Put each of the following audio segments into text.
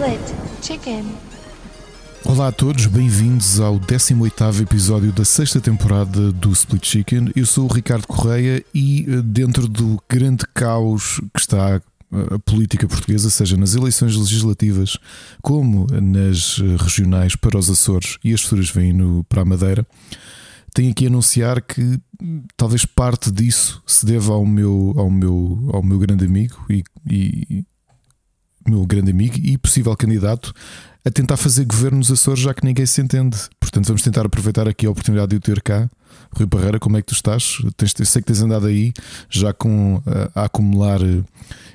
Split Chicken. Olá a todos, bem-vindos ao 18º episódio da sexta temporada do Split Chicken. Eu sou o Ricardo Correia e eh, dentro do grande caos que está eh, a política portuguesa, seja nas eleições legislativas como nas eh, regionais para os Açores e as futuras vêm no, para a Madeira, tenho aqui a anunciar que hum, talvez parte disso se deva ao meu, ao meu, ao meu grande amigo e, e meu grande amigo e possível candidato a tentar fazer governo nos Açores, já que ninguém se entende. Portanto, vamos tentar aproveitar aqui a oportunidade de o ter cá. Rui Barreira, como é que tu estás? Tens, sei que tens andado aí já com a, a acumular eh,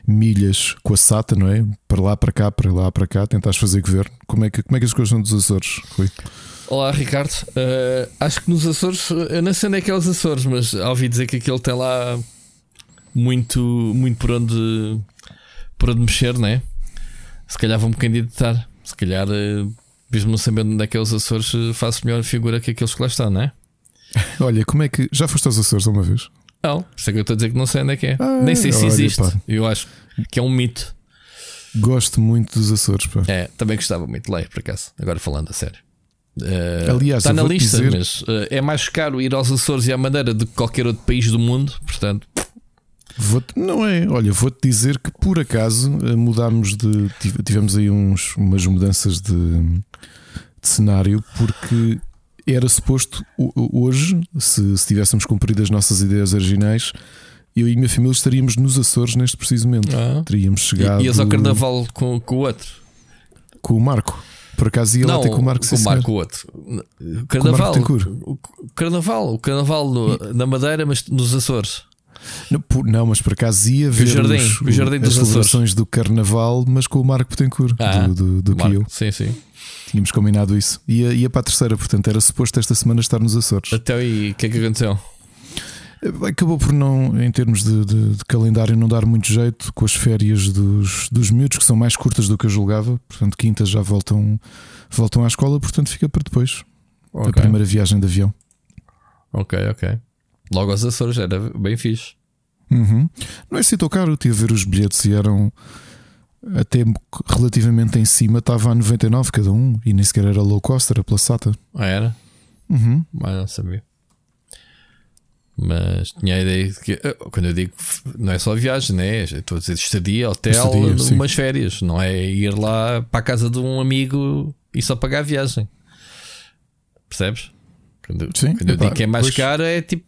milhas com a SATA, não é? Para lá, para cá, para lá, para cá, tentares fazer governo. Como é que, como é que as coisas são dos Açores, Rui? Olá Ricardo, Uh, acho que nos Açores, eu não sei onde é que é os Açores, mas ouvi dizer que aquele tem lá muito, muito por onde, por onde mexer, né? Se calhar vou-me candidatar. Se calhar, uh, mesmo não sabendo onde é que é os Açores, uh, faço melhor figura que aqueles que lá estão, não é? Olha, como é que. Já foste aos Açores uma vez? Não, por isso é que eu estou a dizer que não sei onde é que é. Ah, Nem sei se olha, existe. pá. Eu acho que é um mito. Gosto muito dos Açores, pá. É, também gostava muito de ler, por acaso. Agora falando a sério. Uh, Aliás, está na lista, dizer- mas uh, é mais caro ir aos Açores e à Madeira do que qualquer outro país do mundo. Portanto, Vou-te- não é? Olha, vou-te dizer que por acaso eh, mudámos de. tive- Tivemos aí uns, umas mudanças de, de cenário, porque era suposto ho- hoje, se, se tivéssemos cumprido as nossas ideias originais, eu e a minha família estaríamos nos Açores neste preciso momento. Ah. Teríamos chegado e, ias ao carnaval com, com o outro. com o Marco. Por acaso ia lá não, ter com o Marco. com o Marco, outro. Carnaval. O, o carnaval, o carnaval no- na Madeira, mas nos Açores. Não, por- não, mas por acaso ia ver jardim, os- o jardim as celebrações do Carnaval, mas com o Marco Betancourt, Ah, do, do, do Kiel. Sim, sim. Tínhamos combinado isso. Ia, ia para a terceira, portanto era suposto esta semana estar nos Açores. Até aí, o que é que aconteceu? Acabou por não, em termos de, de- de calendário, não dar muito jeito com as férias dos, dos miúdos, que são mais curtas do que eu julgava. Portanto, quintas já voltam, voltam à escola, portanto fica para depois. A Ok, primeira viagem de avião. ok, ok. Logo aos Açores era bem fixe. Uhum. Não é assim tão caro. Eu tive a ver os bilhetes e eram até relativamente em cima, estava a 99 cada um e nem sequer era low cost, era pela SATA. Ah, era? Uhum. Mas não sabia. Mas tinha a ideia de que, eh, quando eu digo não é só viagem, né? Estou a dizer estadia, hotel, Estadia, sim. umas férias, não é ir lá para a casa de um amigo e só pagar a viagem. Percebes? Quando, Sim, quando eu digo que é mais pois. caro, é tipo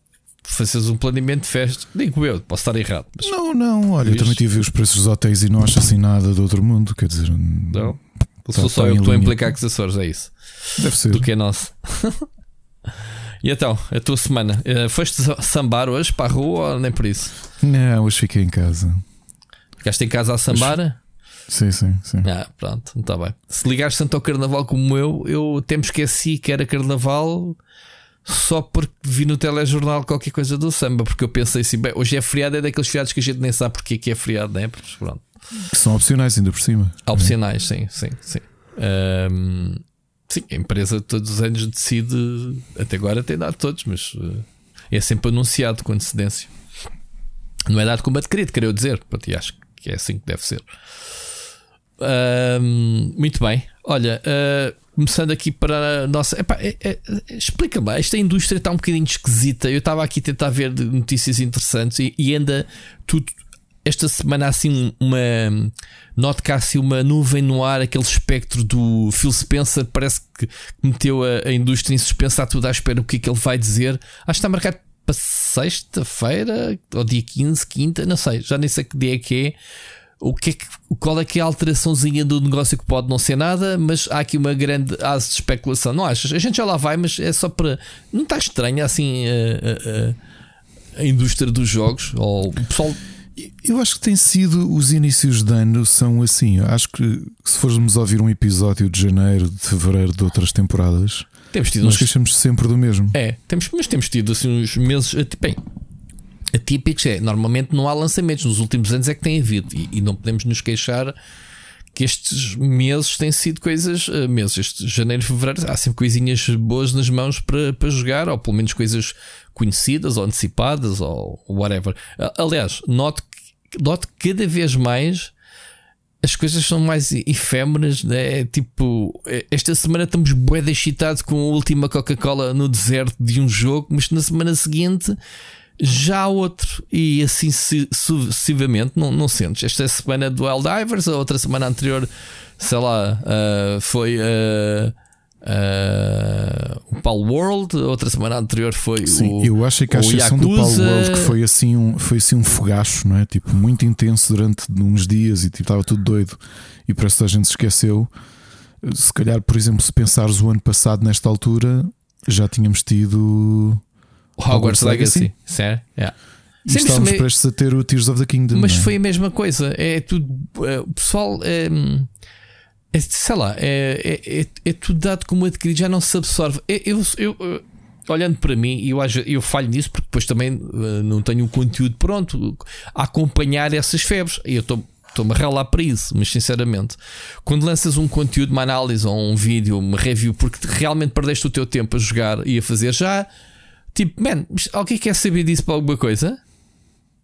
fazeres um planeamento de festa. Digo eu, posso estar errado, mas Não, não, olha, eu também tive os preços dos hotéis e não acho assim nada do outro mundo. Quer dizer, não. Tá- Sou só tá eu que estou a implicar que os Açores é isso. deve ser. do que é nosso. e então, a tua semana? Eh, foste sambar hoje para a rua ou nem por isso? Não, hoje fiquei em casa. Ficaste em casa a sambar? Sim, sim, sim. Ah, pronto, está bem. Se ligaste tanto ao carnaval como eu, eu até me esqueci que era carnaval só porque vi no telejornal qualquer coisa do samba, porque eu pensei assim, bem, hoje é feriado, é daqueles feriados que a gente nem sabe porque é que é feriado, né? Mas pronto. Que são opcionais ainda por cima. Opcionais, sim, sim, sim. Ahm, sim, a empresa todos os anos decide, até agora tem dado todos, mas eh, é sempre anunciado com antecedência. Não é dado como a decreto, quero dizer. Pronto, e acho que é assim que deve ser. Ahm, muito bem. Olha, ah, começando aqui para a nossa. É- é- Explica-me, esta indústria está um bocadinho esquisita. Eu estava aqui a tentar ver notícias interessantes e, e anda tudo. Esta semana, assim, uma. Note que há assim uma nuvem no ar, aquele espectro do Phil Spencer. Parece que meteu a, a indústria em suspenso, está tudo à espera o que é que ele vai dizer. Acho que está marcado para sexta-feira, ou dia 15, quinta, não sei, já nem sei que dia é que é. O que é que, qual é que é a alteraçãozinha do negócio que pode não ser nada, mas há aqui uma grande asa de especulação. Não achas? A gente já lá vai, mas é só para. Não está estranha assim a, a- a- a indústria dos jogos? Ou o pessoal. Eu acho que tem sido os inícios de ano são assim. Acho que se formos ouvir um episódio de janeiro, de fevereiro de outras temporadas, Temos tido nós uns. queixamos sempre do mesmo. É, temos, mas temos tido assim uns meses. Bem, atípicos é. Normalmente não há lançamentos. Nos últimos anos é que tem havido. E, e não podemos nos queixar que estes meses têm sido coisas. eh, meses, este janeiro fevereiro, há sempre coisinhas boas nas mãos para, para jogar, ou pelo menos coisas conhecidas ou antecipadas ou whatever. Aliás, note, note cada vez mais as coisas são mais efêmeras, né? Tipo, esta semana estamos bué excitados com a última Coca-Cola no deserto de um jogo, mas na semana seguinte já outro, e assim sucessivamente, não, não sentes. Esta semana do Divers, a outra semana anterior, sei lá, uh, foi. Uh, Uh, o Pal World, outra semana anterior foi Sim, o. Eu acho que a exceção do Pal World que foi assim um, foi assim um fogacho, não é? Tipo, muito intenso durante uns dias e tipo, estava tudo doido. E parece que a gente se esqueceu. Se calhar, por exemplo, se pensares o ano passado, nesta altura, já tínhamos tido Hogwarts, Legacy. Legacy. Certo? Yeah. E Sempre estávamos me... prestes a ter o Tears of the Kingdom. Mas é? foi a mesma coisa. É tudo. É, o pessoal. É, é, sei lá, é, é, é, é, tudo dado como adquirido, já não se absorve. É, eu, eu, eu olhando para mim, eu, eu falho nisso porque depois também uh, não tenho o conteúdo pronto a acompanhar essas febres. E eu estou. Estou-me a ralar para isso, mas sinceramente, quando lanças um conteúdo, uma análise ou um vídeo, uma review, porque realmente perdeste o teu tempo a jogar e a fazer já, tipo, man, alguém quer saber disso para alguma coisa?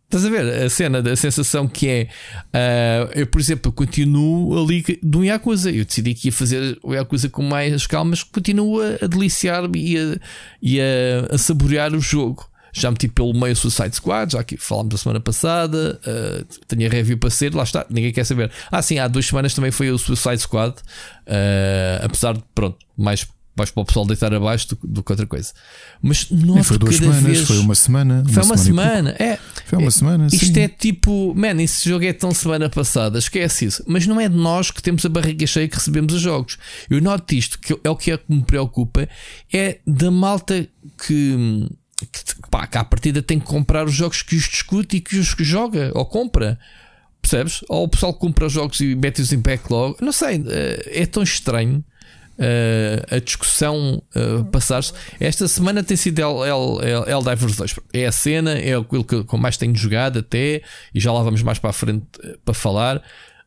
Estás a ver a cena da sensação que é uh, eu, por exemplo, continuo ali do Yakuza. Eu decidi que ia fazer o Yakuza com mais calma, mas continuo a, deliciar-me e, a, e a, a, saborear o jogo. Já meti pelo meio Suicide Squad, já aqui falámos da semana passada. Uh, tenho a review para ser, lá está, ninguém quer saber. Ah, sim, há duas semanas também foi o Suicide Squad, uh, apesar de, pronto, mais vais para o pessoal deitar abaixo do, do que outra coisa. Mas não foi duas semanas, vez... foi uma semana. Foi uma, uma semana, é. Foi uma é, semana. Isto sim. é tipo, man, esse jogo é tão semana passada, esquece isso. Mas não é de nós que temos a barriga cheia que recebemos os jogos. Eu noto isto, que é o que é que me preocupa, é da malta que. que pá, que à partida tem que comprar os jogos que os discute e que os que joga ou compra. Percebes? Ou o pessoal compra os jogos e mete-os em backlog. Não sei, eh, é tão estranho uh, a discussão uh, passar-se. Esta semana tem sido Eldivers 2. É a cena, é aquilo que eu mais tenho jogado até, e já lá vamos mais para a frente uh, para falar.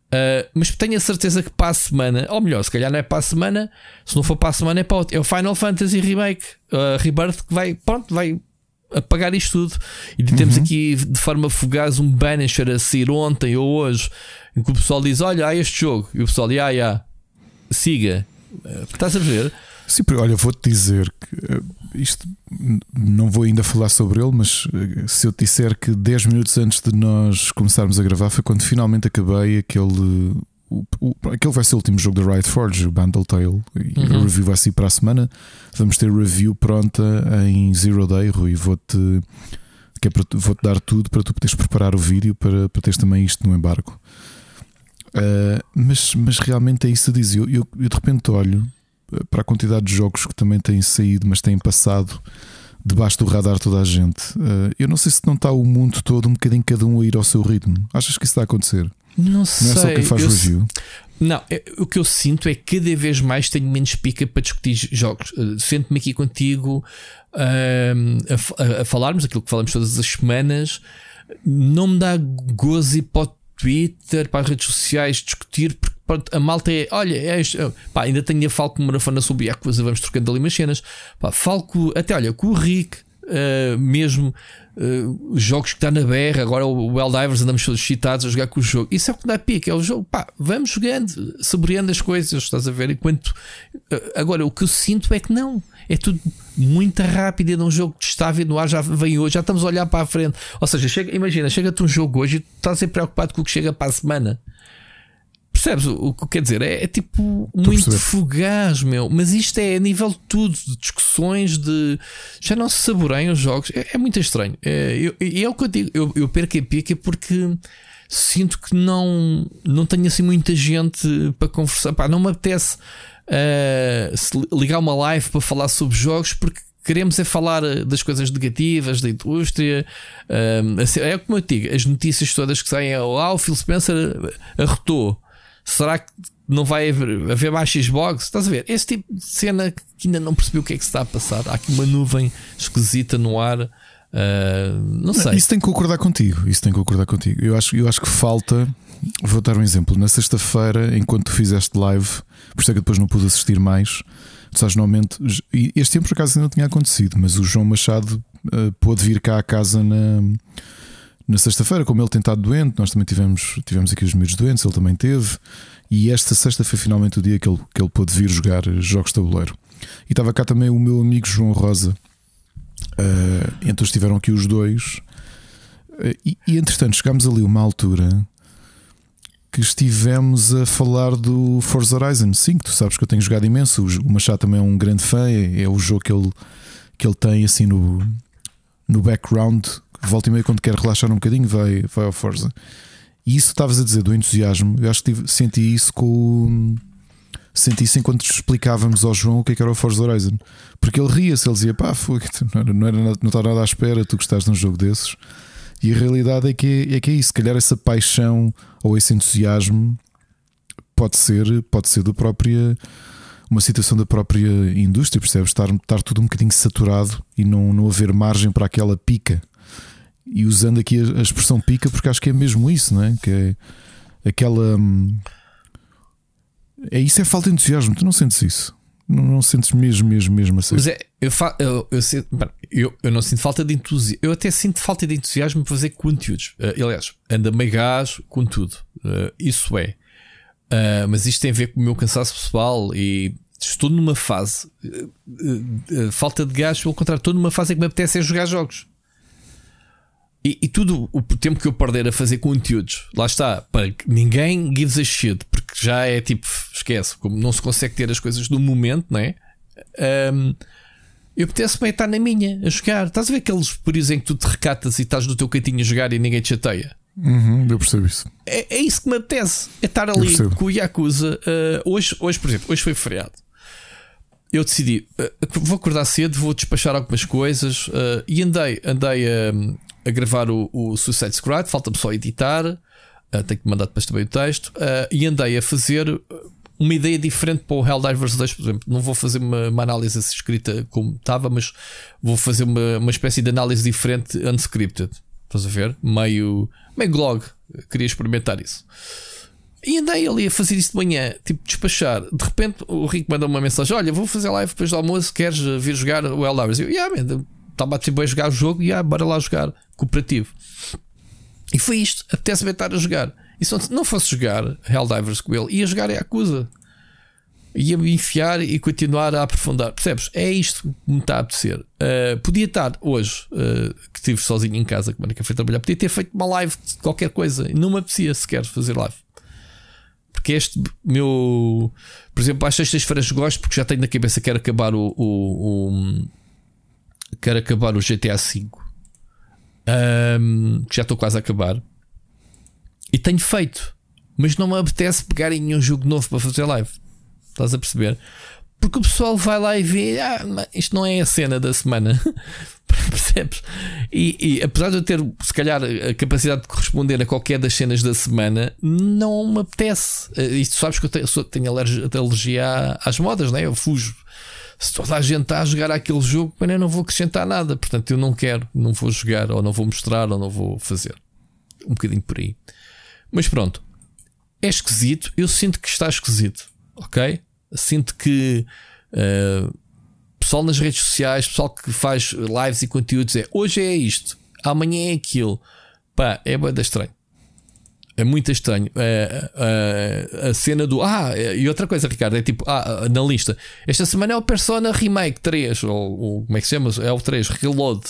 Uh, mas tenho a certeza que para a semana, ou melhor, se calhar não é para a semana, se não for para a semana, é para o, é o Final Fantasy Remake, uh, Rebirth, que vai, pronto, vai apagar isto tudo. E uhum. temos aqui de forma fugaz um Banisher a sair ontem ou hoje, em que o pessoal diz: Olha, há este jogo, e o pessoal diz: Ah, yeah, siga. Estás a ver? Sim, olha, vou-te dizer que eh, isto não vou ainda falar sobre ele, mas eh, se eu te disser que 10 minutos antes de nós começarmos a gravar foi quando finalmente acabei aquele. O, o, aquele vai ser o último jogo da Riot Forge, o Bandle Tale, e uhum. a review vai sair para a semana. Vamos ter review pronta em Zero Day, Rui. Vou-te é vou-te dar tudo para tu poderes preparar o vídeo para, para teres também isto no embargo. Uh, mas, mas realmente é isso que diz. Eu, eu, eu de repente olho eh, para a quantidade de jogos que também têm saído, mas têm passado debaixo do radar toda a gente. Uh, eu não sei se não está o mundo todo um bocadinho cada um a ir ao seu ritmo. Achas que isso está a acontecer? Não sei. Não é só quem faz eu review. Não, é, o que eu sinto é que cada vez mais tenho menos pica para discutir jogos. Uh, Sento-me aqui contigo uh, a, a, falarmos aquilo que falamos todas as semanas. Não me dá gozo e pode Twitter, para as redes sociais, discutir, porque pronto, a malta é, olha, é isto, pá, ainda tenho a Falco Marafana sobre a coisa, vamos trocando ali umas cenas. Pá, Falco, até olha, com o Rick, uh, mesmo uh, jogos que está na BR, agora o Divers andamos todos excitados a jogar com o jogo. Isso é o que dá pique, é o jogo, pá, vamos jogando, saboreando as coisas, estás a ver? Enquanto uh, agora o que eu sinto é que não, é tudo muito rápido. É um jogo que estava no ar, já vem hoje, já estamos a olhar para a frente. Ou seja, chega, imagina, chega-te um jogo hoje e tu estás a ser preocupado com o que chega para a semana. Percebes o que quer dizer? É, é tipo Estou muito fugaz, meu. Mas isto é a nível de tudo, de discussões, de. Já não se saboreiam os jogos. É, é muito estranho. É, e é o que eu digo. Eu, eu perco a pica porque sinto que não, não tenho assim muita gente para conversar. Pá, não me apetece uh, ligar uma live para falar sobre jogos porque queremos é falar eh, das coisas negativas da indústria. Uh, é como eu digo, as notícias todas que saem, ah, o Phil Spencer arrotou. Será que não vai haver, haver mais Xbox? Estás a ver? Esse tipo de cena que ainda não percebi o que é que se está a passar. Há aqui uma nuvem esquisita no ar. Uh, não sei. Isso tem que concordar contigo. Isso tem que concordar contigo. Eu acho, eu acho que falta. Vou dar um exemplo. Na sexta-feira, enquanto tu fizeste live, por isso é que depois não pude assistir mais. Tu sabes, normalmente, este tempo por acaso ainda não tinha acontecido, mas o João Machado uh, pôde vir cá à casa na, na sexta-feira, como ele tem estado doente, nós também tivemos, tivemos aqui os miúdos doentes, ele também teve. E esta sexta foi finalmente o dia que ele, que ele pôde vir jogar jogos de tabuleiro. E estava cá também o meu amigo João Rosa. Uh, então estiveram aqui os dois. Uh, e, e entretanto, chegámos ali uma altura que estivemos a falar do Forza Horizon 5. Tu sabes que eu tenho jogado imenso. O Machado também é um grande fã. É, é o jogo que ele, que ele tem assim no, no background. Volta e meia, quando quer relaxar um bocadinho, vai, vai ao Forza. E isso estavas a dizer do entusiasmo. Eu acho que tive, senti isso com. Senti isso enquanto explicávamos ao João o que, é que era o Forza Horizon. Porque ele ria-se, ele dizia: pá, foi, não, era, não, era, não nada à espera, tu gostaste de um jogo desses. E a realidade é que é, é que é isso. Se calhar essa paixão ou esse entusiasmo pode ser, pode ser da própria uma situação da própria indústria, percebes? Estar, estar tudo um bocadinho saturado e não, não haver margem para aquela pica. E usando aqui a, a expressão pica, porque acho que é mesmo isso, não é? Que é aquela. Hum, é isso, é falta de entusiasmo. Tu não sentes isso? Não, não sentes mesmo, mesmo, mesmo assim? Mas é, eu, eu, eu, eu, eu, não sinto falta de entusiasmo. Eu até sinto falta de entusiasmo para fazer conteúdos. Uh, aliás, anda meio gás com tudo. Uh, isso é. Uh, mas isto tem a ver com o meu cansaço pessoal e estou numa fase. falta de gás, pelo contrário, estou numa fase em que me apetece é jogar jogos. E, e, tudo o tempo que eu perder a fazer conteúdos, lá está, para ninguém gives a shit, já é tipo, esquece, como não se consegue ter as coisas no momento, não é? Um, eu apetece bem estar na minha, a jogar. Estás a ver aqueles períodos em que tu te recatas e estás no teu cantinho a jogar e ninguém te chateia? Uhum, eu percebo isso. É, é isso que me apetece. É estar ali com o Yakuza. Uh, hoje, hoje, por exemplo, hoje foi feriado. Eu decidi, uh, vou acordar cedo, vou despachar algumas coisas uh, e andei, andei a, a gravar o, o Suicide Squad, falta-me só editar, uh, tenho que mandar depois também o texto, uh, e andei a fazer uma ideia diferente para o Helldivers 2, por exemplo. Não vou fazer uma, uma análise escrita como estava, mas vou fazer uma, uma espécie de análise diferente unscripted. Estás a ver? Meio, meio blog. Queria experimentar isso. E andei ali a fazer isso de manhã, tipo despachar. De repente o Rico manda uma mensagem: Olha, vou fazer live depois do almoço. Queres vir jogar o Helldivers? Eu, yeah, man, estava tipo a jogar o jogo e ah, bora lá jogar cooperativo. E foi isto, apetece-me estar a jogar. E se não fosse jogar Helldivers com ele, ia jogar Yakuza. Ia me enfiar e continuar a aprofundar. Percebes? É isto que me está a apetecer. Uh, podia estar hoje, uh, que estive sozinho em casa, que a foi trabalhar, podia ter feito uma live de qualquer coisa. Não me apetecia sequer fazer live. Porque este meu. Por exemplo, às sextas-feiras gosto, porque já tenho na cabeça que quero acabar o, o, o quero acabar o GTA V, um, que já estou quase a acabar, e tenho feito, mas não me apetece pegar em nenhum jogo novo para fazer live. Estás a perceber? Porque o pessoal vai lá e vê, ah, isto não é a cena da semana. Percebes? E, e, apesar de eu ter, se calhar, a capacidade de corresponder a qualquer das cenas da semana, não me apetece. E tu sabes que eu tenho, tenho alergia, alergia às modas, né? eu fujo se toda a gente está a jogar aquele jogo, eu não vou acrescentar nada. Portanto, eu não quero, não vou jogar, ou não vou mostrar, ou não vou fazer. Um bocadinho por aí. Mas pronto, é esquisito. Eu sinto que está esquisito, ok? Sinto que uh, pessoal nas redes sociais, pessoal que faz lives e conteúdos, é hoje é isto, amanhã é aquilo. Pá, é bem estranho. É muito estranho. É, é, a cena do. Ah, e outra coisa, Ricardo, é tipo, ah, na lista. Esta semana é o Persona Remake 3, ou, ou como é que se chama? É o 3, Reload.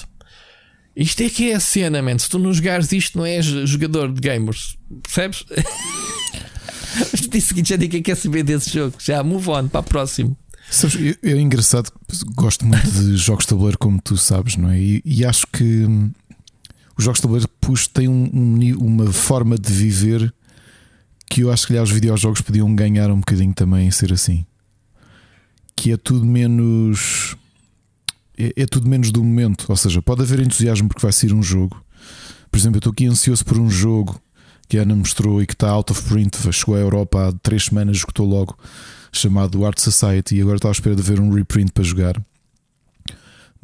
Isto é que é a cena, man. Se tu não jogares isto, não és jogador de gamers. Percebes? Mas dia seguinte já ninguém quer saber desse jogo. Já move on para o próximo. Sabes, é engraçado, gosto muito de jogos de tabuleiro, como tu sabes, não é? E, e acho que os jogos de tabuleiro push têm um, um, uma forma de viver que eu acho que os videojogos podiam ganhar um bocadinho também em ser assim. Que é tudo menos. É, é, tudo menos do momento. Ou seja, pode haver entusiasmo porque vai sair um jogo. Por exemplo, eu estou aqui ansioso por um jogo que a Ana mostrou e que está out of print. Chegou à Europa há três semanas, esgotou logo. Chamado Art Society. E agora estou à espera de ver um reprint para jogar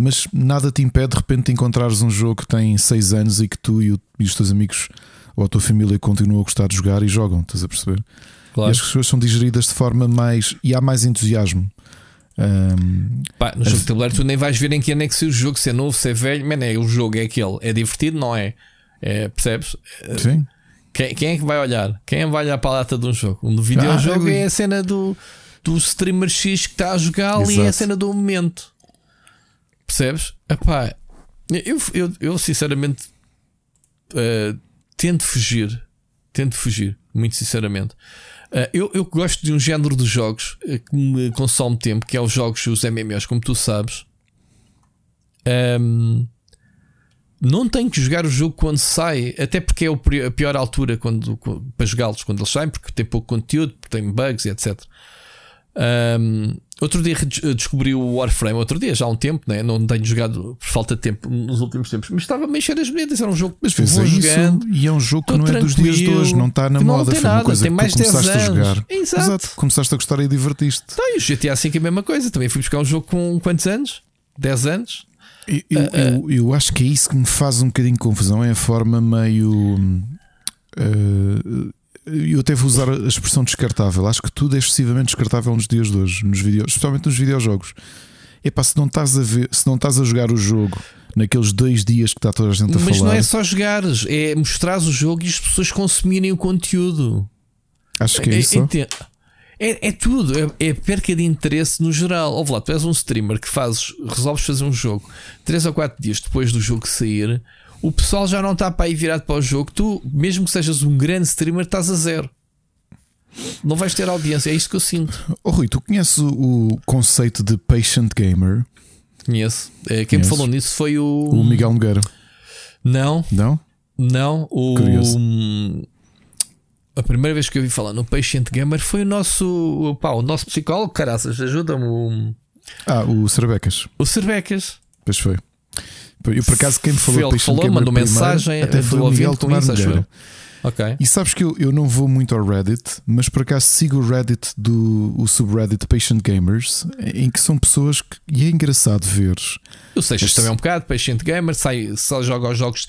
mas nada te impede de repente de encontrares um jogo que tem 6 anos e que tu e, os teus amigos ou a tua família continuam a gostar de jogar e jogam, estás a perceber? Claro. E as pessoas são digeridas de forma mais. e há mais entusiasmo. Um, Pá, no jogo de tabuleiro tu nem vais ver em que ano é que se o jogo, se é novo, se é velho, man, é, o jogo é aquele, é divertido, não é? É, percebes? Sim. Quem, quem, é que vai olhar? Quem é que vai olhar para a data de um jogo? Um videojogo ah, é a cena do, do streamer X que está a jogar ali, é a cena do momento. Percebes? Epá, eu, eu, eu sinceramente uh, tento fugir. Tento fugir, muito sinceramente. Uh, eu, eu gosto de um género de jogos uh, que me consome tempo, que é os jogos, os MMOs, como tu sabes. Um, não tenho que jogar o jogo quando sai, até porque é a pior altura quando, para jogá-los quando eles saem, porque tem pouco conteúdo, tem bugs e etc. Um, outro dia descobri o Warframe, outro dia, já há um tempo, né? não tenho jogado por falta de tempo nos últimos tempos, mas estava a mexer as medidas. Era um jogo mas vou é jogando. E é um jogo que não é dos dias de hoje, não está na moda. Não tem nada, coisa tem mais que tu começaste anos. a jogar. Exato. Exato. Começaste a gostar e divertiste. Tá, e o GTA V é a mesma coisa. Também fui buscar um jogo com quantos anos? 10 anos? Eu, eu, uh, eu, eu, acho que é isso que me faz um bocadinho de confusão. É a forma meio. Uh, eu até vou usar a expressão descartável. Acho que tudo é excessivamente descartável nos dias de hoje, nos vídeos, especialmente nos videojogos. Epá, se não estás a ver, se não estás a jogar o jogo naqueles dois dias que está toda a gente a Mas falar. Mas não é só jogares, é mostrar o jogo e as pessoas consumirem o conteúdo. Acho que é, é isso. É, é, é tudo, é, é, perca de interesse no geral. Ouve lá, tu és um streamer que fazes, resolves fazer um jogo 3 ou 4 dias depois do jogo sair, o pessoal já não está para aí virado para o jogo. Tu, mesmo que sejas um grande streamer, estás a zero. Não vais ter audiência, é isso que eu sinto. Oh, Rui, tu conheces o conceito de patient gamer? Conheço. É, quem me falou nisso foi o. O Miguel Nogueira. Não. Não? Não. O. Curioso a primeira vez que eu ouvi falar no Patient Gamer foi o nosso, pá, o nosso psicólogo, caraças, ajuda-me. Ah, o Cerbecas. O Cerbecas. Pois foi. Eu, por acaso, quem me falou, foi ele que falou, mandou mensagem até foi o Miguel Tomar isso, Ok. E sabes que eu, eu não vou muito ao Reddit, mas por acaso sigo o Reddit do o subreddit Patient Gamers, em que são pessoas que. E é engraçado ver. O Seixas também é um bocado, Patient Gamer, sai, só joga os jogos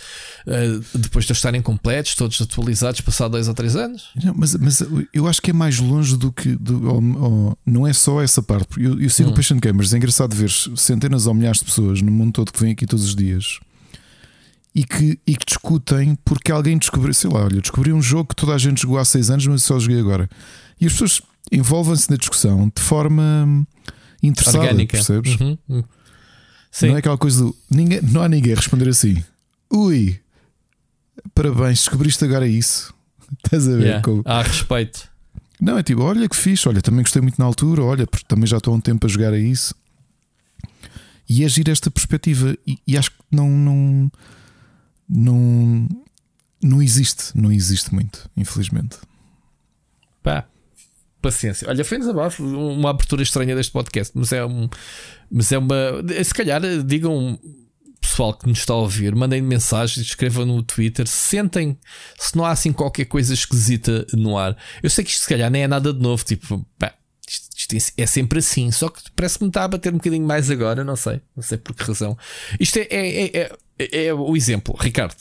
uh, depois de estarem completos, todos atualizados, passado dois ou três anos. Não, mas, mas eu acho que é mais longe do que. Do, oh, oh, não é só essa parte. Eu, eu sigo hum. o Patient Gamers, é engraçado ver centenas ou milhares de pessoas no mundo todo que vêm aqui todos os dias e que, e que discutem porque alguém descobriu, sei lá, olha, descobriu um jogo que toda a gente jogou há seis anos, mas só joguei agora. E as pessoas envolvem-se na discussão de forma interessada, Orgânica. percebes? Uhum. Não é aquela coisa do ninguém, não há ninguém a responder assim. Ui, parabéns, descobriste agora isso. Estás a ver? Yeah. Com... Há respeito. Não, é tipo, olha que fixe, olha, também gostei muito na altura, olha, porque também já estou há um tempo a jogar a isso. E agir esta perspectiva. E, e acho que não, não, não, não existe, não existe muito, infelizmente. Pá, paciência. Olha, foi desabafo, uma abertura estranha deste podcast, mas é um, mas é uma. Se calhar digam pessoal que nos está a ouvir, mandem mensagens, escrevam no Twitter, sentem se não há assim qualquer coisa esquisita no ar. Eu sei que isto se calhar nem é nada de novo, tipo, pá, isto, isto é sempre assim, só que parece-me estar a bater um bocadinho mais agora, não sei, não sei por que razão. Isto é, é, é, é é, o exemplo, Ricardo.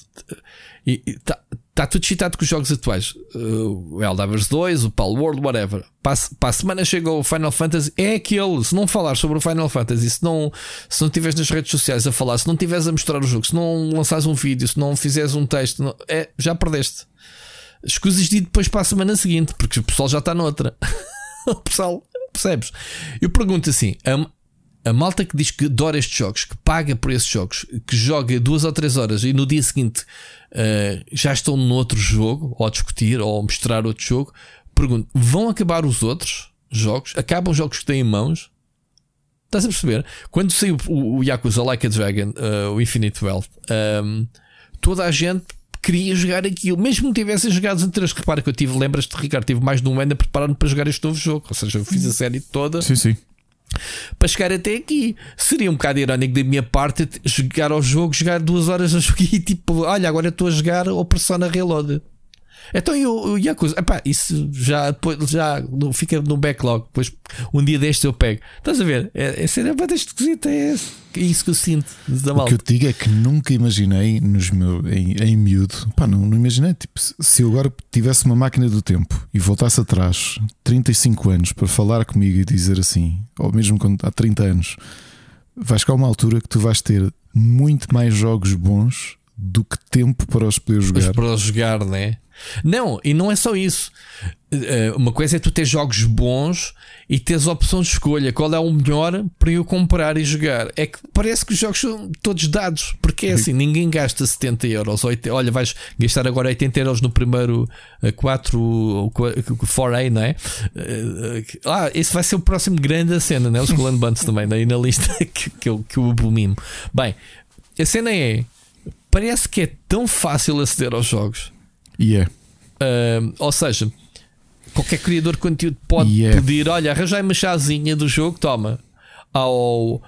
Está tá tudo citado com os jogos atuais. Uh, o Eldavers 2, o Pal World, whatever. Para, para a semana chega o Final Fantasy. É aquele. Se não falar sobre o Final Fantasy, se não, se não tiveres nas redes sociais a falar, se não tiveres a mostrar o jogo, se não lançares um vídeo, se não fizeres um texto, não, é, já perdeste. Escusas de ir depois para a semana seguinte, porque o pessoal já está noutra. o pessoal, percebes? Eu pergunto assim: a malta que diz que adora estes jogos, que paga por esses jogos, que joga duas ou três horas e no dia seguinte uh, já estão noutro jogo, ou a discutir, ou a mostrar outro jogo, pergunto: vão acabar os outros jogos? Acabam os jogos que têm em mãos? Estás a perceber? Quando saiu o, o Yakuza Like a Dragon, uh, o Infinite Wealth, um, ehm, toda a gente queria jogar aquilo, mesmo que tivessem jogado anteriores. Repara que eu tive, lembras-te, Ricardo, tive mais de um ano a preparar-me para jogar este novo jogo. Ou seja, eu fiz a série toda. Sim, sim para chegar até aqui. Seria um bocado irónico da minha parte jogar ao jogo, jogar duas horas a jogar e tipo, olha, agora estou a jogar o Persona Reload. Então eu, eu coisa epá, isso já, depois, já fica no backlog. Depois um dia deste eu pego. Estás a ver? É, é cena bastante esquisita. É, é isso que eu sinto. Da o que eu te digo é que nunca imaginei nos meu, em, em miúdo. Pá, não, não imaginei. Tipo, se eu agora tivesse uma máquina do tempo e voltasse atrás 35 anos para falar comigo e dizer assim, ou mesmo quando há 30 anos, vais a uma altura que tu vais ter muito mais jogos bons do que tempo para os poder jogar. Para os jogar, né? Não, e não é só isso. Eh, uma coisa é tu ter jogos bons e teres a opção de escolha qual é o melhor para eu comprar e jogar. É que parece que os jogos são todos dados, porque é assim: ninguém gasta 70 euros. olha, vais gastar agora 80 euros no primeiro 4 4A, não é? Eh, ah, esse vai ser o próximo grande cena, né? Os Clan Bunts também, daí na lista que, que, eu, que eu abomino. Bem, a cena é: parece que é tão fácil aceder aos jogos. E yeah. é. Uh, ou seja, qualquer criador de conteúdo pode yeah. pedir: olha, arranjai uma chazinha do jogo, toma. Ao, uh,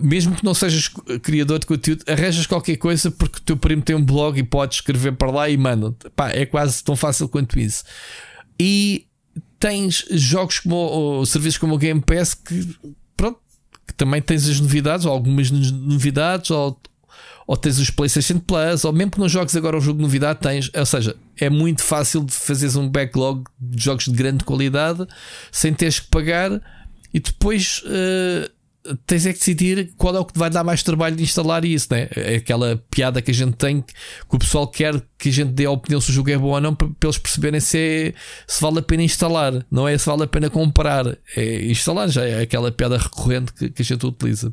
mesmo que não sejas criador de conteúdo, arranjas qualquer coisa porque o teu primo tem um blog e pode escrever para lá e manda. Pá, é quase tão fácil quanto isso. E tens jogos como ou serviços como o Game Pass que, pronto, que também tens as novidades, ou algumas novidades, ou ou tens os PlayStation Plus, ou mesmo que não jogues agora o jogo de novidade, tens. Ou seja, é muito fácil de fazeres um backlog de jogos de grande qualidade sem teres que pagar e depois. Uh, tens é que decidir qual é o que vai dar mais trabalho de instalar isso, né? É aquela piada que a gente tem que o pessoal quer que a gente dê a opinião se o jogo é bom ou não para, eles perceberem se, é, se vale a pena instalar, não é se vale a pena comprar, é instalar já é aquela piada recorrente que, que a gente utiliza.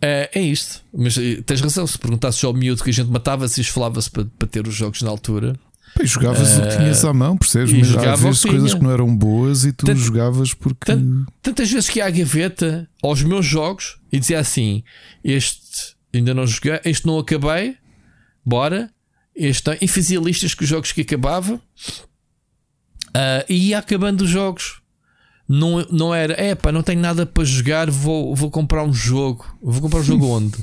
É, é isto. Mas eh, tens razão. Se perguntasses ao miúdo que a gente matava, se falava-se para, para ter os jogos na altura. E jogavas uh, o que tinhas à mão, percebes? Mas às vezes coisas que não eram boas e tu Tant, jogavas porque. Tant, tantas vezes que há a gaveta aos meus jogos e dizia assim: Este ainda não joguei, este não acabei, bora. Este, e fazia listas com os jogos que acabava uh, e ia acabando os jogos não, não era, é pá, não tenho nada para jogar, vou, vou comprar um jogo. Vou comprar um jogo onde?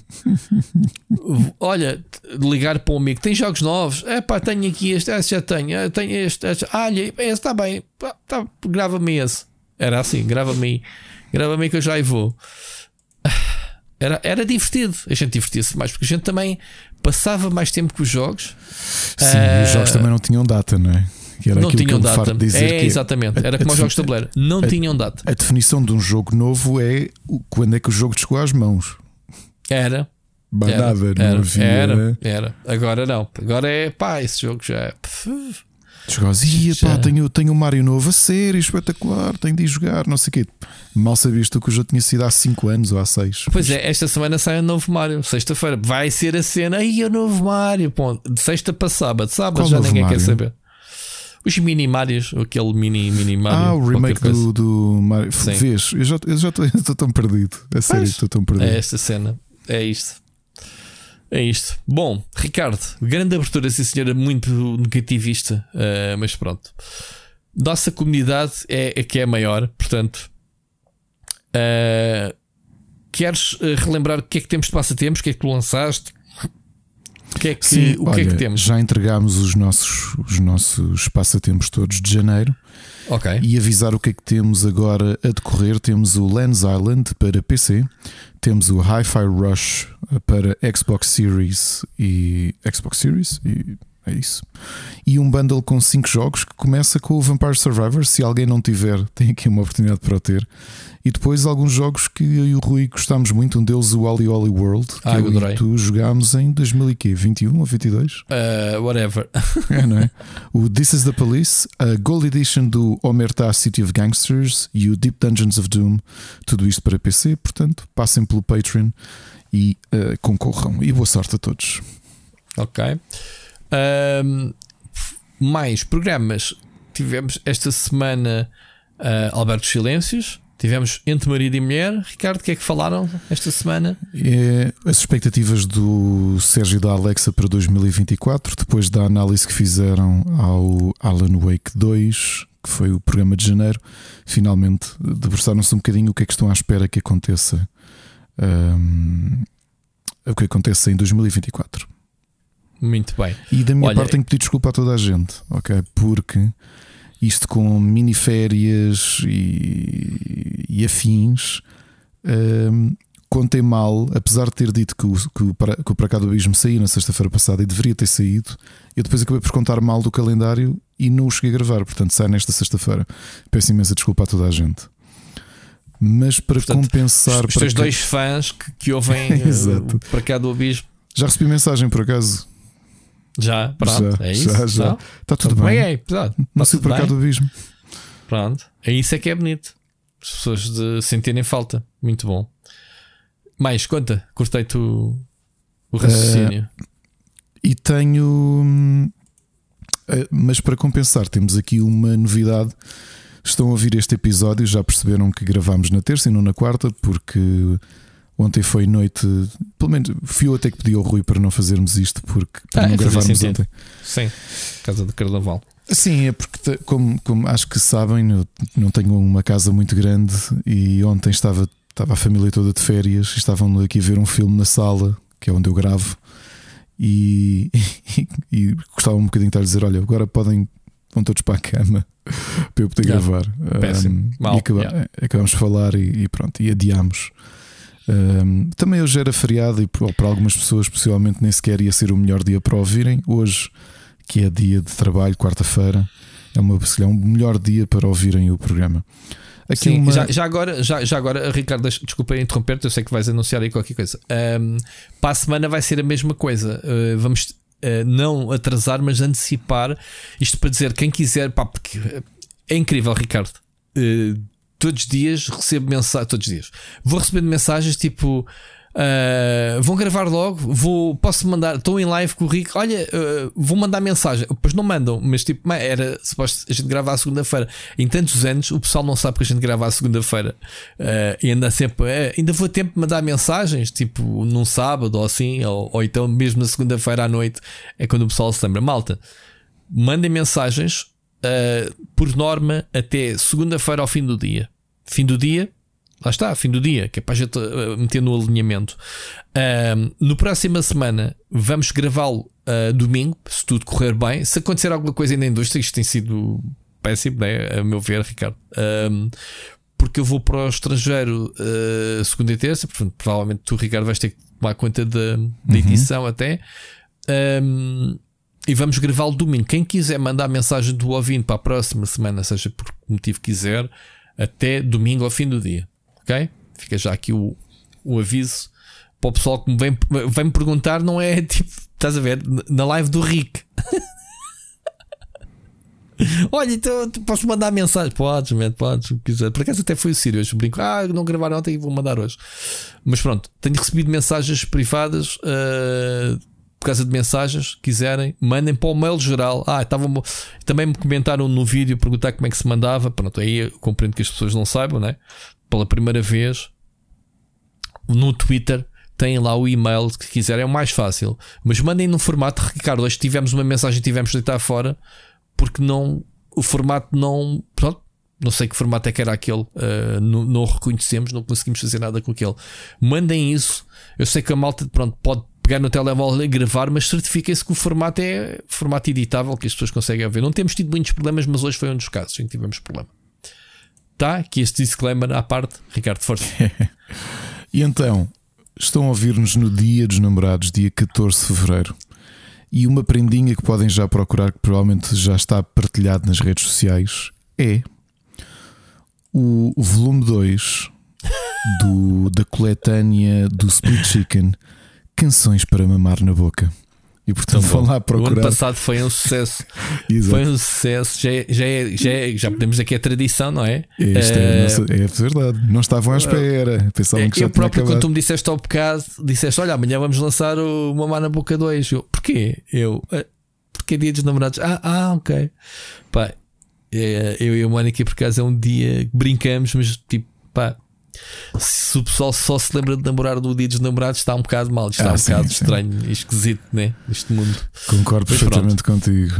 Olha, ligar para um amigo, tem jogos novos? É pá, tenho aqui este, esse já tenho, ah, tenho este, este. Ah, olha, esse está bem, tá, grava-me esse. Era assim, grava-me, grava-me que eu já vou. Era, era divertido, a gente divertia-se mais, porque a gente também passava mais tempo com os jogos. Sim, uh, os jogos também não tinham data, não é? Que era não tinham data. Dizer é, exatamente. Era como os jogos de tabuleiro. Não a, tinham data. A definição de um jogo novo é quando é que o jogo chegou às mãos. Era. Banada, era, não havia. Era, era. Agora não. Agora é pá, esse jogo já é. Chegou ia pá, tenho, tenho um Mario novo a série, espetacular, tenho de ir jogar, não sei o quê. Mal sabias tu que o jogo tinha sido há 5 anos ou há 6. Pois é, esta semana sai um novo Mario, sexta-feira. Vai ser a cena, aí o novo Mario, ponto. De sexta para sábado, sábado Qual já ninguém Mario? quer saber. Os mini Marios, aquele mini, mini Mario. Ah, o remake do, do Mario. Sim. Vês, eu já, eu já estou tão perdido. A sério, estou tão perdido. É esta cena. É isto. É isto. Bom, Ricardo, grande abertura, sim senhora, muito negativista, uh, mas pronto. Nossa comunidade é, é que é maior, portanto. Uh, queres eh, relembrar o que é que temos de passatempos? O que é que tu lançaste? O que é que, Sim, o olha, que, é que temos? Já entregámos os nossos, os nossos passatempos todos de janeiro. Ok. E avisar o que é que temos agora a decorrer. Temos o Lens Island para PC, temos o Hi-Fi Rush para Xbox Series e Xbox Series e é isso. E um bundle com 5 jogos que começa com o Vampire Survivor. Se alguém não tiver, tem aqui uma oportunidade para o ter. E depois alguns jogos que eu e o Rui gostámos muito. Um deles, o Wally Wally World, que ah, eu adorei. e tu jogámos em 2021 ou 22? Uh, whatever. é, não é? O This is the Police, a Gold Edition do Omerta City of Gangsters e o Deep Dungeons of Doom. Tudo isto para PC. Portanto, passem pelo Patreon e uh, concorram. E boa sorte a todos. Ok. Um, mais programas. Tivemos esta semana uh, Alberto Silêncios. Tivemos Entre Marido e Mulher. Ricardo, o que é que falaram esta semana? É, as expectativas do Sérgio e da Alexa para 2024, depois da análise que fizeram ao Alan Wake 2, que foi o programa de janeiro, finalmente debruçaram-se um bocadinho o que é que estão à espera que aconteça. Um, o que aconteça em 2024. Muito bem. E da minha Olha, parte tenho que pedir desculpa a toda a gente, ok? Porque isto com miniférias e, e afins. Um, contei mal, apesar de ter dito que o, que o, que o Para Cá do Abismo saía na sexta-feira passada e deveria ter saído, eu depois acabei por contar mal do calendário e não o cheguei a gravar, portanto sai nesta sexta-feira. Peço imensa desculpa a toda a gente. Mas para portanto, compensar. Os teus dois fãs que, que ouvem uh, Para Cá do Abismo Já recebi mensagem por acaso. Já, pronto, já, é isso. Já, já. Está tudo Como bem. é, pronto, Não tá bem. do abismo. Pronto, é isso é que é bonito. As pessoas de sentirem falta. Muito bom. Mais, conta, cortei-te o, o raciocínio. E tenho. eh, Mas para compensar, temos aqui uma novidade. Estão a ouvir este episódio, já perceberam que gravámos na terça e não na quarta, porque ontem foi noite. Pelo menos fui eu até que pedi ao Rui para não fazermos isto, porque para Ah, não fazia gravarmos ontem. Sim, casa de carnaval. Sim, é porque, como, como acho que sabem, eu não tenho uma casa muito grande e ontem estava, estava a família toda de férias e estavam aqui a ver um filme na sala, que é onde eu gravo, e, e, gostava um bocadinho de estar a dizer: olha, agora podem, vão todos para a cama para eu poder Yeah. gravar. Péssimo. Um, Mal, e acaba- yeah. acabamos de falar e, e pronto, e adiámos. Um, também hoje era feriado e para algumas pessoas, possivelmente, nem sequer ia ser o melhor dia para ouvirem. Hoje, que é dia de trabalho, quarta-feira, é uma, calhar, um melhor dia para ouvirem o programa. Aqui Sim, uma... já, já agora, já, já agora, Ricardo, desculpa interromper-te, eu sei que vais anunciar aí qualquer coisa. Ahm, para a semana vai ser a mesma coisa. Uh, vamos uh, não atrasar, mas antecipar. Isto para dizer, quem quiser, pá, porque é incrível, Ricardo. Uh, todos os dias recebo mensagens, todos os dias vou recebendo mensagens tipo. Uh, vão gravar logo, vou, posso mandar, estou em live com o Rico. Olha, uh, vou mandar mensagem. Depois não mandam, mas tipo, era suposto a gente gravar à segunda-feira. Em tantos anos, o pessoal não sabe que a gente grava à segunda-feira Uh, e anda sempre, "É, ainda vou tempo de mandar mensagens, tipo num sábado ou assim, ou, ou então mesmo na segunda-feira à noite. É quando o pessoal se lembra, malta. Mandem mensagens uh, por norma até segunda-feira ao fim do dia. Fim do dia, Lá está, fim do dia, que é para a gente uh, meter no alinhamento. Ahm, no próxima semana vamos gravá-lo uh, domingo, se tudo correr bem. Se acontecer alguma coisa na indústria, isto tem sido péssimo, né? a meu ver, Ricardo. Porque eu vou para o estrangeiro uh, segunda e terça, portanto, provavelmente tu, Ricardo, vais ter que tomar conta da, da edição até. Ahm, e vamos gravá-lo domingo. Quem quiser mandar mensagem do ouvinte para a próxima semana, seja por que motivo quiser, até domingo ao fim do dia. Ok? Fica já aqui o, o aviso para o pessoal que me vem, vem me perguntar, não é tipo, estás a ver, na live do Rick. Olha, então podes mandar mensagem. Podes, man, podes, quiser. Por acaso até foi o Sírio hoje. Brinco, ah, não gravaram ontem e vou mandar hoje. Mas pronto, tenho recebido mensagens privadas. ah, por causa de mensagens, quiserem, mandem para o mail geral. Ah, estavam também me comentaram no vídeo perguntar como é que se mandava. Pronto, aí eu compreendo que as pessoas não saibam, né? Pela primeira vez no Twitter têm lá o e-mail que quiserem, é o mais fácil. Mas mandem no formato, Ricardo. Hoje tivemos uma mensagem, tivemos de deitar fora porque não o formato não. Pronto, não sei que formato é que era aquele, uh, não, não reconhecemos, não conseguimos fazer nada com aquele. Mandem isso. Eu sei que a malta pronto, pode pegar no telemóvel e gravar, mas certifiquem-se que o formato é formato editável que as pessoas conseguem ver. Não temos tido muitos problemas, mas hoje foi um dos casos em que tivemos problema. Tá? Aqui este disclaimer à parte, Ricardo Força. E então, estão a ouvir-nos no dia dos namorados, dia 14 de fevereiro. E uma prendinha que podem já procurar, que provavelmente já está partilhado nas redes sociais, é o volume 2 do, da coletânea do Split Chicken Canções para Mamar na Boca. E portanto vão lá O ano procurar. passado foi um sucesso. Foi um sucesso. Já, é- já, é- já, é- já podemos dizer que é tradição, não é? É, Eh, nossa- é verdade. Não estavam à espera. Pensavam que já eu próprio, quando acabado. tu me disseste ao bocado, disseste: Olha, amanhã vamos lançar o Mamar na Boca 2. Eu, porquê? Eu, "Ah, porque é dia dos namorados. Ah, ah ok. Pá, é, eu e a Mónica, por acaso, é um dia que brincamos, mas tipo, pá. Se o pessoal só se lembra de namorar do dia dos namorados, está um bocado mal. Está Ah, um sim, bocado sim. estranho e esquisito, né? Este mundo. Concordo Mas perfeitamente contigo.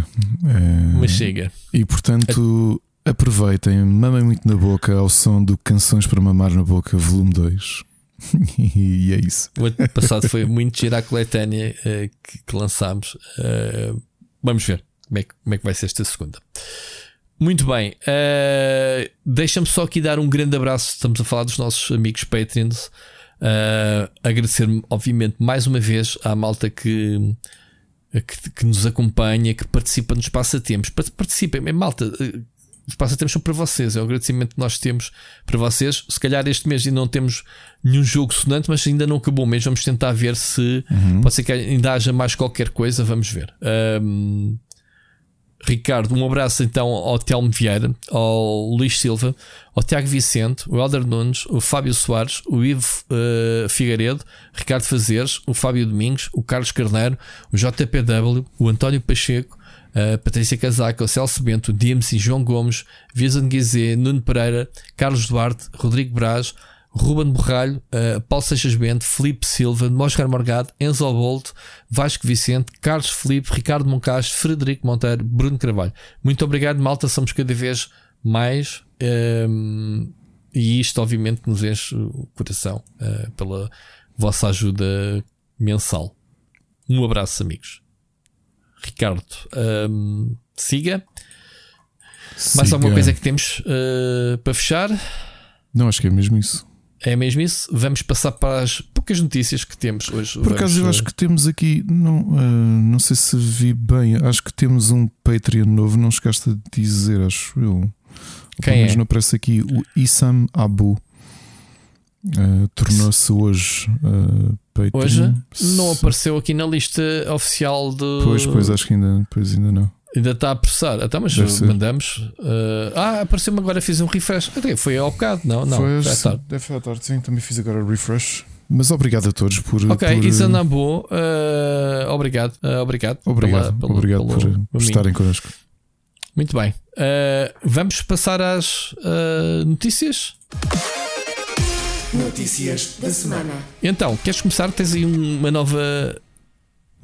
É, Mas chega. E portanto, aproveitem, mamem muito na boca ao som do Canções para Mamar na Boca, volume 2. e é isso. O ano passado foi muito gira a coletânea eh, que, que lançámos. Eh, vamos ver como é, que, como é que vai ser esta segunda. Muito bem. eh, Deixa-me só aqui dar um grande abraço. Estamos a falar dos nossos amigos Patreons. Eh, agradecer, obviamente, mais uma vez à malta que, que, que nos acompanha, que participa nos passatempos. Pa- Participem, malta. eh, os passatempos são para vocês. É o agradecimento que nós temos para vocês. Se calhar este mês ainda não temos nenhum jogo sonante, mas ainda não acabou mesmo. Vamos tentar ver se uhum. pode ser que ainda haja mais qualquer coisa. Vamos ver. Um, Ricardo, um abraço então ao Telmo Vieira, ao Luís Silva, ao Tiago Vicente, o Helder Nunes, o Fábio Soares, o Ivo uh, Figueiredo, Ricardo Fazeres, o Fábio Domingos, o Carlos Carneiro, o JPW, o António Pacheco, a Patrícia Casaca, o Celso Bento, o DMC, João Gomes, Viasan Guizé, Nuno Pereira, Carlos Duarte, Rodrigo Braz, Ruben Borralho, uh, Paulo Seixas Bento, Felipe Silva, Moscar Morgado, Enzo Bolt, Vasco Vicente, Carlos Felipe, Ricardo Moncacho, Frederico Monteiro, Bruno Carvalho. Muito obrigado, malta. Somos cada vez mais. Um, ehm, e isto, obviamente, nos enche o coração uh, pela vossa ajuda mensal. Um abraço, amigos. Ricardo, um, siga. siga. Mais alguma coisa que temos uh, para fechar? Não, acho que é mesmo isso. É mesmo isso? Vamos passar para as poucas notícias que temos hoje. Por acaso, eu acho que temos aqui, não, uh, não sei se vi bem, acho que temos um Patreon novo, não chegaste a dizer, acho eu. Quem é? não aparece aqui o Issam Abu. Uh, Tornou-se hoje uh, Patreon. Hoje não apareceu aqui na lista oficial de. Pois, pois, acho que ainda, pois ainda não. Ainda está a processar. Então, mas mandamos. Uh, ah, apareceu-me agora, fiz um refresh. Até foi ao bocado, não? Não, foi, à tarde. Deve ser à tarde, sim. Também fiz agora o refresh. Mas obrigado a todos por. Ok, por... Uh, obrigado. Uh, obrigado. Obrigado, pela, pela, obrigado pelo, por, por estarem connosco. Muito bem. Uh, vamos passar às uh, notícias. Notícias da semana. Então, queres começar? Tens aí uma nova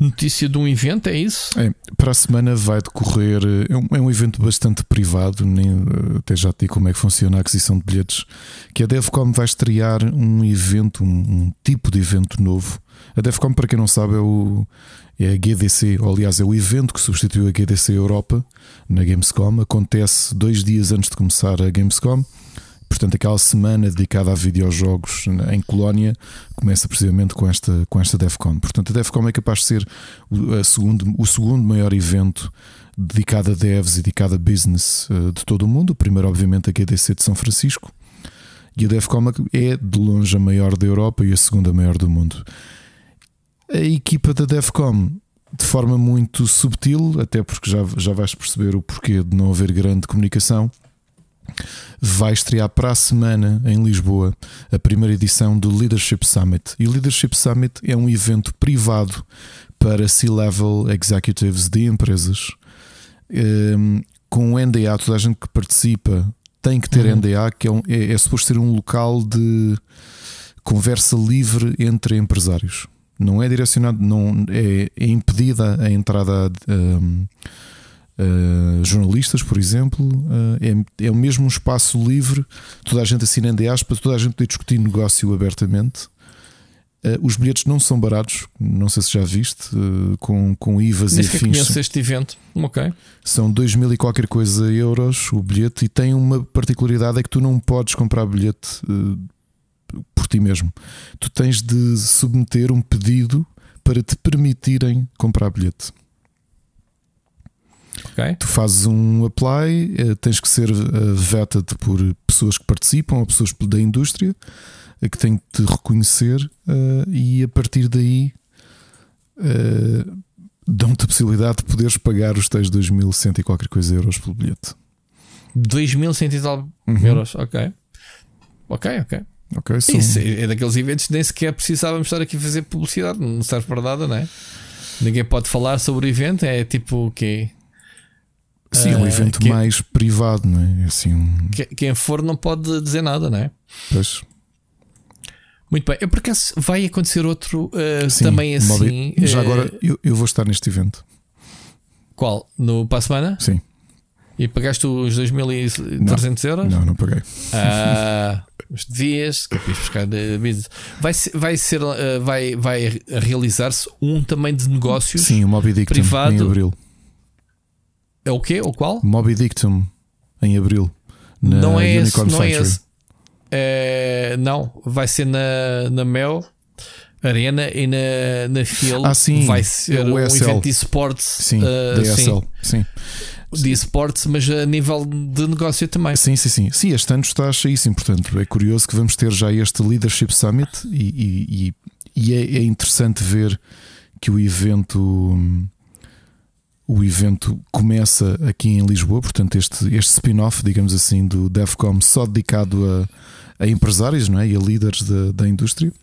notícia de um evento, é isso? É, para a semana vai decorrer. É um, é um evento bastante privado, nem, até já te digo como é que funciona a aquisição de bilhetes. Que a Devcom vai estrear um evento, um, um tipo de evento novo. A Devcom, para quem não sabe, é, o, é a GDC, ou aliás, é o evento que substituiu a GDC Europa na Gamescom. Acontece dois dias antes de começar a Gamescom. Portanto, aquela semana dedicada a videojogos em Colónia começa precisamente com esta, com esta DEFCON. Portanto, a DEFCON é capaz de ser o, segundo, o segundo maior evento dedicado a devs e dedicado a business uh, de todo o mundo. O primeiro, obviamente, a GDC de São Francisco. E a DEFCON é de longe a maior da Europa e a segunda maior do mundo. A equipa da DEFCON, de forma muito subtil, até porque já, já vais perceber o porquê de não haver grande comunicação vai estrear para a semana em Lisboa a primeira edição do Leadership Summit. E o Leadership Summit é um evento privado para C-level executives de empresas. Um, ehm, com o NDA, toda a gente que participa tem que ter uhum. NDA, que é, um, é, é suposto ser um local de conversa livre entre empresários. Não é direcionado, não é, é impedida a entrada. Um, ehm, Uh, jornalistas, por exemplo, uh, é, é mesmo um espaço livre, toda a gente assina NDAs para toda a gente poder discutir negócio abertamente. Uh, os bilhetes não são baratos, não sei se já viste, com, com IVAs Nem e afins. conheço este evento, ok. São 2 mil e qualquer coisa euros o bilhete e tem uma particularidade: é que tu não podes comprar bilhete por ti mesmo. Tu tens de submeter um pedido para te permitirem comprar bilhete. Okay. Tu fazes um apply, eh, tens que ser eh, vetted por pessoas que participam ou pessoas da indústria eh, que têm que te reconhecer e a partir daí dão-te a possibilidade de poderes pagar os tais 2.100 e qualquer coisa euros pelo bilhete. 2.100 e tal uhum. euros, ok. Ok, ok. Okay, são... Isso é daqueles eventos que nem sequer precisávamos estar aqui a fazer publicidade, não serve para nada, não é? Ninguém pode falar sobre o evento, é tipo o quê? Sim, é um ah, evento que, mais privado, não é? Assim, um... Quem for não pode dizer nada, não é? Pois. Muito bem. Eu por acaso vai acontecer outro uh, Sim, também assim. Já uh, agora eu, eu, vou estar neste evento. Qual? No para a semana? Sim. E pagaste os 2.300 euros? Não, não paguei. Ah, os dias, buscar de Vai vai, ser, vai, vai realizar-se um também de negócios. Sim, o Moby Dick privado. em abril. É o quê? O qual? Moby Dictum em abril. não é Unicorn esse, não é esse. É, não, vai ser na, na Mel Arena e na, na Phil ah, sim, vai ser um evento de esportes. Sim, uh, da ESL, sim. sim. de esportes, mas a nível de negócio também. Sim, sim, sim. Sim, este ano está cheíssimo. Portanto, é curioso que vamos ter já este Leadership Summit e, e, e é, é, interessante ver que o evento. O evento começa aqui em Lisboa, portanto, este, este spin-off, digamos assim, do DEFCOM, só dedicado a, a empresários não é? e a líderes da, da indústria.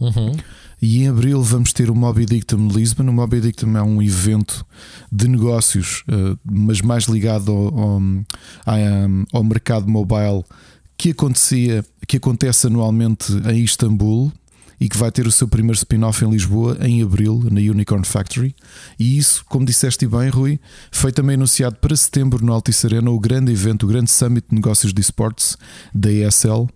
Uhum. E em abril vamos ter o Moby Dictum Lisbon. O Moby Dictum é um evento de negócios, eh, mas mais ligado ao, ao, ao mercado mobile que acontecia, que acontece anualmente em Istambul e que vai ter o seu primeiro spin-off em Lisboa em abril, na Unicorn Factory. E isso, como disseste bem, Rui, foi também anunciado para setembro no Altice Arena, o grande evento, o grande summit de negócios de esportes da ESL,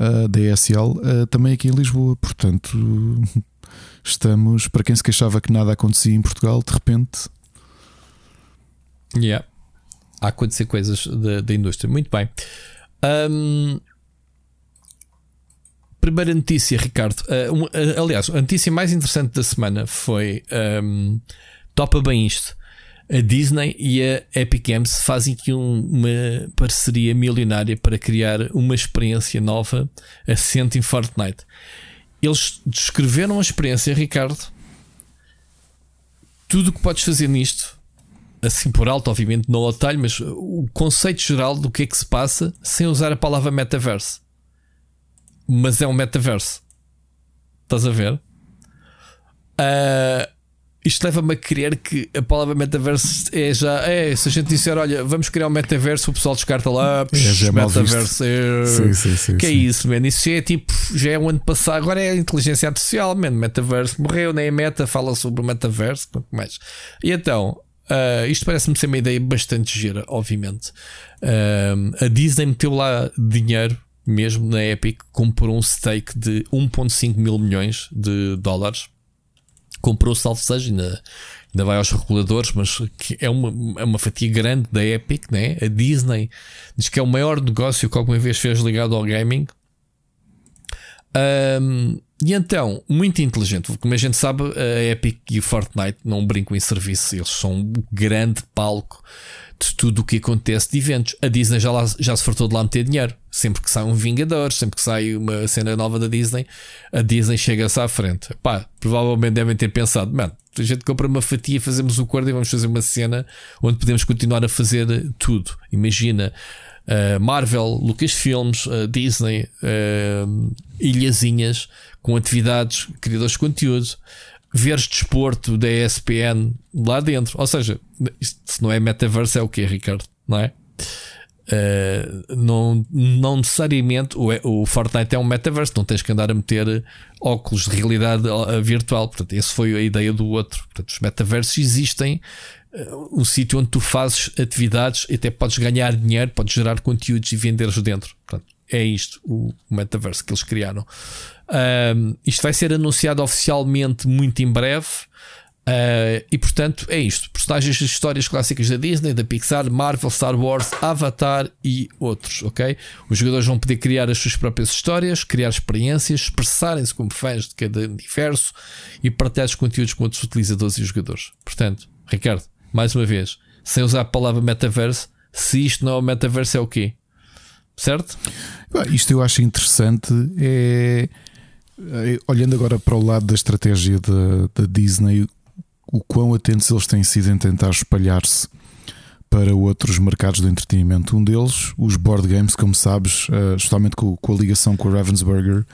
uh, da ESL, uh, também aqui em Lisboa. Portanto, estamos, para quem se queixava que nada acontecia em Portugal, de repente. Yeah. Há acontecer coisas da, da indústria. Muito bem. Um, primeira notícia, Ricardo. Uh, um, uh, aliás, a notícia mais interessante da semana foi um, topa bem isto a Disney e a Epic Games fazem aqui um, uma parceria milionária para criar uma experiência nova assente em Fortnite. Eles descreveram a experiência, Ricardo. Tudo o que podes fazer nisto, assim por alto, obviamente, não ao detalhe, mas o conceito geral do que é que se passa sem usar a palavra metaverse. Mas é um metaverso. Estás a ver? Uh, isto leva-me a crer que a palavra metaverso é já. É, se a gente disser, olha, vamos criar um metaverso, o pessoal descarta lá, psh, é, metaverso. É, sim, sim, sim, que é isso, mano? Isso já é tipo, já é o ano passado, agora é a inteligência artificial, mano. Metaverso morreu, nem a meta fala sobre o metaverso, quanto mais. E então, uh, isto parece-me ser uma ideia bastante gira, obviamente. Uh, a Disney meteu lá dinheiro mesmo na Epic, comprou um stake de 1,5 mil milhões de dólares comprou salvo seja, ainda, ainda vai aos reguladores, mas é uma, é uma fatia grande da Epic, né? a Disney diz que é o maior negócio que alguma vez fez ligado ao gaming. Um, e então, muito inteligente, como a gente sabe, a Epic e o Fortnite não brincam em serviço, eles são um grande palco de tudo o que acontece de eventos. A Disney já, lá, já se fartou de lá meter dinheiro. Sempre que sai um Vingadores, sempre que sai uma cena nova da Disney, a Disney chega-se à frente. Pá, provavelmente devem ter pensado, mano, a gente compra uma fatia, fazemos o acordo e vamos fazer uma cena onde podemos continuar a fazer tudo. Imagina. Uh, Marvel, Lucasfilms, uh, Disney, uh, ilhazinhas com atividades, criadores de conteúdo, veres desporto da ESPN lá dentro. Ou seja, isto, se não é metaverso, é o que, Ricardo? Não é? Uh, não, não necessariamente o, o Fortnite é um metaverso, não tens que andar a meter óculos de realidade virtual. Portanto, essa foi a ideia do outro. Portanto, os metaversos existem uh, um sítio onde tu fazes atividades e até podes ganhar dinheiro, podes gerar conteúdos e vender-os dentro. Portanto, é isto o metaverso que eles criaram. Um, isto vai ser anunciado oficialmente muito em breve. Uh, e portanto é isto: personagens de histórias clássicas da Disney, da Pixar, Marvel, Star Wars, Avatar e outros. Ok? Os jogadores vão poder criar as suas próprias histórias, criar experiências, expressarem-se como fãs de cada universo e partilhar os conteúdos com outros utilizadores e jogadores. Portanto, Ricardo, mais uma vez, sem usar a palavra metaverso, se isto não é o metaverso, é o quê? Certo? Isto eu acho interessante. É olhando agora para o lado da estratégia da, da Disney, o quão atentos eles têm sido em tentar espalhar-se para outros mercados do entretenimento. Um deles, os board games, como sabes, eh, justamente com, com a ligação com a Ravensburger,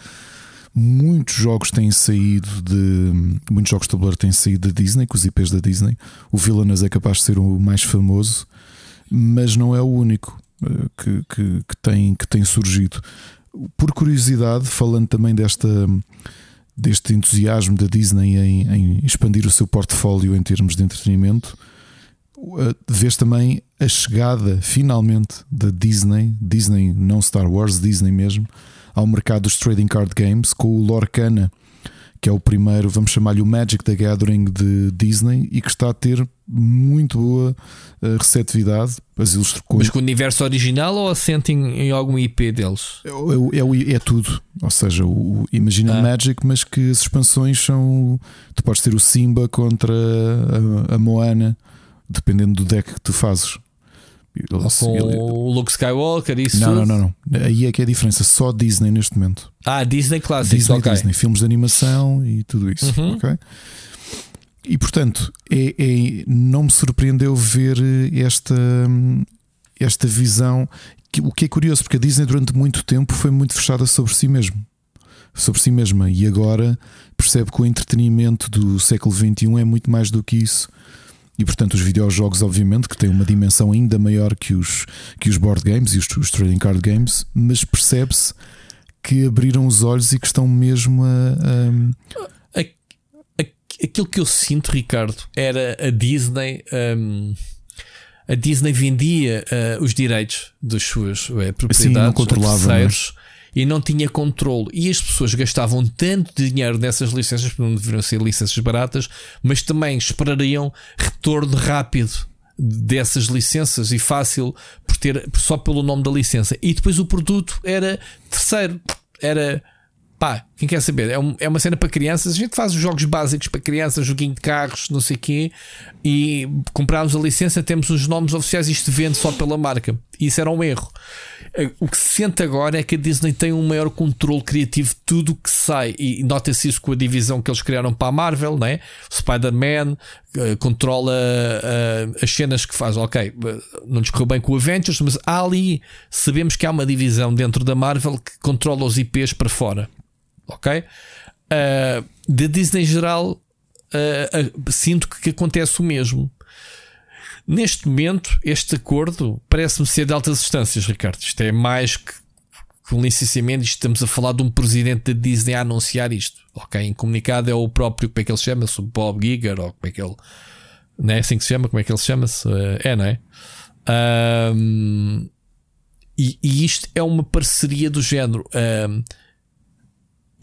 muitos jogos têm saído de. Muitos jogos de tabuleiro têm saído da Disney, com os IPs da Disney. O Villainous é capaz de ser o mais famoso, mas não é o único eh, que, que, que, tem, que tem surgido por curiosidade, falando também desta deste entusiasmo da Disney em, em expandir o seu portfólio em termos de entretenimento, uh, vês também a chegada finalmente da Disney, Disney não Star Wars, Disney mesmo, ao mercado dos trading card games com o Lorcana que é o primeiro, vamos chamar-lhe o Magic the Gathering de Disney e que está a ter muito boa uh, receptividade. Mas com o universo original ou assentem em algum IP deles? É, é, é, é tudo. Ou seja, o, imagina ah. Magic, mas que as expansões são. Tu podes ter o Simba contra a, a Moana dependendo do deck que tu fazes. com ele... o Luke Skywalker, isso não, não, não, não. Aí é que é a diferença. Só Disney neste momento. Ah, Disney Classics, Disney, okay. Disney, filmes de animação e tudo isso. Uhum. Ok. E portanto, é, é, não me surpreendeu ver esta, esta visão. Que, o que é curioso, porque a Disney durante muito tempo foi muito fechada sobre si mesmo. Sobre si mesma. E agora percebe que o entretenimento do século XXI é muito mais do que isso. E portanto, os videojogos, obviamente, que têm uma dimensão ainda maior que os, que os board games e os, os trading card games, mas percebe-se que abriram os olhos e que estão mesmo a, a... Aquilo que eu sinto, Ricardo, era a Disney. Um, a Disney vendia uh, os direitos das suas uh, propriedades Sim, não a terceiros. Não é? e não tinha controle. E as pessoas gastavam tanto dinheiro nessas licenças, porque não deveriam ser licenças baratas, mas também esperariam retorno rápido dessas licenças e fácil por ter só pelo nome da licença. E depois o produto era terceiro, era pá, quem quer saber? É, um, é uma cena para crianças. A gente faz os jogos básicos para crianças, joguinho de carros, não sei o quê, e compramos a licença, temos os nomes oficiais. Isto vende só pela marca. Isso era um erro. Eh, o que se sente agora é que a Disney tem um maior controle criativo de tudo o que sai. E nota-se isso com a divisão que eles criaram para a Marvel, né? Spider-Man uh, controla uh, as cenas que faz. Ok, não lhes correu bem com o Avengers, mas há ali, sabemos que há uma divisão dentro da Marvel que controla os IPs para fora. Ok? Uh, da Disney em geral, sinto que acontece o mesmo. Neste momento, este acordo parece-me ser de altas instâncias, Ricardo. Isto é mais que, que licenciamento. Estamos a falar de um presidente da Disney a anunciar isto. Ok, em comunicado é o próprio, como é que ele se chama? -se? Bob Giger, ou como é que ele. Não é assim que se chama? Como é que ele se chama-se? É, não é? Um, e, e, isto é uma parceria do género. Um,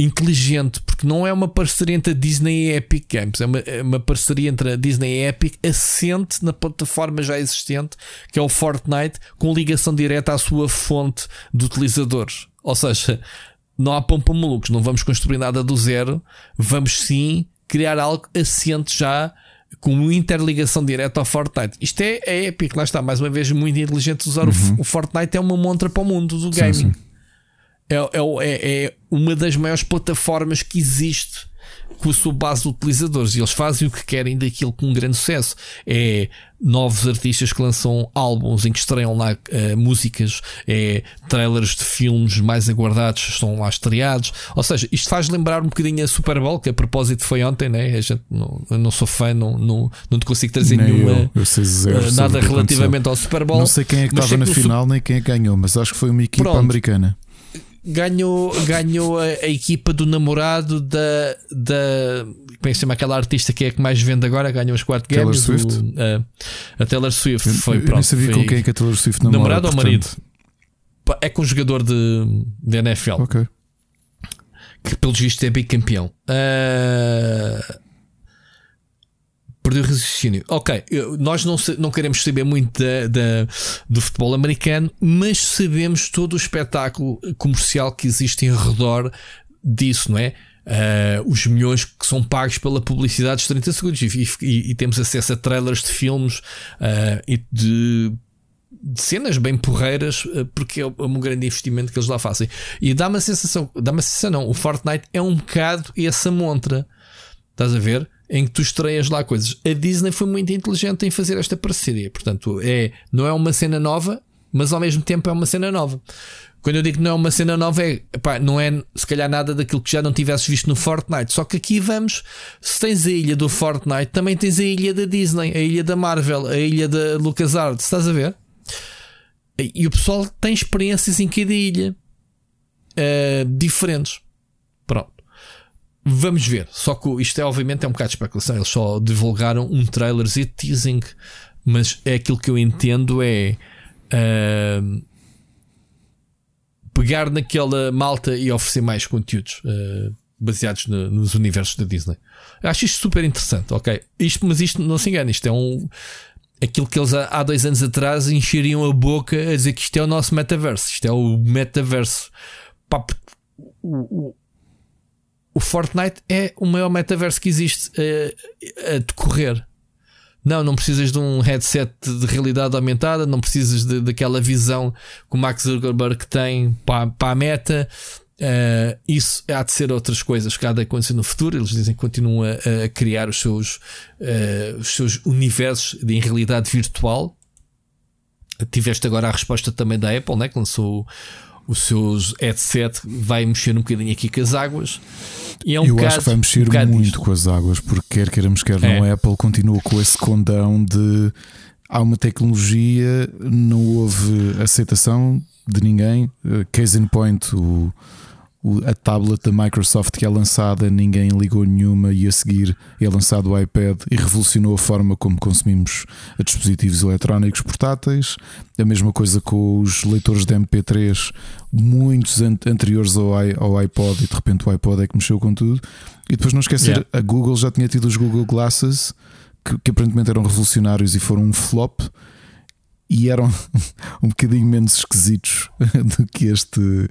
inteligente, porque não é uma parceria entre a Disney e a Epic Games, é uma, é uma parceria entre a Disney e a Epic assente na plataforma já existente, que é o Fortnite, com ligação direta à sua fonte de utilizadores. Ou seja, não há pompa malucos, não vamos construir nada do zero, vamos sim criar algo assente já com interligação direta ao Fortnite. Isto é a Epic, lá está, mais uma vez, muito inteligente usar uhum. o, o, Fortnite, é uma montra para o mundo do gaming. Sim, sim. É, é, é, é uma das maiores plataformas que existe com a sua base de utilizadores e eles fazem o que querem daquilo com um grande sucesso. É novos artistas que lançam álbuns em que estreiam lá uh, músicas, é trailers de filmes mais aguardados estão lá estreados. Ou seja, isto faz lembrar um bocadinho a Super Bowl, que a propósito foi ontem, né? A gente não, eu não sou fã, não, não, não te consigo trazer nem nenhuma eu, eu zero, uh, nada relativamente ao Super Bowl. Não sei quem é que estava na final, nem quem é que ganhou, mas acho que foi uma equipa Pronto. americana ganhou, ganhou a, a, equipa do namorado da, da. Como é que se chama aquela artista que é a que mais vende agora? Ganhou os 4 games. Swift? O, a, a Taylor Swift eu, foi eu pronto. nem sabia foi com quem é que a Taylor Swift namora. Namorado portanto... ou marido? É com um jogador de, de NFL. Ok. Que pelos vistos é bicampeão. Uh, Perdeu o raciocínio. Ok, nós não, não queremos saber muito da, da, do futebol americano, mas sabemos todo o espetáculo comercial que existe em redor disso, não é? Uh, os milhões que são pagos pela publicidade de 30 segundos e, e, e temos acesso a trailers de filmes uh, e de, de, cenas bem porreiras uh, porque é um grande investimento que eles lá fazem e dá uma sensação, dá uma sensação não, o Fortnite é um bocado essa montra estás a ver? Em que tu estreias lá coisas. A Disney foi muito inteligente em fazer esta parceria. Portanto, é, não é uma cena nova, mas ao mesmo tempo é uma cena nova. Quando eu digo que não é uma cena nova, é, pá, não é se calhar nada daquilo que já não tivesses visto no Fortnite. Só que aqui vamos, se tens a ilha do Fortnite, também tens a ilha da Disney, a ilha da Marvel, a ilha da LucasArts, estás a ver? E o pessoal tem experiências em cada ilha uh, diferentes. Pronto. Vamos ver. Só que isto é obviamente é um bocado de especulação. Eles só divulgaram um trailer e teasing, mas é aquilo que eu entendo é uh, pegar naquela malta e oferecer mais conteúdos uh, baseados no, nos universos da Disney. Acho isto super interessante, ok? Isto, mas isto não se engane, isto é um aquilo que eles há dois anos atrás encheriam a boca a dizer que isto é o nosso metaverso, isto é o metaverso. Pá, o Fortnite é o maior metaverso que existe uh, a decorrer. Não, não precisas de um headset de realidade aumentada, não precisas daquela visão que o Max Zuckerberg tem para, para a meta. Uh, isso há de ser outras coisas que há de acontecer no futuro. Eles dizem que continuam a, a criar os seus, uh, os seus universos de, em realidade virtual. Tiveste agora a resposta também da Apple, né, que lançou os seus headset, vai mexer um bocadinho aqui com as águas. E é um Eu bocado, acho que vai mexer um muito disto. com as águas, porque quer queiramos, quer é. não, a Apple continua com esse condão de há uma tecnologia, não houve aceitação de ninguém. Uh, case in point, o a tablet da Microsoft que é lançada, ninguém ligou nenhuma e a seguir é lançado o iPad e revolucionou a forma como consumimos dispositivos eletrónicos portáteis. A mesma coisa com os leitores de MP3, muitos anteriores ao, ao iPod, e de repente o iPod é que mexeu com tudo. E depois não esquecer, yeah. a Google já tinha tido os Google Glasses que, que aparentemente eram revolucionários e foram um flop e eram um bocadinho menos esquisitos do que este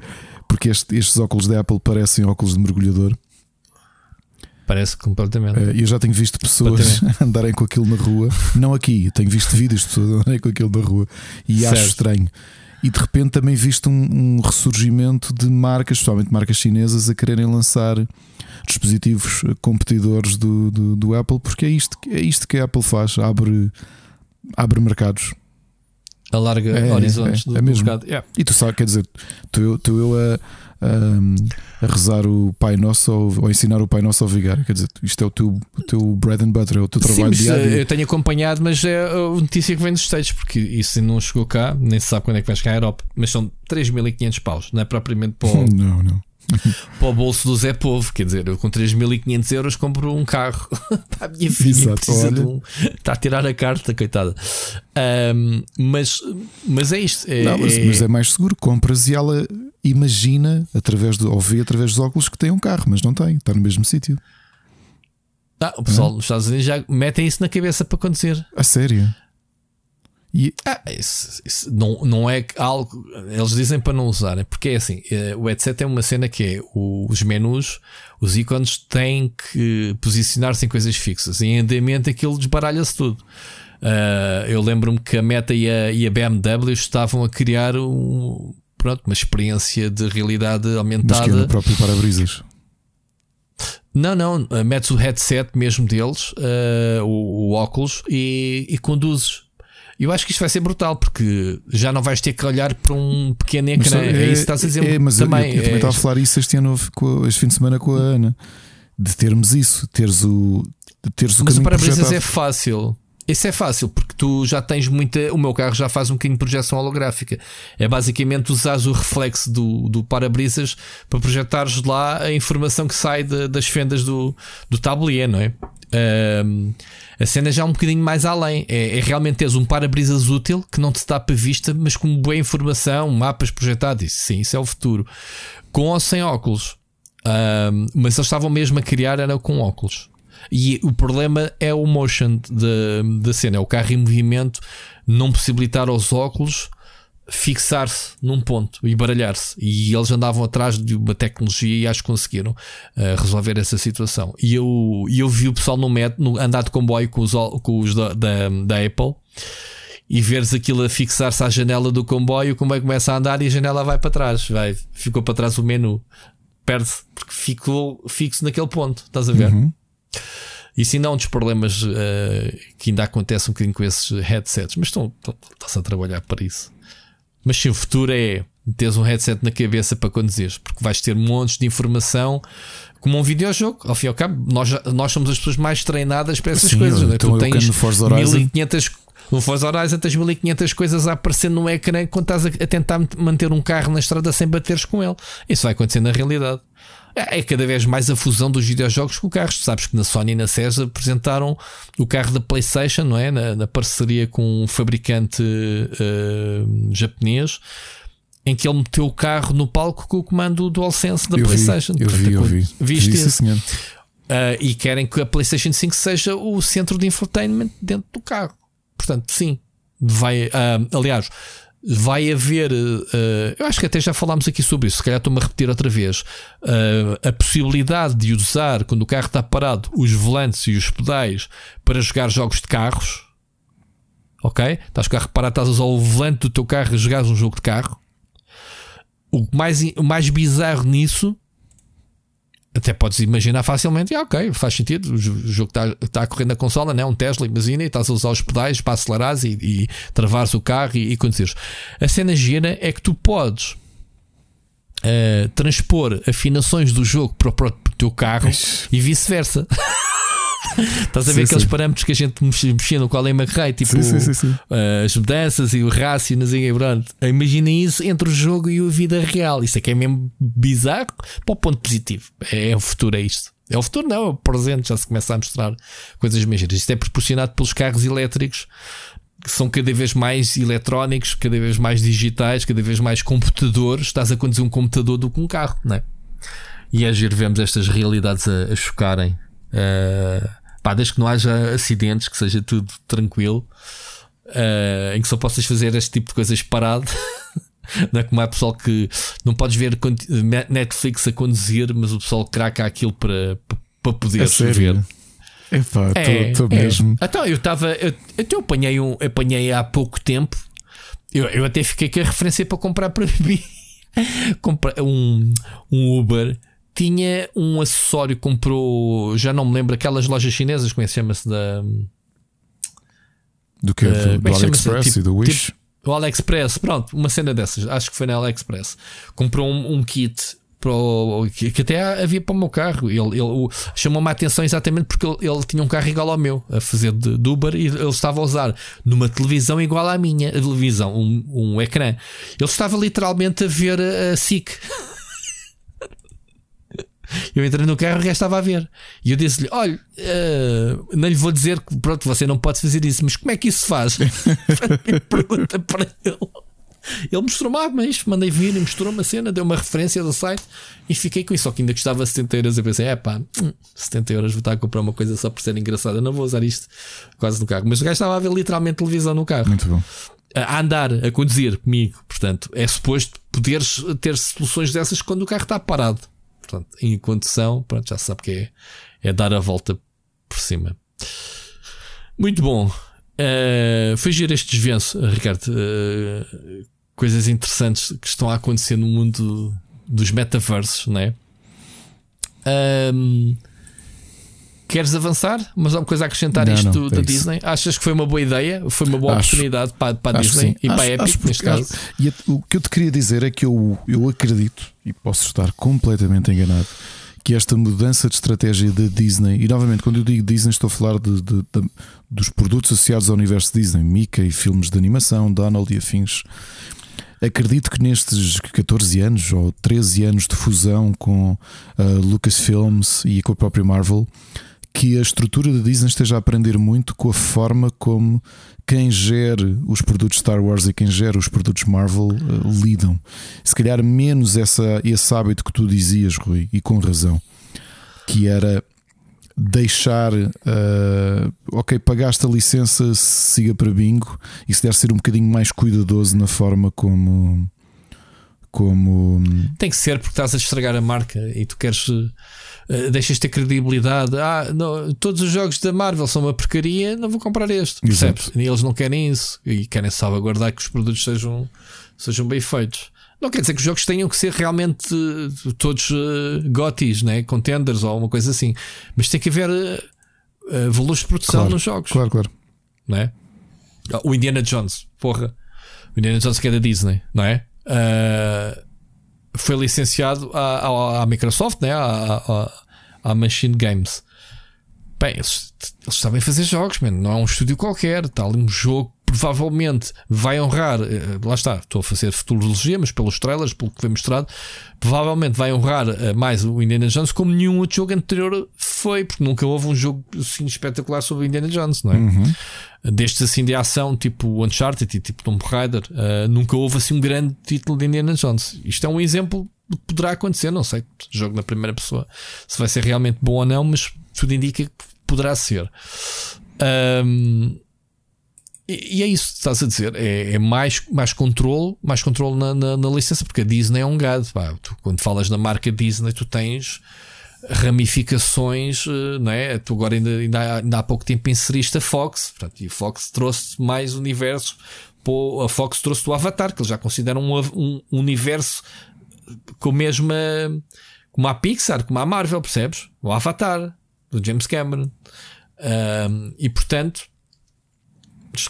porque este, estes óculos da Apple parecem óculos de mergulhador. Parece completamente. Eh, eu já tenho visto pessoas andarem com aquilo na rua. Não aqui, tenho visto vídeos de pessoas andarem com aquilo na rua e certo. acho estranho. E de repente também visto um, um, ressurgimento de marcas, especialmente marcas chinesas, a quererem lançar dispositivos competidores do, do, do Apple, porque é isto, é isto que a Apple faz: abre, abre mercados alarga é, horizontes é, do, é mesmo. mercado. Yeah. E tu sabes, quer dizer, tu, tu eu a, a, a rezar o Pai Nosso ou, ou, ensinar o Pai Nosso ao vigário, quer dizer, isto é o teu, o teu bread and butter, é o teu trabalho Sim, diário. Eu tenho acompanhado, mas é a notícia que vem dos States, porque isso não chegou cá, nem se sabe quando é que vai chegar à Europa, mas são 3.500 paus, não é propriamente para o, não, não. para o bolso do Zé Povo. Quer dizer, eu com 3.500 euros compro um carro para a minha filha. Exato, precisa de um, está a tirar a carta, coitada. Um, mas, mas é isto. É, Não, mas, é... mas, é... mais seguro. Compras e ela imagina, através do, ou vê através dos óculos, que tem um carro, mas não tem, está no mesmo sítio. Ah, o pessoal nos Estados Unidos já metem isso na cabeça para acontecer. A sério? E... Ah, isso, isso, não, não é algo. Eles dizem para não usarem, porque é assim: eh, o headset é uma cena que é os menus, os ícones têm que posicionar-se em coisas fixas. Em andamento aquilo desbaralha-se tudo. Uh, eu lembro-me que a Meta e a, e a BMW estavam a criar um, pronto, uma experiência de realidade aumentada. Mas que no próprio para-brisas. Não, não, metes o headset mesmo deles, uh, o, o, óculos, e, e conduzes. Eu acho que isto vai ser brutal porque já não vais ter que olhar para um pequeno ecrã. É, é, isso que estás a dizer. É, mas também, eu, eu, também estava a falar isso este ano, com, este fim de semana com a Ana, de termos isso, teres o, teres o Mas o para-brisas é fácil. Isso é fácil porque tu já tens muita. O meu carro já faz um bocadinho de projeção holográfica. É basicamente usares o reflexo do, do para-brisas para projetares lá a informação que sai de, das fendas do, do tablier, não é? Um, a cena já é um bocadinho mais além. É, é realmente teres um para-brisas útil que não te tapa a vista, mas com boa informação, mapas projetados. Sim, isso é o futuro. Com ou sem óculos. Um, mas eles estavam mesmo a criar era com óculos. E o problema é o motion da cena, é o carro em movimento não possibilitar aos óculos fixar-se num ponto e baralhar-se. E eles andavam atrás de uma tecnologia e acho que conseguiram uh, resolver essa situação. E eu, eu vi o pessoal no, met, no andar de comboio com os, com os da, da, da Apple e veres aquilo a fixar-se à janela do comboio, como é que começa a andar e a janela vai para trás, vai, ficou para trás o menu, perde-se porque ficou fixo naquele ponto, estás a ver? Uhum. Isso ainda é um dos problemas uh, que ainda acontece um bocadinho com esses headsets, mas estão-se a trabalhar para isso. Mas se o futuro é teres um headset na cabeça para conduzir, porque vais ter montes de informação como um videojogo. Ao fim e ao cabo, nós, nós somos as pessoas mais treinadas para essas Sim, coisas. Né? Tu tens no Forza Horizon. 1500 no Forza Horizon tens 1500 coisas a aparecer no ecrã quando estás a, a, tentar manter um carro na estrada sem bateres com ele. Isso vai acontecer na realidade. É, é cada vez mais a fusão dos videojogos com carros. Tu sabes que na Sony e na SES apresentaram o carro da PlayStation, não é? Na, na parceria com um fabricante uh, japonês, em que ele meteu o carro no palco com o comando DualSense da eu PlayStation. Vi, eu vi, eu vi. Viste vi, isso, uh, e querem que a PlayStation 5 seja o centro de infotainment dentro do carro. Portanto, sim, vai. Uh, aliás, vai haver, uh, eu acho que até já falámos aqui sobre isso, se calhar estou-me a repetir outra vez, uh, a possibilidade de usar, quando o carro está parado, os volantes e os pedais para jogar jogos de carros. Ok? Estás com o carro parado, estás a usar o volante do teu carro e jogares um jogo de carro. O mais, o mais bizarro nisso até podes imaginar facilmente, ah, ok, faz sentido. O jogo está, está a correr na consola, né? um Tesla, imagina, e estás a usar os pedais para acelerares e, e travares o carro e, e conduzires. A cena gira é que tu podes uh, transpor afinações do jogo para o próprio teu carro e vice-versa. Estás a ver sim, aqueles sim. parâmetros que a gente mexia no qual é McRae, tipo sim, uh, as mudanças e o rácio, não sei. Imaginem isso entre o jogo e a vida real. Isso aqui é mesmo bizarro para o ponto positivo. É, é o futuro, é isto. É o futuro, não, é o presente. Já se começa a mostrar coisas mexidas. Isto é proporcionado pelos carros elétricos que são cada vez mais eletrónicos, cada vez mais digitais, cada vez mais computadores. Estás a conduzir um computador do que um carro, não é? E é giro vemos estas realidades a, a chocarem Uh, pá, desde que não haja acidentes, que seja tudo tranquilo, uh, em que só possas fazer este tipo de coisas parado. não é como há pessoal que não podes ver Netflix a conduzir, mas o pessoal craca aquilo para, para poder ver. Epá, é, tô, tô é. mesmo. Então, eu estava. Eu, eu apanhei, um, apanhei há pouco tempo. Eu, eu até fiquei com a referência para comprar para mim. comprar um, um Uber tinha um acessório, comprou, já não me lembro, aquelas lojas chinesas, como é que chama-se? Da. Do que? Uh, do, do AliExpress tipo, e do Wish? Tipo, o AliExpress, pronto, uma cena dessas, acho que foi na AliExpress. Comprou um, um kit para o, que, que, até havia para o meu carro. Ele, ele chamou-me a atenção exatamente porque ele, ele, tinha um carro igual ao meu, a fazer de, de, Uber, e ele estava a usar numa televisão igual à minha, a televisão, um, um ecrã. Ele estava literalmente a ver a, a SIC. Eu entrei no carro e já estava a ver. E eu disse-lhe: Olha, uh, não lhe vou dizer que pronto, você não pode fazer isso, mas como é que isso se faz? Pergunta para ele. Ele mostrou-me, ah, mas mandei vir e mostrou-me a cena, deu uma referência do site e fiquei com isso. Só que ainda custava 70 euros. Eu pensei, é pá, 70 euros vou estar a comprar uma coisa só por ser engraçada. Não vou usar isto quase no carro. Mas o gajo estava a ver literalmente televisão no carro. Muito bom. A andar, a conduzir comigo. Portanto, é suposto poderes ter soluções dessas quando o carro está parado. Portanto, em condução, pronto, já sabe que é, é dar a volta por cima. Muito bom. Uh, foi este desvenço, Ricardo. Uh, coisas interessantes que estão a acontecer no mundo dos metaversos, não é? Um, queres avançar? Mas há uma coisa a acrescentar não, isto não, da Disney? Achas que foi uma boa ideia? Foi uma boa acho, oportunidade para, para a Disney e acho, para a Epic neste caso? E o que eu te queria dizer é que eu, eu acredito, e posso estar completamente enganado, que esta mudança de estratégia da Disney, e novamente, quando eu digo Disney, estou a falar de, de, de, dos produtos associados ao universo Disney, Mickey, filmes de animação, Donald e afins. Acredito que nestes 14 anos ou 13 anos de fusão com a Lucasfilms e com a própria Marvel, que a estrutura da Disney esteja a aprender muito com a forma como quem gere os produtos Star Wars e quem gera os produtos Marvel uh, lidam. Se calhar menos essa, esse hábito que tu dizias, Rui, e com razão, que era deixar, uh, ok, pagaste a licença, siga para bingo, e se der ser um bocadinho mais cuidadoso na forma como. Como Tem que ser porque estás a estragar a marca e tu queres eh, deixas ter credibilidade. Ah, não, todos os jogos da Marvel são uma porcaria, não vou comprar este. Percebes? E eles não querem isso e querem salvaguardar que os produtos sejam, sejam bem feitos. Não quer dizer que os jogos tenham que ser realmente uh, todos uh, gotis, né? contenders ou alguma coisa assim, mas tem que haver uh, valores de produção claro, nos jogos. Claro, claro. Não é? O Indiana Jones, porra. O Indiana Jones que é da Disney, não é? Uh, foi licenciado à, à, à Microsoft, né? à, à, Machine Games. Bem, eles, eles sabem fazer jogos, man. não é um estúdio qualquer. Está ali um jogo provavelmente vai honrar. Eh, lá está, estou a fazer futurologia, mas pelos trailers, pelo que foi mostrado, provavelmente vai honrar eh, mais o Indiana Jones como nenhum outro jogo anterior foi, porque nunca houve um jogo assim espetacular sobre o Indiana Jones, não é? Uhum. Destes assim de ação, tipo Uncharted e tipo Tomb Raider, uh, nunca houve assim um grande título de Indiana Jones. Isto é um exemplo do que poderá acontecer, não sei, jogo na primeira pessoa, se vai ser realmente bom ou não, mas tudo indica que poderá ser. Um, E, é isso que estás a dizer. É, é, mais, mais controle, mais controle na, na, na, licença, porque a Disney é um gado. Pá. Tu, quando falas na marca Disney, tu tens ramificações, eh, não é? Tu agora ainda, ainda, há, ainda há pouco tempo inseriste a Fox, portanto, e a Fox trouxe mais universo. Pô, a Fox trouxe o Avatar, que eles já consideram um, um universo com a mesma. como a Pixar, como a Marvel, percebes? O Avatar, do James Cameron. Um, e portanto,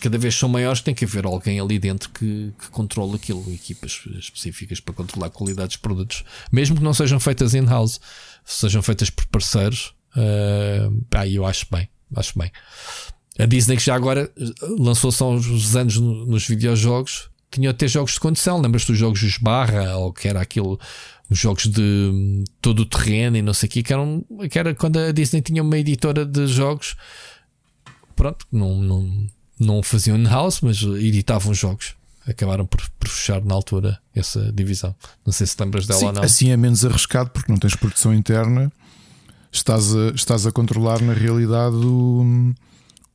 cada vez são maiores, tem que haver alguém ali dentro que, que controle aquilo, equipas específicas para controlar a qualidade dos produtos, mesmo que não sejam feitas in-house, sejam feitas por parceiros. Uh, aí eu acho bem, acho bem. A Disney que já agora lançou-se há uns anos nos videojogos, tinha até jogos de condição. Lembras-te dos jogos dos barra, ou que era aquilo, os jogos de todo o terreno e não sei o que, que, eram, que era quando a Disney tinha uma editora de jogos. Pronto, não, não, não faziam in-house, mas editavam jogos. Acabaram por, por, fechar na altura essa divisão. Não sei se lembras dela Sim, ou não. Assim é menos arriscado porque não tens produção interna, estás a, estás a controlar na realidade o,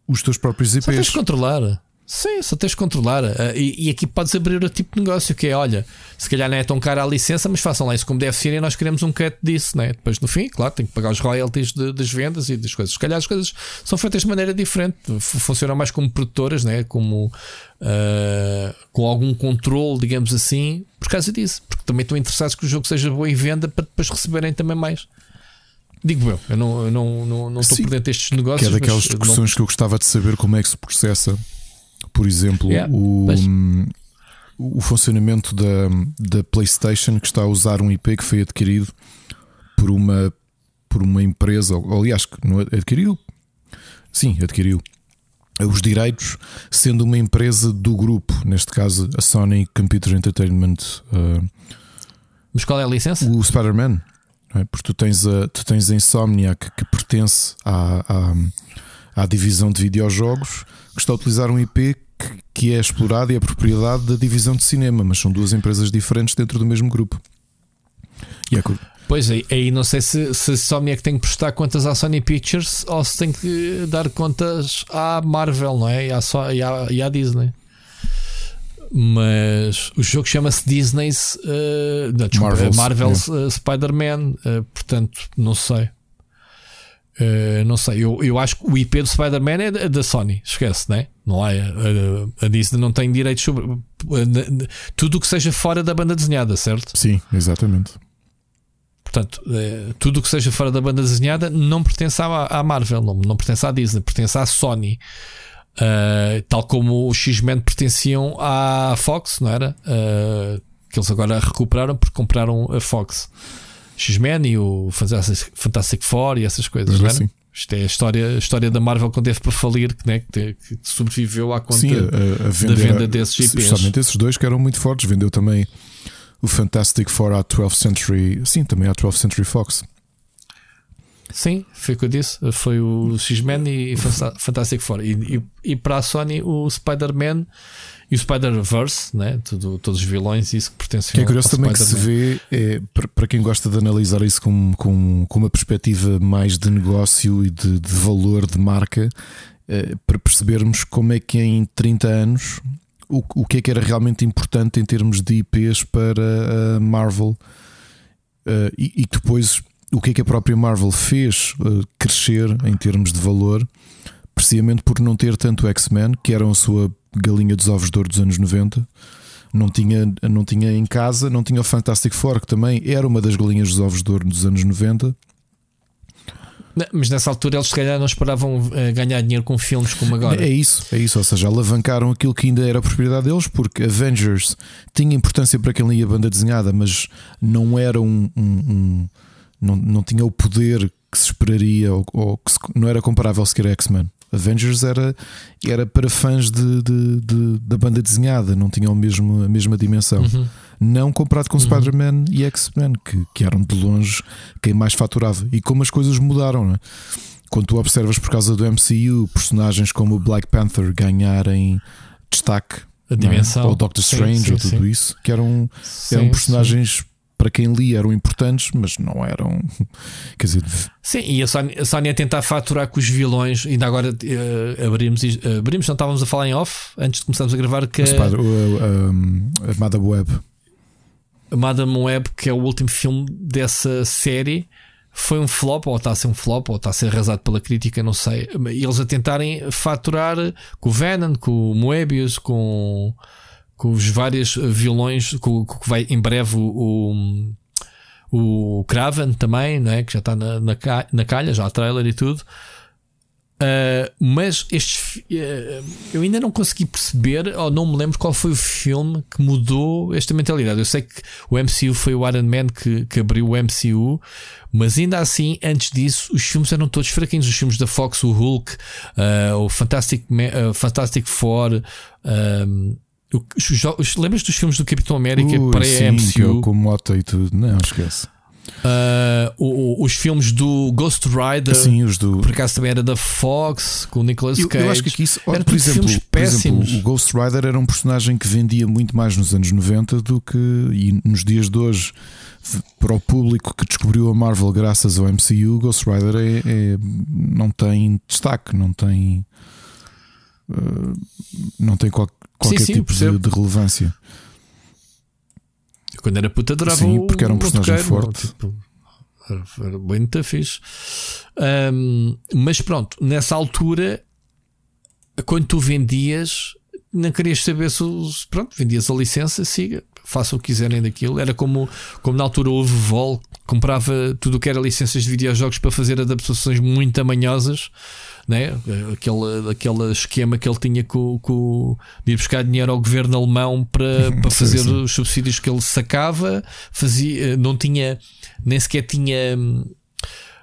os teus próprios IPs. Só tens de controlar. Sim, só tens de controlar. Uh, e, e, aqui podes abrir outro tipo de negócio que é: olha, se calhar não é tão cara a licença, mas façam lá isso como deve ser e nós queremos um cut disso, né? Depois no fim, claro, tem que pagar os royalties de, das vendas e das coisas. Se calhar as coisas são feitas de maneira diferente, funcionam mais como produtoras, né? Como uh, com algum controle, digamos assim, por causa disso, porque também estão interessados que o jogo seja bom em venda para depois receberem também mais. Digo eu, eu não, eu não, não, não estou por dentro destes negócios. Que é daquelas discussões não... que eu gostava de saber como é que se processa por exemplo, yeah, o, o funcionamento da, da PlayStation que está a usar um IP que foi adquirido por uma, por uma empresa, ou, aliás, que não adquiriu, sim, adquiriu os direitos, sendo uma empresa do grupo, neste caso a Sony Computer Entertainment. Uh, Mas qual é a licença? O Spider-Man. É? Porque tu tens a, tu tens a Insomniac que pertence à, à, à divisão de videojogos que está a utilizar um IP que, que é explorado e é propriedade da divisão de cinema, mas são duas empresas diferentes dentro do mesmo grupo. E é Pois aí, aí não sei se, se Sony é que tem que prestar contas à Sony Pictures ou se tem que dar contas à Marvel, não é? E à, e à, e à Disney. Mas o jogo chama-se Disney's uh, não, desculpa, Marvel's, Marvel's yeah. uh, Spider-Man, uh, portanto, não sei. Uh, não sei, eu, eu acho que o IP do Spider-Man é da Sony, esquece, né? não é? A, a Disney não tem direitos sobre tudo o que seja fora da banda desenhada, certo? Sim, exatamente. Portanto, é, tudo o que seja fora da banda desenhada não pertence à, à Marvel, não, não pertence à Disney, pertence à Sony. Uh, tal como os X-Men pertenciam à Fox, não era? Uh, que eles agora recuperaram porque compraram a Fox. X-Men e o Fantastic Four e essas coisas, não é? Sim. Isto é a história, a história da Marvel quando teve para falir, né, que, que sobreviveu à conta Sim, a, a vender, da venda desses IPs. Justamente esses dois que eram muito fortes. Vendeu também o Fantastic Four à 12th Century, sim, também à 12th Century Fox. Sim, foi o que eu disse. Foi o X-Men e Fantastic Four. E, e, e, para a Sony, o Spider-Man e o Spider-Verse, né? Tudo, todos os vilões, isso que pertence Que é curioso também que se vê, é, para quem gosta de analisar isso com, com, com uma perspectiva mais de negócio e de, de valor de marca, é, para percebermos como é que em 30 anos o, o que é que era realmente importante em termos de IPs para a Marvel uh, e, e, depois o que é que a própria Marvel fez uh, crescer em termos de valor, precisamente por não ter tanto X-Men, que eram a sua galinha dos ovos de ouro dos anos 90. Não tinha, não tinha em casa, não tinha o Fantastic Four, que também era uma das galinhas dos ovos de ouro dos anos 90. Mas nessa altura eles se calhar não esperavam eh, ganhar dinheiro com filmes como agora. É isso, é isso. Ou seja, alavancaram aquilo que ainda era propriedade deles, porque Avengers tinha importância para quem lia a banda desenhada, mas não era um, um, um não, não tinha o poder que se esperaria ou, ou que se, não era comparável sequer a X-Men. Avengers era, era para fãs de, de, de, da banda desenhada, não tinham mesmo, a mesma dimensão. Uhum. Não comparado com uhum. Spider-Man e X-Men, que, que eram de longe quem mais faturava. E como as coisas mudaram, é? quando tu observas por causa do MCU, personagens como o Black Panther ganharem destaque, a dimensão, é? ou Doctor Strange, sim, sim, ou tudo sim. isso, que eram, eram personagens para quem lia eram importantes, mas não eram. Quer dizer, sim, e a Sony, a Sony a tentar faturar com os vilões, ainda agora uh, abrimos, uh, abrimos, não estávamos a falar em off antes de começarmos a gravar. Que mas, pá, a, a, a Madame Web, a Madame Web, que é o último filme dessa série foi um flop, ou está a ser um flop, ou está a ser arrasado pela crítica, não sei. E eles a tentarem faturar com o Venom, com o Moebius, com, com os vários vilões, com, com que vai em breve o, o, o Craven também, não é? que já está na, na, na calha, já há trailer e tudo. Uh, mas estes uh, eu ainda não consegui perceber ou não me lembro qual foi o filme que mudou esta mentalidade. Eu sei que o MCU foi o Iron Man que, que abriu o MCU, mas ainda assim, antes disso, os filmes eram todos fraquinhos. Os filmes da Fox, o Hulk, uh, o Fantastic, Fantastic Four. Os, os, lembras dos filmes do Capitão América para MCU? Com moto e tudo, não esquece. Uh, o, os filmes do Ghost Rider, Sim, os do... por acaso também era da Fox, com o Nicolas Cage. Eu, eu acho que aqui isso, olha, por, exemplo, filmes péssimos. Por exemplo, o Ghost Rider era um personagem que vendia muito mais nos anos 90 do que e nos dias de hoje. Para o público que descobriu a Marvel graças ao MCU, Ghost Rider é, é não tem destaque, não tem, uh, não tem qual, qualquer sim, sim, tipo de, de relevância. Eu, quando era puta adorava Sim, porque era um personagem forte. Tipo, era, era bem muito fixe. Um, mas pronto, nessa altura, quando tu vendias, não querias saber se, pronto, vendias a licença, siga, faça o que quiserem daquilo. Era como, como na altura houve Vol, comprava tudo o que era licenças de videojogos para fazer adaptações muito tamanhosas né? aquele, aquele esquema que ele tinha com, com, de ir buscar dinheiro ao governo alemão para, para fazer sim, sim. os subsídios que ele sacava, fazia, não tinha, nem sequer tinha.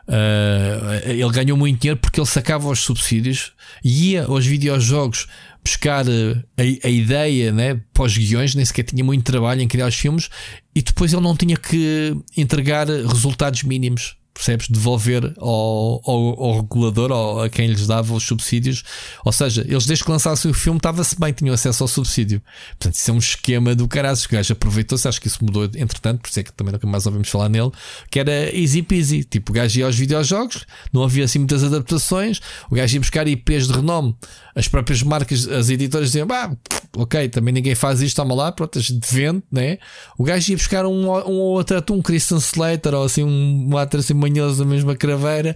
Uh, ele ganhou muito dinheiro porque ele sacava os subsídios e ia aos videojogos buscar eh, a, a ideia né, para os guiões, nem sequer tinha muito trabalho em criar os filmes e depois ele não tinha que entregar resultados mínimos percebes? Devolver ao, ao, ao, regulador ou a quem lhes dava os subsídios. Ou seja, eles desde que lançassem o filme estava-se bem, tinham acesso ao subsídio. Portanto, isso é um esquema do caralho. O gajo aproveitou-se, acho que isso mudou entretanto, por isso é que também nunca mais ouvimos falar nele, que era easy peasy. Tipo, o gajo ia aos videojogos, não havia assim muitas adaptações, o gajo ia buscar IPs de renome. As próprias marcas, as editoras diziam, bah, ok, também ninguém faz isto, toma lá, pronto, gente vende, né? O gajo ia buscar um, um outro, um Christian Slater ou assim, um ator assim manhoso da mesma craveira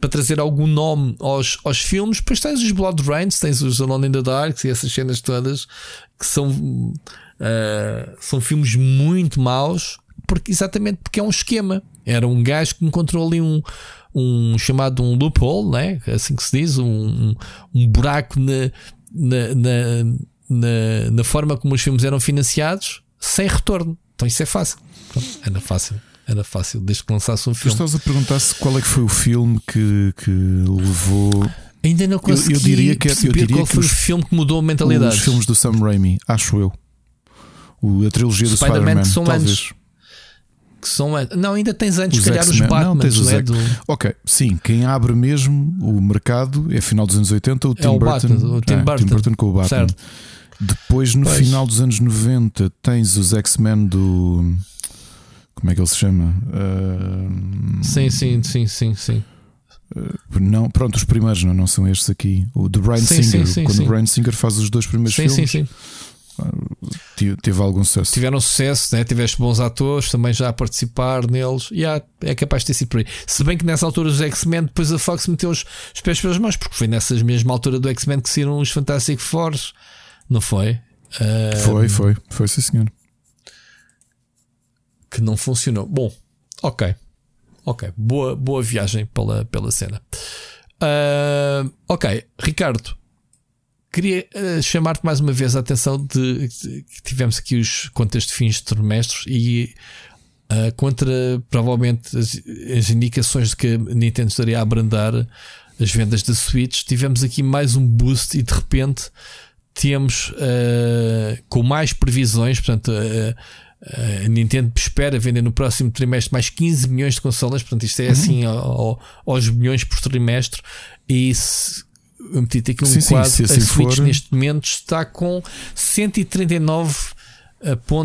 para trazer algum nome aos, aos filmes. Depois tens os Blood Rains, tens os Alone in the Dark e essas cenas todas que são, uh, são filmes muito maus, porque, exatamente porque é um esquema. Era um gajo que encontrou ali um, um chamado um loophole, né? assim que se diz, um, um buraco na, na, na, na, na forma como os filmes eram financiados sem retorno. Então isso é fácil. Era fácil. Era fácil, desde que lançasse um filme. Tu estás a perguntar se qual é que foi o filme que, que levou. Ainda não consegui eu, eu diria que, é- eu diria qual que foi os, o filme que mudou a mentalidade. Os filmes do Sam Raimi, acho eu. O, a trilogia do Spider-Man, Spider talvez. Anos. Que são Não, ainda tens antes, se calhar, os Batman. Não, tens os é do... Ok, sim, quem abre mesmo o mercado é final dos anos 80, o Tim é Burton. O, o Tim, é, Burton. Tim Burton com o Batman. Certo. Depois, no pois. final dos anos 90, tens os X-Men do. Como é que ele se chama? Uh... Sim, sim, sim, sim, sim. Uh, não, pronto, os primeiros não, não são estes aqui. O The Brian sim, Singer, sim, sim, quando o Brian Singer faz os dois primeiros sim, filmes, sim, sim. Uh, teve algum sucesso. Tiveram sucesso, né? tiveste bons atores também já a participar neles. E yeah, é capaz de ter sido por aí. Se bem que nessa altura os X-Men, depois a Fox meteu os, os pés pelas mãos, porque foi nessa mesma altura do X-Men que saíram os Fantastic Fours. Não foi? Uh, foi, foi, foi sim, senhor. Que não funcionou. Bom, ok. Ok, boa, boa viagem pela, pela cena. Uh, ok, Ricardo, queria uh, chamar-te mais uma vez a atenção de, que tivemos aqui os contas de fins de trimestres e uh, contra provavelmente as, as, indicações de que a Nintendo estaria a abrandar as vendas da Switch, tivemos aqui mais um boost e de repente temos com mais previsões, portanto, a Nintendo espera vender no próximo trimestre mais 15 milhões de consolas, portanto, isto é uhum. assim ao, aos milhões por trimestre. E se eu meti aqui um sim, quadro, sim, assim a Switch for... neste momento está com 139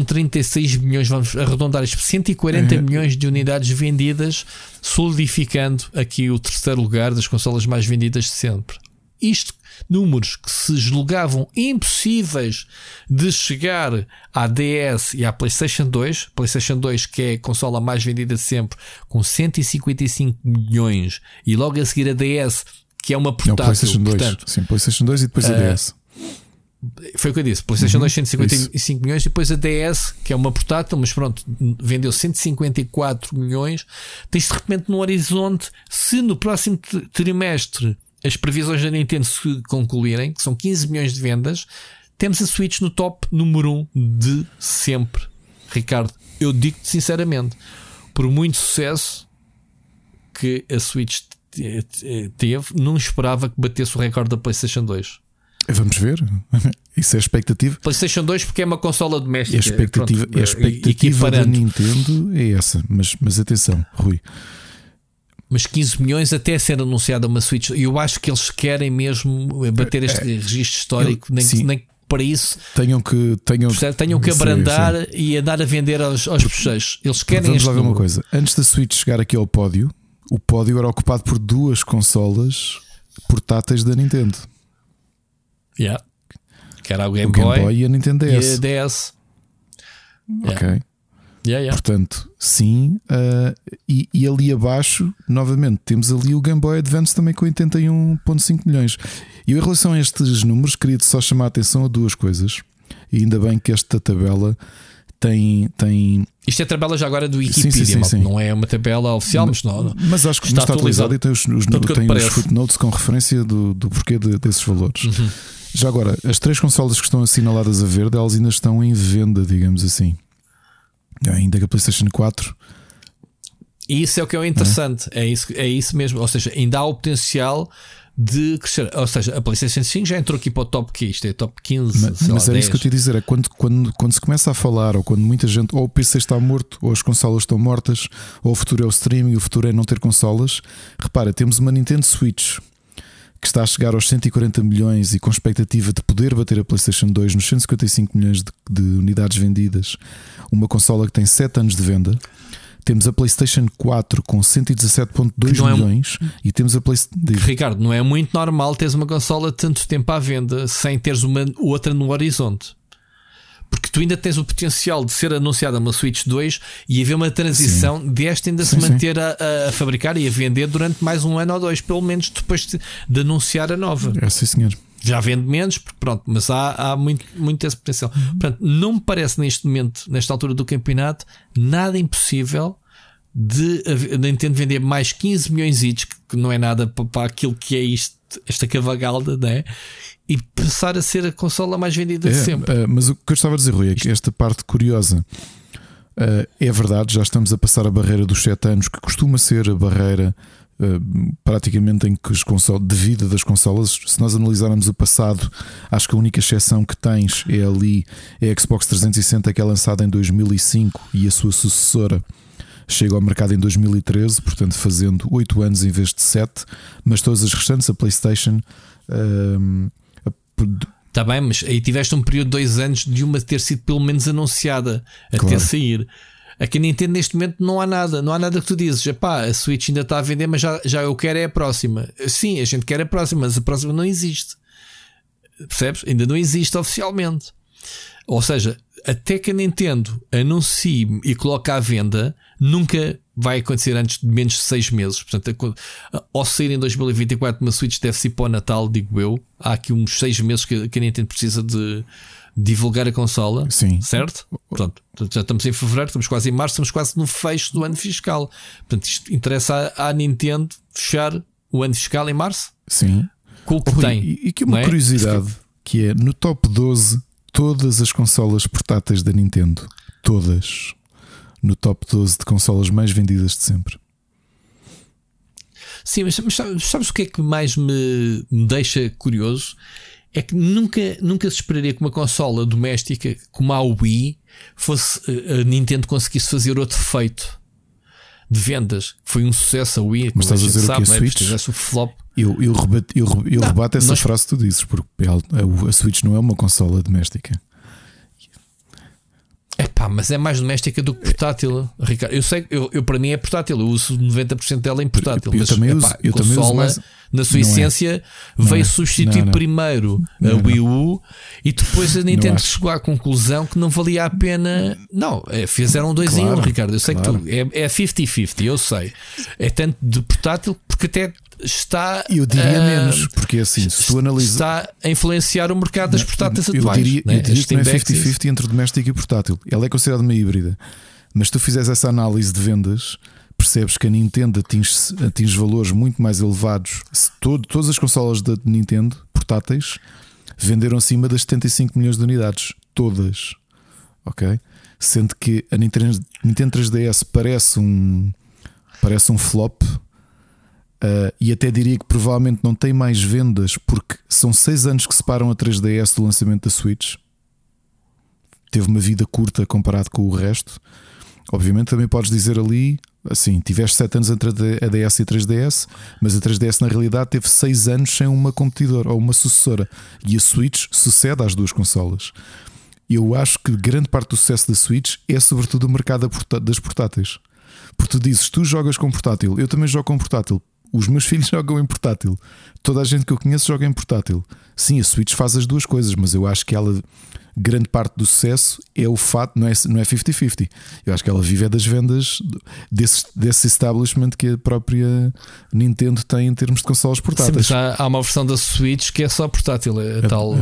36 milhões, vamos arredondar isto, 140 É. milhões de unidades vendidas, solidificando aqui o terceiro lugar das consolas mais vendidas de sempre. Isto, números que se julgavam impossíveis de chegar à DS e à PlayStation 2, PlayStation 2 que é a consola mais vendida de sempre, com 155 milhões, e logo a seguir a DS, que é uma Não, portátil, PlayStation 2. portanto, Sim, PlayStation 2 e depois a Ah, DS. foi o que eu disse. PlayStation Uhum, 2, 155 milhões. E depois a DS, que é uma portátil, mas pronto, vendeu 154 milhões. Tens de repente no horizonte, se no próximo tri- trimestre as previsões da Nintendo se concluírem, que são 15 milhões de vendas, temos a Switch no top número 1 de sempre. Ricardo, eu digo-te sinceramente, por muito sucesso que a Switch te- te- teve, não esperava que batesse o recorde da PlayStation 2. Vamos ver. Isso é expectativa. PlayStation 2 porque é uma consola A doméstica. expectativa, Pronto, a expectativa da. Nintendo é essa. Mas, mas atenção, Rui. Mas 15 milhões até ser anunciada uma Switch. E eu acho que eles querem mesmo bater este registro histórico, nem, sim. nem que para isso Tenham que. Tenham, percebe, tenham que Sim, abrandar sim. e andar a vender aos, aos bochechos. Eles querem Vamos lá ver uma coisa. Antes da Switch chegar aqui ao pódio, o pódio era ocupado por duas consolas portáteis da Nintendo: Yeah. Que era o Game, o Game Boy, Boy e a Nintendo e a DS. DS. Yeah. Yeah, yeah. Portanto, sim. ah, e, e ali abaixo, novamente, temos ali o Game Boy Advance também com 81,5 milhões. E em relação a estes números, queria só chamar a atenção a duas coisas. E ainda bem que esta tabela tem. tem Isto é a tabela já agora do sim, Wikipedia, sim, malta. sim. não é uma tabela oficial, mas não. mas acho que Está está, atualizado atualizado. e tem os, os, Tanto tem os footnotes com referência do, do porquê de- desses valores. Uhum. Já agora, as três consolas que estão assinaladas a verde, elas ainda estão em venda, digamos assim. Ainda que a PlayStation 4 E isso é o que é interessante. É isso, é isso mesmo. Ou seja, ainda há o potencial de crescer. Ou seja, a PlayStation 5 já entrou aqui para o top que isto é top 15. Mas, mas é 10. isso que eu te ia dizer: é quando, quando, quando se começa a falar, ou quando muita gente, ou o PC está morto, ou as consolas estão mortas, ou o futuro é o streaming, o futuro é não ter consolas. Repara, temos uma Nintendo Switch que está a chegar aos 140 milhões e com expectativa de poder bater a PlayStation 2 nos 155 milhões de, de unidades vendidas. Uma consola que tem 7 anos de venda. Temos a PlayStation 4 com 117,2 Que não é um- milhões e temos a PlayStation. Ricardo, não é muito normal teres uma consola tanto tempo à venda sem teres uma outra no horizonte. Porque tu ainda tens o potencial de ser anunciada uma Switch 2 e haver uma transição desta ainda Sim, se sim. manter a, a fabricar e a vender durante mais um ano ou dois, pelo menos depois de, de anunciar a nova. É, sim, senhor. Já vende menos, porque pronto, mas há, há muito, muito esse potencial. Portanto, não me parece neste momento, nesta altura do campeonato, nada impossível de de Nintendo vender mais 15 milhões each, que que não é nada para, para aquilo que é isto, esta cavalgalda, né? E passar a ser a consola mais vendida de É, sempre. eh, mas o que eu estava a dizer, Rui, é que esta parte curiosa eh, é verdade, já estamos a passar a barreira dos 7 anos, que costuma ser a barreira eh, praticamente em que as consolas, de vida das consolas, se nós analisarmos o passado, acho que a única exceção que tens é ali é a Xbox 360 que é lançada em 2005 e a sua sucessora chega ao mercado em 2013, portanto fazendo 8 anos em vez de 7, mas todas as restantes, a PlayStation. ehm, Está bem, mas aí tiveste um período de dois anos de uma ter sido pelo menos anunciada até Claro. sair. Aqui na Nintendo neste momento não há nada, não há nada que tu dizes, pá, a Switch ainda está a vender, mas já, já eu quero é a próxima. Sim, a gente quer a próxima, mas a próxima não existe. Percebes? Ainda não existe oficialmente. Ou seja, até que a Nintendo anuncie e coloque à venda, nunca vai acontecer antes de menos de 6 meses. Portanto, co- ao sair em 2024 uma Switch deve-se para o Natal, digo eu. Há aqui uns 6 meses que, que a Nintendo precisa de divulgar a consola. Sim. Certo? Pronto, já estamos em fevereiro, estamos quase em março, estamos quase no fecho do ano fiscal. Portanto, isto interessa à, à Nintendo fechar o ano fiscal em março Sim. com o que Rui, tem. E, e aqui uma é? curiosidade que é no top 12 todas as consolas portáteis da Nintendo, todas no top 12 de consolas mais vendidas de sempre. Sim, mas, sabes, sabes o que é que mais me, me deixa curioso? É que nunca, nunca se esperaria que uma consola doméstica como a Wii fosse eh, a Nintendo conseguisse fazer outro feito de vendas. Foi um sucesso a Wii, Mas estás a dizer o sabe, não é? Switch? Tivesse o flop. Eu, eu, rebato, eu, eu Não, rebato essa nós- frase que tu dizes, porque a, a Switch não é uma consola doméstica. Pá, mas é mais doméstica do que portátil, Ricardo. Eu sei, eu, eu para mim é portátil, eu uso 90% dela em portátil. Eu, mas, também epá, uso, eu também uso mais... na sua não é. essência, é. veio é. substituir não, não. primeiro a Wii U e depois a Nintendo chegou à conclusão que não valia a pena. Não, é, fizeram dois claro, em um, Ricardo. Eu sei claro. que tu é 50-50, é eu sei. É tanto de portátil, porque até está. Eu diria uh, menos, porque assim, se tu analisas. Está a influenciar o mercado das portáteis eu atuais. Diria, né? Eu diria que não é 50-50 entre doméstico e portátil. Ela é considerada uma híbrida. Mas se tu fizeres essa análise de vendas, percebes que a Nintendo atinge, atinge valores muito mais elevados. Todo, todas as consolas da Nintendo portáteis venderam acima das 75 milhões de unidades. Todas. Ok? Sendo que a Nintendo, Nintendo 3DS parece um, parece um flop Uh, e até diria que provavelmente não tem mais vendas porque são seis anos que separam a 3DS do lançamento da Switch. Teve uma vida curta comparado com o resto. Obviamente também podes dizer ali assim: tiveste sete anos entre a DS e a 3DS, mas a 3DS na realidade teve seis anos sem uma competidora ou uma sucessora. E a Switch sucede às duas consolas. Eu acho que grande parte do sucesso da Switch é sobretudo o mercado das portáteis. Porque tu dizes, tu jogas com portátil, eu também jogo com portátil. Os meus filhos jogam em portátil. Toda a gente que eu conheço joga em portátil. Sim, a Switch faz as duas coisas, mas eu acho que ela, grande parte do sucesso é o fato, não é 50-50. Não é eu acho que ela vive é das vendas desse, desse establishment que a própria Nintendo tem em termos de consoles portáteis. Sim, há, há, uma versão da Switch que é só portátil, é a, tal.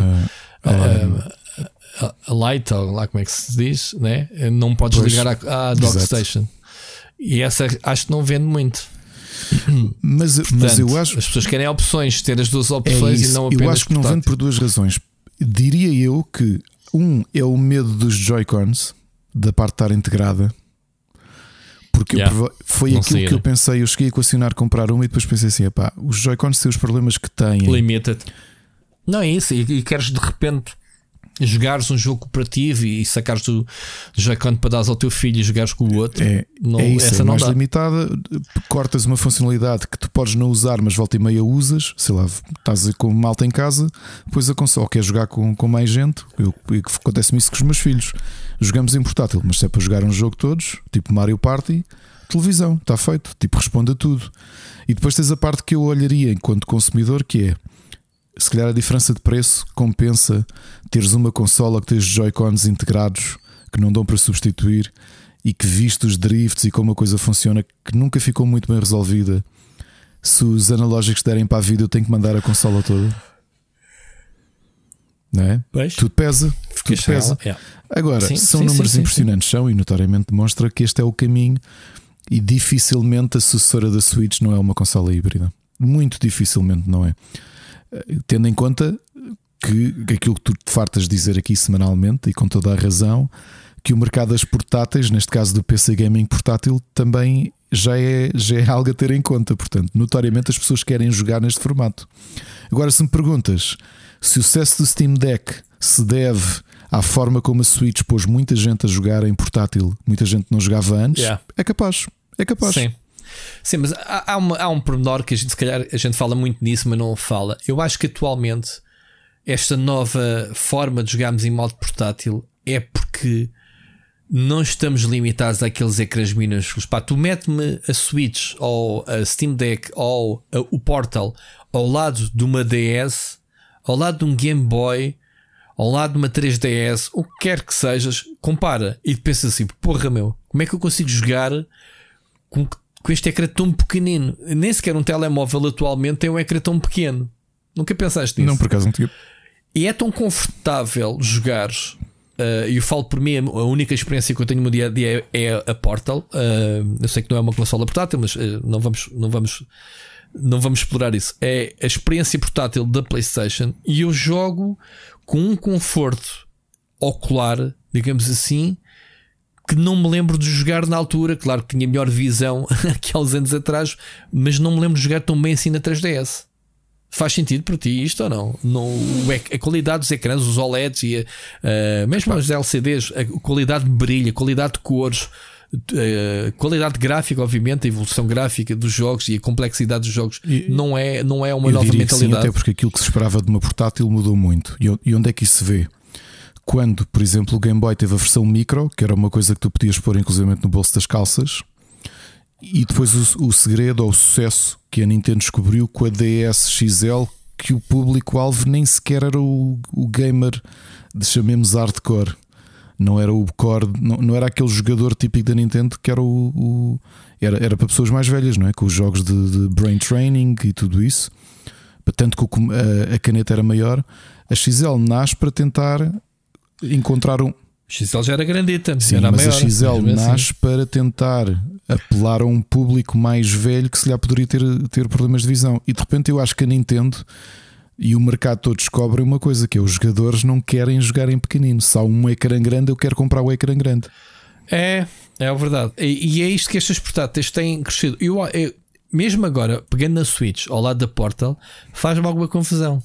A, a, Light, ou lá como é que se diz, né? não podes pois, ligar à, à Dockstation. E essa acho que não vende muito. Mas, Portanto, mas eu acho. As pessoas querem opções, ter as duas opções é e não apenas. Eu acho que não vende por duas razões. Diria eu que um é o medo dos Joy-Cons, da parte de estar integrada. Porque yeah. eu, foi não aquilo que eu pensei. Eu cheguei a equacionar comprar uma e depois pensei assim: epá, os Joy-Cons têm os problemas que têm. Limita-te. Não é isso, e, e queres de repente jogares um jogo cooperativo e sacares o Joy-Con para dar ao teu filho e jogares com o outro. É, não, é isso, essa é não mais dá. limitada. Cortas uma funcionalidade que tu podes não usar, mas volta e meia usas. Sei lá, estás com malta em casa, depois a console quer jogar com, com mais gente. Eu, acontece-me isso com os meus filhos. Jogamos em portátil, mas se é para jogar um jogo todos, tipo Mario Party, televisão, está feito. Tipo, responde a tudo. E depois tens a parte que eu olharia enquanto consumidor, que é se calhar a diferença de preço compensa teres uma consola que tem os Joy-Cons integrados que não dão para substituir e que visto os drifts e como a coisa funciona, que nunca ficou muito bem resolvida. Se os analógicos derem para a vida, eu tenho que mandar a consola toda. Não é? Pois. Tudo pesa. tudo pesa. Yeah. Agora, sim, são sim, números sim, impressionantes, são e notoriamente demonstra que este é o caminho e dificilmente a sucessora da Switch não é uma consola híbrida. Muito dificilmente não é tendo em conta que aquilo que tu te fartas dizer aqui semanalmente e com toda a razão, que o mercado das portáteis, neste caso do PC Gaming portátil, também já é, já é algo a ter em conta. Portanto, notoriamente as pessoas querem jogar neste formato. Agora, se me perguntas se o sucesso do Steam Deck se deve à forma como a Switch pôs muita gente a jogar em portátil, muita gente não jogava antes, yeah. é capaz. É capaz. Sim. Sim, mas há, há, uma, há um pormenor que a gente, se calhar, a gente fala muito nisso, mas não fala. Eu acho que atualmente esta nova forma de jogarmos em modo portátil é porque não estamos limitados àqueles ecrãs minúsculos. Pá, tu mete-me a Switch ou a Steam Deck ou a, o Portal ao lado de uma DS, ao lado de um Game Boy, ao lado de uma 3DS, o que quer que sejas, compara e pensa assim: porra, meu, como é que eu consigo jogar com com este ecrã tão pequenino. Nem sequer um telemóvel atualmente tem um ecrã tão pequeno. Nunca pensaste nisso? Não, por acaso não tinha. E é tão confortável jogar. Uh, e eu falo por mim, a única experiência que eu tenho no dia a dia é, a Portal. Uh, eu sei que não é uma consola portátil, mas uh, não, vamos, não, vamos, não vamos explorar isso. É a experiência portátil da PlayStation e eu jogo com um conforto ocular, digamos assim, que não me lembro de jogar na altura. Claro que tinha melhor visão que há uns anos atrás, mas não me lembro de jogar tão bem assim na 3DS. Faz sentido para ti isto ou não? não a qualidade dos ecrãs, os OLEDs e uh, mesmo os LCDs, a qualidade de brilho, a qualidade de cores, a uh, qualidade gráfica, obviamente, a evolução gráfica dos jogos e a complexidade dos jogos e, não, é, não é uma nova mentalidade. Sim, até porque aquilo que se esperava de uma portátil mudou muito. E onde é que isso se vê? Quando, por exemplo, o Game Boy teve a versão micro, que era uma coisa que tu podias pôr inclusive no bolso das calças, e depois o, o segredo ou o sucesso que a Nintendo descobriu com a DS XL, que o público-alvo nem sequer era o, o gamer, de chamemos hardcore. Não era o core, não, não era aquele jogador típico da Nintendo que era o, o era, era para pessoas mais velhas, não é? Com os jogos de, de brain training e tudo isso. Tanto que a, a caneta era maior, a XL nasce para tentar encontrar um. XL já era grandita, Sim, era mas maior, a XL assim. nasce para tentar apelar a um público mais velho que se lhe poderia ter, ter problemas de visão. E de repente eu acho que a Nintendo e o mercado todo descobrem uma coisa: que é os jogadores não querem jogar em pequenino. Se há um ecrã grande, eu quero comprar o ecrã grande. É, é verdade. E, e é isto que estes portáteis têm crescido. Eu, eu, mesmo agora, pegando na Switch ao lado da Portal, faz-me alguma confusão.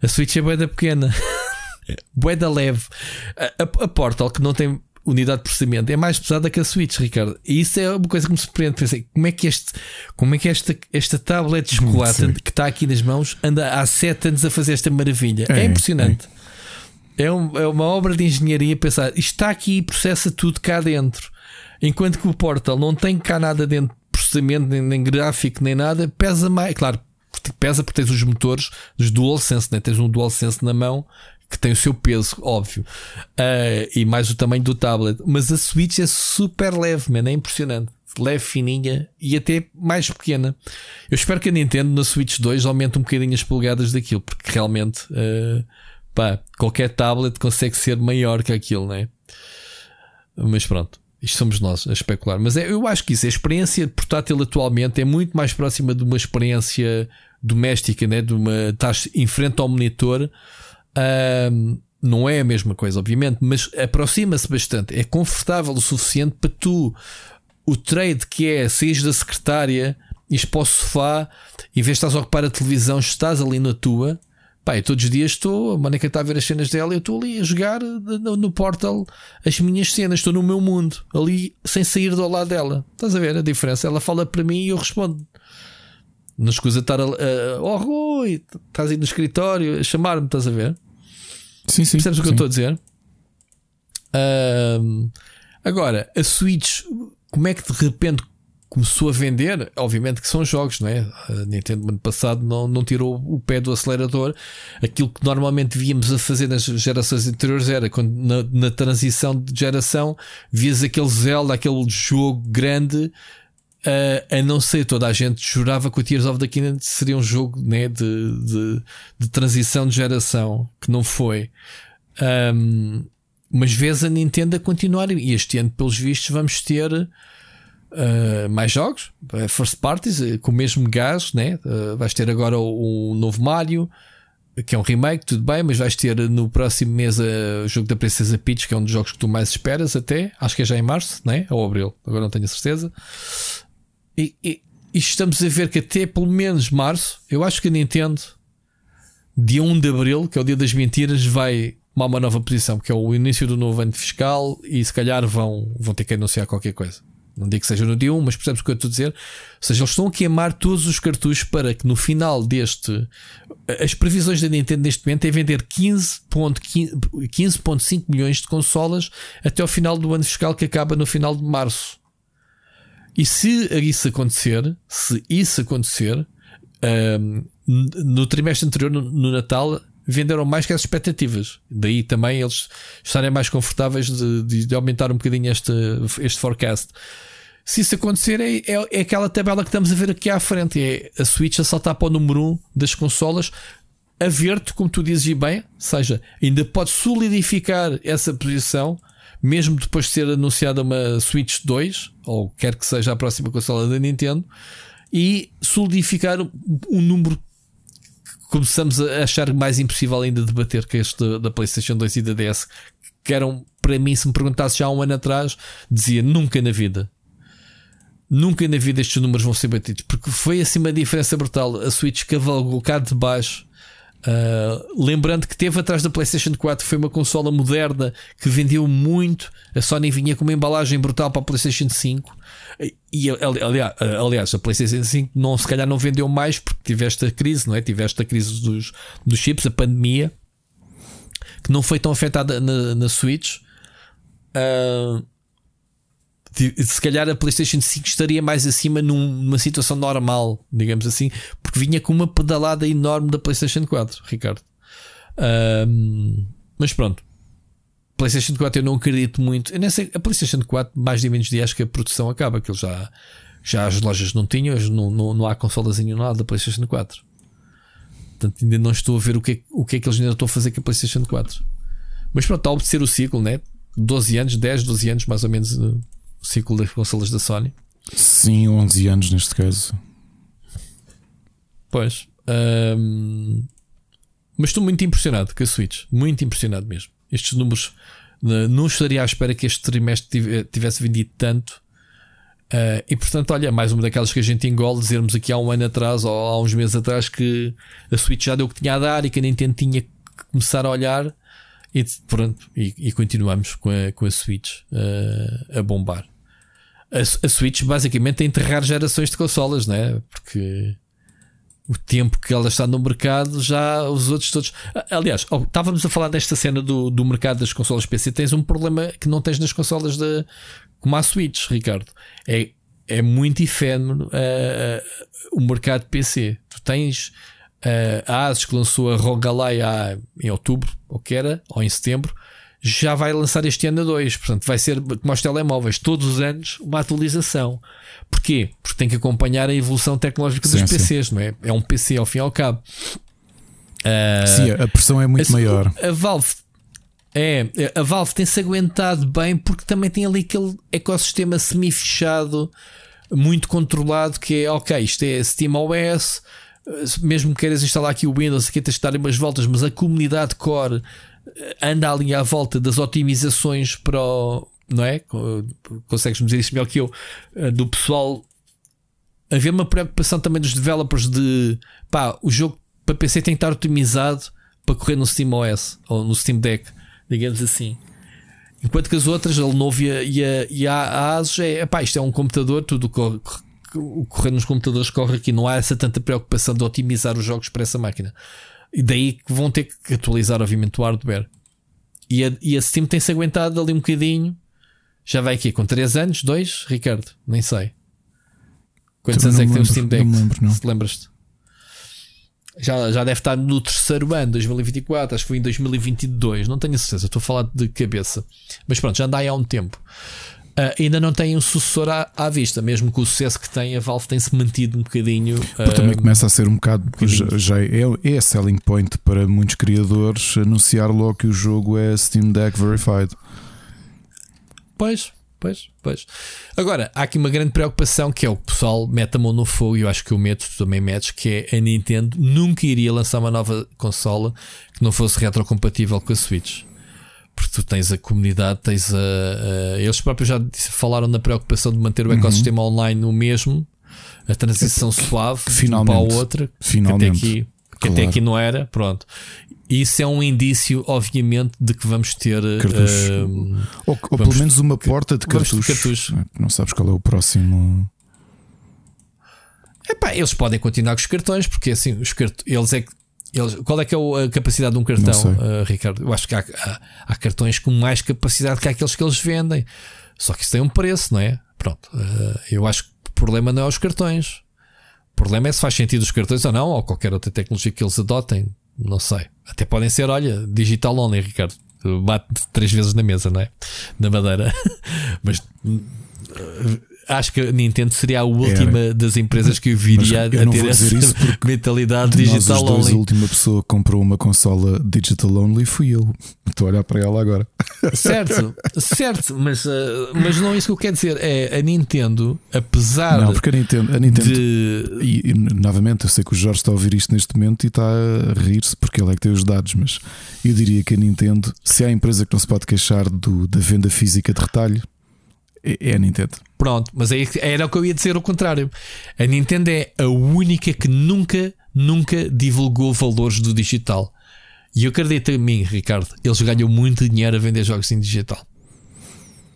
A Switch é boeda pequena, boeda leve. A, a, a, Portal, que não tem unidade de processamento, é mais pesada que a Switch, Ricardo. E isso é uma coisa que me surpreende. Pensei, como é que, este, como é que esta, esta tablet de chocolate que está aqui nas mãos anda há 7 anos a fazer esta maravilha? É, é impressionante. É. É, um, é, uma obra de engenharia pensar, isto está aqui e processa tudo cá dentro. Enquanto que o Portal não tem cá nada dentro de processamento, nem, nem gráfico, nem nada, pesa mais. Claro, pesa porque tens os motores dos DualSense, né? tens um DualSense na mão que tem o seu peso, óbvio, uh, e mais o tamanho do tablet. Mas a Switch é super leve, man, é impressionante. Leve, fininha e até mais pequena. Eu espero que a Nintendo na Switch 2 aumente um bocadinho as polegadas daquilo, porque realmente, uh, pá, qualquer tablet consegue ser maior que aquilo, né? Mas pronto. Isto somos nós a especular. Mas é, eu acho que isso, a experiência portátil atualmente é muito mais próxima de uma experiência doméstica, né? de uma. Estás em frente ao monitor. Um, não é a mesma coisa, obviamente, mas aproxima-se bastante. É confortável o suficiente para tu, o trade que é sair da secretária, ires para o sofá, em vez de estás a ocupar a televisão, estás ali na tua. Pai, todos os dias estou, a Mónica está a ver as cenas dela, eu estou ali a jogar no, no portal as minhas cenas, estou no meu mundo, ali sem sair do lado dela. Estás a ver a diferença? Ela fala para mim e eu respondo. Não escusa estar a. Uh, oh Rui, estás aí no escritório a chamar-me, estás a ver? Sim, sim. Percebes o que sim. eu estou a dizer? Uh, agora, a Switch, como é que de repente começou a vender? Obviamente que são jogos, não é? A Nintendo no ano passado não, não tirou o pé do acelerador. Aquilo que normalmente víamos a fazer nas gerações anteriores era quando na, na transição de geração vias aquele Zelda, aquele jogo grande. Uh, a não ser toda a gente jurava que o Tears of the Kingdom seria um jogo né, de, de, de transição de geração, que não foi. Um, mas vês a Nintendo a continuar, e este ano, pelos vistos, vamos ter uh, mais jogos, uh, first parties, com o mesmo gás, né? vais ter agora o, novo Mario, que é um remake, tudo bem, mas vais ter no próximo mês o jogo da Princesa Peach, que é um dos jogos que tu mais esperas, até acho que é já em março, né? ou abril, agora não tenho certeza. E, e, estamos a ver que até pelo menos março, eu acho que a Nintendo, dia 1 de abril, que é o dia das mentiras, vai tomar uma nova posição, que é o início do novo ano fiscal, e se calhar vão, vão ter que anunciar qualquer coisa. Não digo que seja no dia 1, mas percebes o que eu estou a dizer? Ou seja, eles estão a queimar todos os cartuchos para que no final deste. As previsões da Nintendo neste momento é vender 15,5 15 milhões de consolas até ao final do ano fiscal que acaba no final de março. E se isso acontecer, se isso acontecer, um, no trimestre anterior, no, no, Natal, venderam mais que as expectativas. Daí também eles estarem mais confortáveis de, de aumentar um bocadinho este, este forecast. Se isso acontecer, é, é, é, aquela tabela que estamos a ver aqui à frente. É a Switch a saltar para o número 1 um das consolas, a ver-te, como tu dizes bem, ou seja, ainda pode solidificar essa posição mesmo depois de ser anunciada uma Switch 2, ou quer que seja a próxima consola da Nintendo, e solidificar um número que começamos a achar mais impossível ainda de bater que este da PlayStation 2 e da DS, que eram, para mim, se me perguntasse já há um ano atrás, dizia nunca na vida. Nunca na vida estes números vão ser batidos, porque foi assim uma diferença brutal. A Switch cavalgou cá de baixo Uh, lembrando que teve atrás da PlayStation 4 foi uma consola moderna que vendeu muito. A Sony vinha com uma embalagem brutal para a PlayStation 5. E aliás, aliás, a PlayStation 5 não, se calhar não vendeu mais porque tiveste a crise, não é? Tiveste a crise dos, dos chips, a pandemia. que não foi tão afetada na, na Switch. Uh, se calhar a PlayStation 5 estaria mais acima numa situação normal, digamos assim, porque vinha com uma pedalada enorme da PlayStation 4, Ricardo. Uh, mas pronto, PlayStation 4 eu não acredito muito. Eu nem sei, a PlayStation 4, mais de menos dias que a produção acaba, que já, já as lojas não tinham, não, não, não há consolas em nada da PlayStation 4. Portanto, ainda não estou a ver o que, é, o que é que eles ainda estão a fazer com a PlayStation 4. Mas pronto, está a obedecer o ciclo, né? 12 anos, 10, 12 anos mais ou menos o ciclo das consolas da Sony. Sim, 11 anos neste caso. Pois. mas estou muito impressionado com a Switch. Muito impressionado mesmo estes números. Não estaria à espera que este trimestre tivesse vendido tanto. Uh, e portanto, olha, mais uma daquelas que a gente engole, dizermos aqui há um ano atrás ou há uns meses atrás que a Switch já deu o que tinha a dar e que a Nintendo tinha que começar a olhar. E pronto, e, e continuamos com a, com a Switch uh, a bombar. A, Switch basicamente a enterrar gerações de consolas, né? Porque o tempo que ela está no mercado, já os outros todos. Aliás, estávamos a falar desta cena do, do mercado das consolas PC. Tens um problema que não tens nas consolas de, como a Switch, Ricardo. É, é muito efêmero uh, o mercado PC. Tu tens uh, a Asus que lançou a ROG Ally em outubro, ou que era, ou em setembro já vai lançar este ano a 2. Portanto, vai ser como os telemóveis, todos os anos uma atualização. Porquê? Porque tem que acompanhar a evolução tecnológica sim, dos PCs, sim. não é? É um PC ao fim e ao cabo. Uh, sim, a pressão é muito a, maior. A Valve é, a Valve tem-se aguentado bem porque também tem ali aquele ecossistema semi-fechado, muito controlado, que é ok, isto é SteamOS, mesmo que queiras instalar aqui o Windows, aqui tens de dar umas voltas, mas a comunidade core anda ali à volta das otimizações para o, não é? Consegues-me dizer isso melhor que eu, eh, do pessoal haver uma preocupação também dos developers de pá, o jogo para PC tem que estar otimizado para correr no SteamOS ou no Steam Deck, digamos assim. Enquanto que as outras, a Lenovo e a, e a, e a Asus, é pá, isto é um computador, tudo corre, o correr nos computadores corre aqui, não há essa tanta preocupação de otimizar os jogos para essa máquina. E daí que vão ter que atualizar, obviamente, o hardware. E a, e a Steam tem-se aguentado ali um bocadinho. Já vai aqui com 3 anos, 2, Ricardo? Nem sei. Quantos anos é que tem o Steam Deck? Não lembro, não. Se lembras-te? Já, já deve estar no terceiro ano, 2024, acho que foi em 2022, não tenho certeza, estou a falar de cabeça. Mas pronto, já anda aí há um tempo. Uh, ainda não tem um sucessor à, à, vista, mesmo com o sucesso que tem, a Valve tem-se mantido um bocadinho. Uh, também começa a ser um bocado. Um já, já é, é selling point para muitos criadores anunciar logo que o jogo é Steam Deck Verified. Pois, pois, pois. Agora, há aqui uma grande preocupação que é o pessoal mete a mão no fogo, e eu acho que o meto, tu também metes, que é a Nintendo nunca iria lançar uma nova consola que não fosse retrocompatível com a Switch porque tu tens a comunidade, tens a, a, eles próprios já falaram na preocupação de manter o uhum. ecossistema online o mesmo, a transição suave Finalmente. de para a outra, Finalmente. que até aqui, que até aqui não era, pronto. Isso é um indício, obviamente, de que vamos ter uh, ou, ou pelo menos uma porta de de cartucho. Não sabes qual é o próximo. Epá, eles podem continuar com os cartões, porque assim, os cart... eles é que eles, qual é que é a capacidade de um cartão, uh, Ricardo? Eu acho que há, há, há, cartões com mais capacidade que aqueles que eles vendem. Só que isso tem um preço, não é? Pronto. Uh, eu acho que o problema não é os cartões. O problema é se faz sentido os cartões ou não, ou qualquer outra tecnologia que eles adotem. Não sei. Até podem ser, olha, digital only, Ricardo. Bate três vezes na mesa, não é? Na madeira. Mas acho que a Nintendo seria a última Era. das empresas que viria a ter essa mentalidade digital nós only. A última pessoa que comprou uma consola digital only fui eu. Estou a olhar para ela agora. Certo, certo, mas, uh, mas não é isso que eu quero dizer. É a Nintendo, apesar não, porque a Nintendo, a Nintendo de... e, e, novamente eu sei que o Jorge está a ouvir isto neste momento e está a rir-se porque ele é que tem os dados, mas eu diria que a Nintendo, se há empresa que não se pode queixar do, da venda física de retalho, é, é a Nintendo. Pronto, mas aí era o que eu ia dizer ao contrário. A Nintendo é a única que nunca, nunca divulgou valores do digital. E eu acredito em mim, Ricardo, eles ganham muito dinheiro a vender jogos em digital.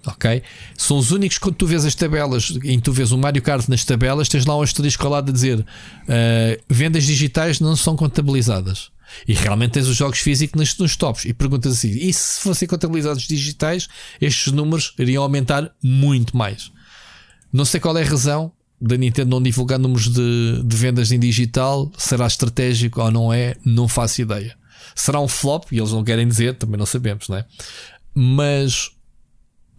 Ok? São os únicos quando tu vês as tabelas, em tu vês o Mario Kart nas tabelas, tens lá um asterisco ao lado a dizer uh, vendas digitais não são contabilizadas. E realmente tens os jogos físicos nos, nos tops. E perguntas assim: e se fossem contabilizados digitais, estes números iriam aumentar muito mais. Não sei qual é a razão da Nintendo não divulgar números de, de vendas em digital. Será estratégico ou não é? Não faço ideia. Será um flop? E eles não querem dizer, também não sabemos, não é? Mas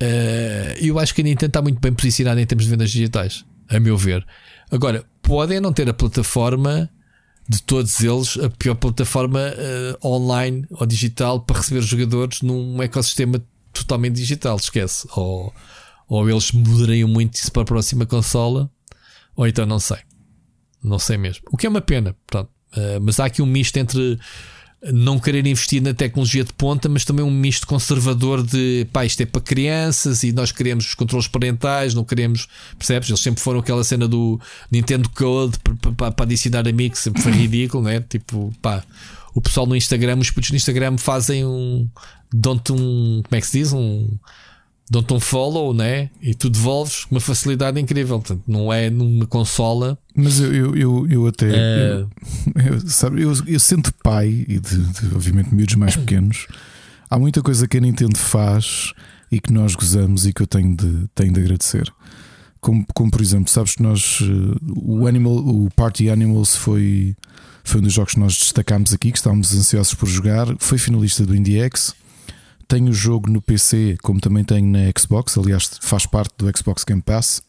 uh, eu acho que a Nintendo está muito bem posicionada em termos de vendas digitais, a meu ver. Agora, podem não ter a plataforma de todos eles, a pior plataforma uh, online ou digital para receber jogadores num ecossistema totalmente digital, esquece. Ou, ou eles mudariam muito isso para a próxima consola, ou então não sei. Não sei mesmo. O que é uma pena, portanto, uh, mas há aqui um misto entre não querer investir na tecnologia de ponta, mas também um misto conservador de pá, isto é para crianças e nós queremos os controles parentais, não queremos, percebes? Eles sempre foram aquela cena do Nintendo Code para adicionar amigos, sempre foi ridículo, né? Tipo, pá, o pessoal no Instagram, os putos no Instagram fazem um. dão-te um. como é que se diz? Um dão-te um follow, né? E tu devolves com uma facilidade incrível. Portanto, não é numa consola. Mas eu, eu, eu, eu até. É... Eu, eu, sabe, eu, eu sendo pai e de, de, obviamente, miúdos mais pequenos, há muita coisa que a Nintendo faz e que nós gozamos e que eu tenho de, tenho de agradecer. Como, como por exemplo, sabes que nós. Eh, o, Animal, o Party Animals foi. Foi um dos jogos que nós destacámos aqui, que estávamos ansiosos por jogar. Foi finalista do IndieX tenho o jogo no PC, como também tenho na Xbox, aliás, faz parte do Xbox Game Pass.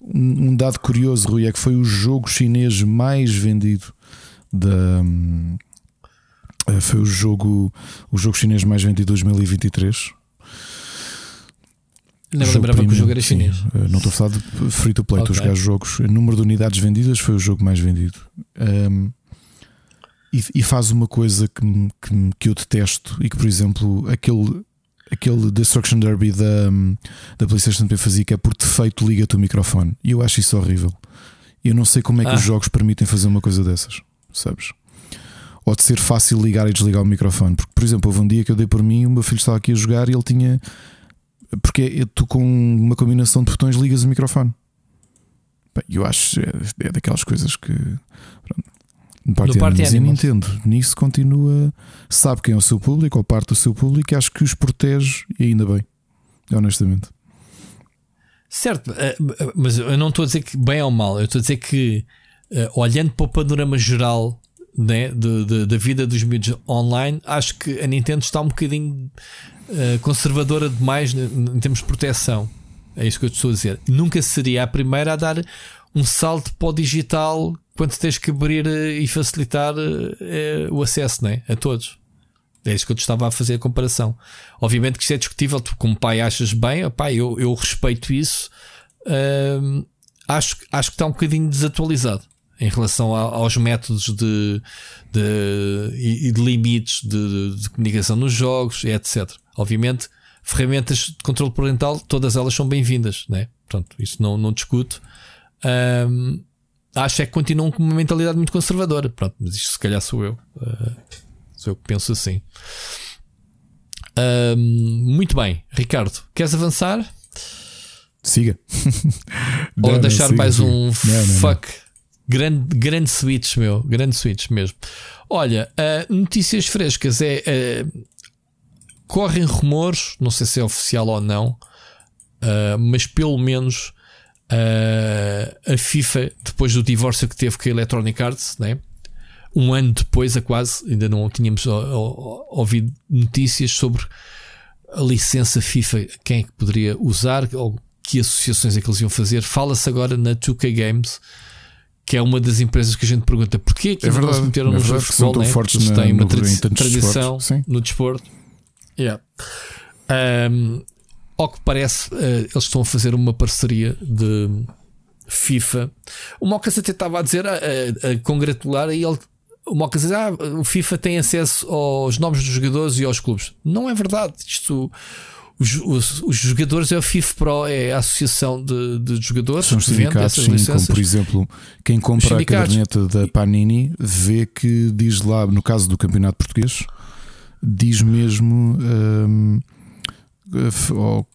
Um, dado curioso, Rui, é que foi o jogo chinês mais vendido da. Eh, foi o jogo, o jogo chinês mais vendido de 2023. Não me lembrava que o jogo era chinês. Sim, eh, não estou a falar de free to play, okay. estou a jogar jogos. O número de unidades vendidas foi o jogo mais vendido. Um, e, e, faz uma coisa que, que, que, eu detesto e que, por exemplo, aquele, aquele Destruction Derby da, da PlayStation também fazia, que é por defeito liga-te o microfone. E eu acho isso horrível. Eu não sei como é que ah. os jogos permitem fazer uma coisa dessas, sabes? Ou de ser fácil ligar e desligar o microfone. Porque, por exemplo, houve um dia que eu dei por mim, o meu filho estava aqui a jogar e ele tinha. Porque tu com uma combinação de botões ligas o microfone. Bem, eu acho é, é daquelas coisas que. Pronto, Party, Party Animals. E Nintendo nisso continua, sabe quem é o seu público ou parte do seu público e acho que os protege e ainda bem, honestamente. Certo, eh, mas eu não estou a dizer que bem ou mal, eu estou a dizer que eh, olhando para o panorama geral né, de, de, da vida dos mídias online, acho que a Nintendo está um bocadinho uh, conservadora demais em termos de proteção. É isso que eu estou a dizer. Nunca seria a primeira a dar um salto para o digital quando tens que abrir eh, e facilitar é, o acesso né, a todos. É isso que eu te estava a fazer a comparação. Obviamente que isto é discutível, tu como pai achas bem, pai, eu, eu respeito isso. Hum, acho, acho que está um bocadinho desatualizado em relação a, aos métodos de, de, e de limites de, de, comunicação nos jogos, etc. Obviamente, ferramentas de controle parental, todas elas são bem-vindas, né? Portanto, isso não, não discuto. Um, acho é que continuam com uma mentalidade muito conservadora. Pronto, mas isto se calhar sou eu. Uh, sou eu que penso assim. Uh, muito bem, Ricardo, queres avançar? Siga. Ou não, deixar não, mais siga, um siga. fuck. Grande, grande switch, meu. Grande switch mesmo. Olha, uh, notícias frescas é. Uh, correm rumores, não sei se é oficial ou não, uh, mas pelo menos uh, a FIFA, depois do divórcio que teve com a Electronic Arts, né? um ano depois, a quase, ainda não tínhamos ouvido notícias sobre a licença FIFA, quem é que poderia usar, ou que associações é que eles iam fazer. Fala-se agora na 2K Games, que é uma das empresas que a gente pergunta porquê que é verdade, se meteram é no jogo de futebol, né? fortes eles têm uma tradição no desporto. Yeah. Um, ao que parece, uh, eles estão a fazer uma parceria de FIFA. O Mocas até estava a dizer, a, a, a congratular, e ele, o Mocas diz: ah, o FIFA tem acesso aos nomes dos jogadores e aos clubes. Não é verdade. Isto. Os, os, os, jogadores é o FIFA Pro, é a associação de, de jogadores. São os sindicatos, sim, como por exemplo, quem compra a caderneta da Panini vê que diz lá, no caso do Campeonato Português, diz mesmo. Hum,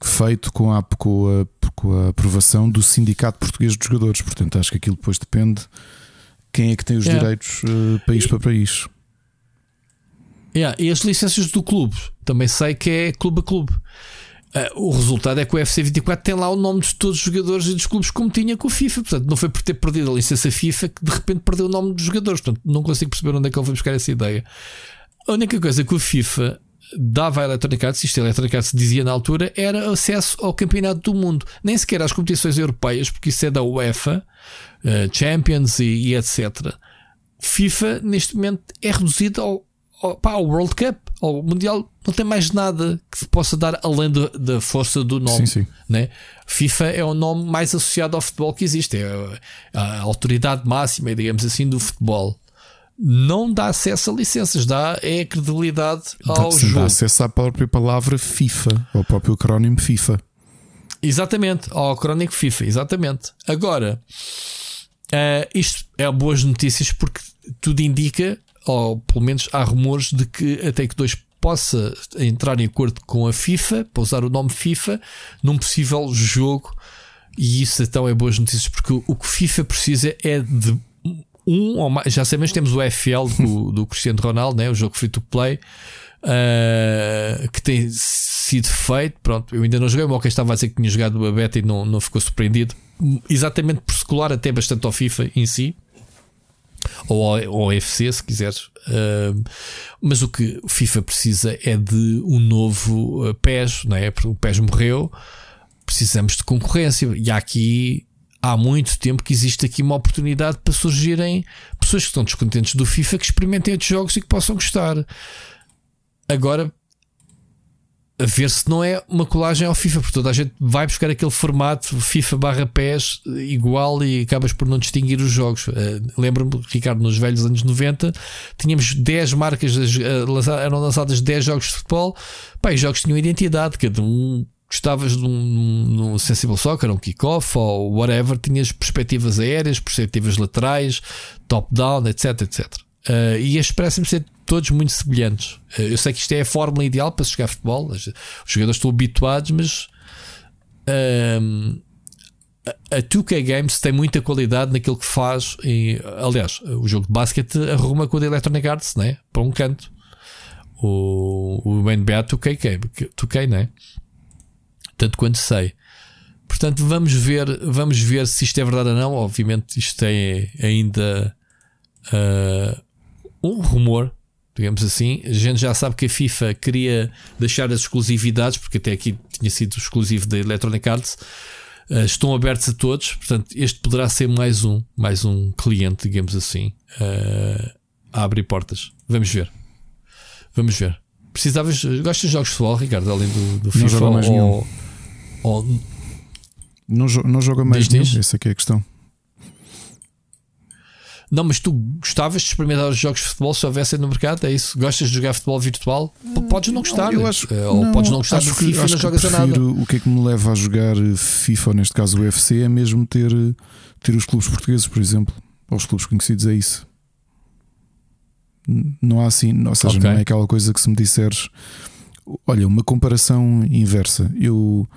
feito com a, com, a, com a aprovação do Sindicato Português de Jogadores. Portanto, acho que aquilo depois depende quem é que tem os direitos uh, país e, para país. Yeah, e as licenças do clube, também sei que é clube a clube. Uh, o resultado é que o UFC 24 tem lá o nome de todos os jogadores e dos clubes, como tinha com o FIFA. Portanto, não foi por ter perdido a licença FIFA que de repente perdeu o nome dos jogadores. Portanto, não consigo perceber onde é que ele foi buscar essa ideia. A única coisa que o FIFA dava a Electronic Arts, isto a Electronic Arts dizia na altura, era acesso ao campeonato do mundo, nem sequer às competições europeias, porque isso é da UEFA, uh, Champions e, e, etc. FIFA, neste momento, é reduzido ao, ao, pá, ao World Cup, ao Mundial, não tem mais nada que se possa dar além do, da força do nome. Sim, sim. Né? FIFA é o nome mais associado ao futebol que existe, é a, a autoridade máxima, digamos assim, do futebol não dá acesso a licenças, dá é credibilidade ao dá, jogo. Dá acesso à própria palavra FIFA, ao próprio acrónimo FIFA. Exatamente, ao acrónimo FIFA, exatamente. Agora, uh, isto é boas notícias porque tudo indica, ou pelo menos há rumores de que a Take 2 possa entrar em acordo com a FIFA para usar o nome FIFA num possível jogo. E isso então é boas notícias porque o que FIFA precisa é de um ou mais, já sabemos temos o FL do, do Cristiano Ronaldo, né? o jogo free to play, uh, que tem sido feito. Pronto, eu ainda não joguei, o Moca estava a dizer que tinha jogado a beta e não, não ficou surpreendido, exatamente por secular até bastante ao FIFA em si. Ou ao, ao FC, se quiseres, uh, mas o que o FIFA precisa é de um novo uh, PES, não é? Porque o PES morreu, precisamos de concorrência, e há aqui há muito tempo que existe aqui uma oportunidade para surgirem pessoas que estão descontentes do FIFA que experimentem outros jogos e que possam gostar. Agora, a ver se não é uma colagem ao FIFA, porque toda a gente vai buscar aquele formato FIFA barra PES igual e acabas por não distinguir os jogos. Uh, Lembro-me, Ricardo, nos velhos anos 90, tínhamos 10 marcas, uh, eram lançadas 10 jogos de futebol, pá, os jogos tinham identidade, cada um gostavas de um, um Sensible Soccer, um kickoff ou whatever, tinhas perspectivas aéreas, perspectivas laterais, top-down, etc, etc. Uh, e estes parecem ser todos muito semelhantes. Uh, eu sei que isto é a fórmula ideal para jogar futebol, os jogadores estão habituados, mas uh, a 2K Games tem muita qualidade naquilo que faz. E, aliás, o jogo de basquete arruma com o de Electronic Arts, né? para um canto. O, o NBA 2K, 2K né? Tanto quanto sei. Portanto, vamos ver, vamos ver se isto é verdade ou não. Obviamente, isto é ainda uh, um rumor, digamos assim. A gente já sabe que a FIFA queria deixar as exclusividades, porque até aqui tinha sido exclusivo da Electronic Arts. Uh, estão abertos a todos, portanto, este poderá ser mais um, mais um cliente, digamos assim, uh, a abrir portas. Vamos ver. Vamos ver. Precisavas. Gostas de jogos de futebol, Ricardo, além do, do FIFA? Não ou, Não, não joga mais nenhum, essa é a questão. Não, mas tu gostavas de experimentar os jogos de futebol se houvessem no mercado? É isso? Gostas de jogar futebol virtual? Podes não gostar, eu acho, eh, ou não, podes não gostar do FIFA e não jogas a nada. O que é que me leva a jogar FIFA, ou neste caso o UFC, é mesmo ter, ter os clubes portugueses, por exemplo, ou os clubes conhecidos, é isso. Não há assim, ou seja, okay. não é aquela coisa que se me disseres, olha, uma comparação inversa. Eu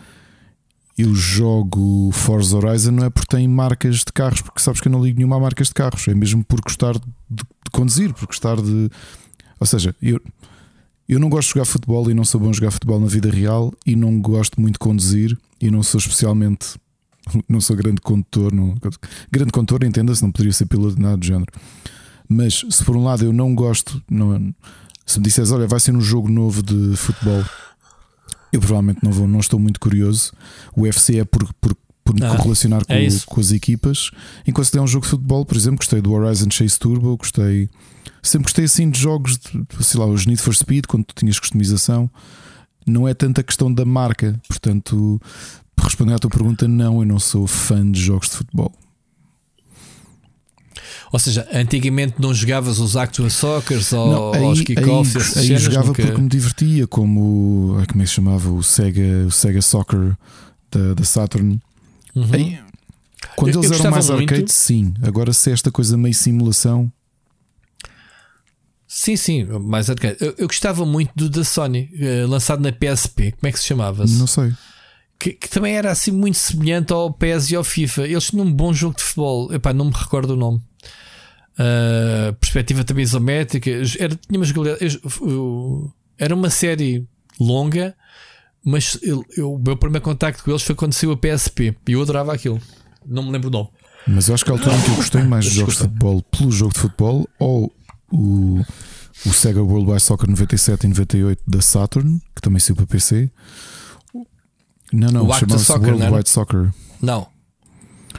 eu jogo Forza Horizon não é porque tem marcas de carros, porque sabes que eu não ligo nenhuma a marcas de carros, é mesmo por gostar de, de conduzir, por gostar de. Ou seja, eu, eu não gosto de jogar futebol e não sou bom a jogar futebol na vida real e não gosto muito de conduzir e não sou especialmente. Não sou grande condutor, não, grande condutor, entenda-se, não poderia ser piloto nada do género. Mas se por um lado eu não gosto, não, se me disseres, olha, vai ser um jogo novo de futebol eu provavelmente não vou, não estou muito curioso. O UFC é por, por, por me ah, correlacionar com, é com, as equipas. Enquanto se der um jogo de futebol, por exemplo, gostei do Horizon Chase Turbo, gostei. Sempre gostei assim de jogos, de, sei lá, os Need for Speed, quando tu tinhas customização. Não é tanta questão da marca, portanto, respondendo à tua pergunta, não, eu não sou fã de jogos de futebol. Ou seja, antigamente não jogavas os Actua Soccers ou não, aí, os kickoffs? Aí, aí jogava nunca... porque me divertia, como como é que se chamava o Sega, o Sega Soccer da, da Saturn. Uhum. Aí, quando eu, eles eu eram mais muito... arcade, sim. Agora, se é esta coisa meio simulação. Sim, sim, mais arcade. Eu, eu gostava muito do da Sony, uh, lançado na PSP. Como é que se chamava? -se? Não sei. Que, que, também era assim muito semelhante ao PES e ao FIFA. Eles tinham um bom jogo de futebol. Epá, não me recordo o nome. Uh, perspectiva também isométrica. Era, tinha uma, era uma série longa, mas eu, eu, o meu primeiro contacto com eles foi quando saiu a PSP e eu adorava aquilo. Não me lembro o nome. Mas eu acho que a altura em que eu gostei mais de jogos de futebol pelo jogo de futebol ou o, o Sega World Wide Soccer 97 e 98 da Saturn, que também saiu para PC. Não, não, chamava-se World não Wide Soccer. Não.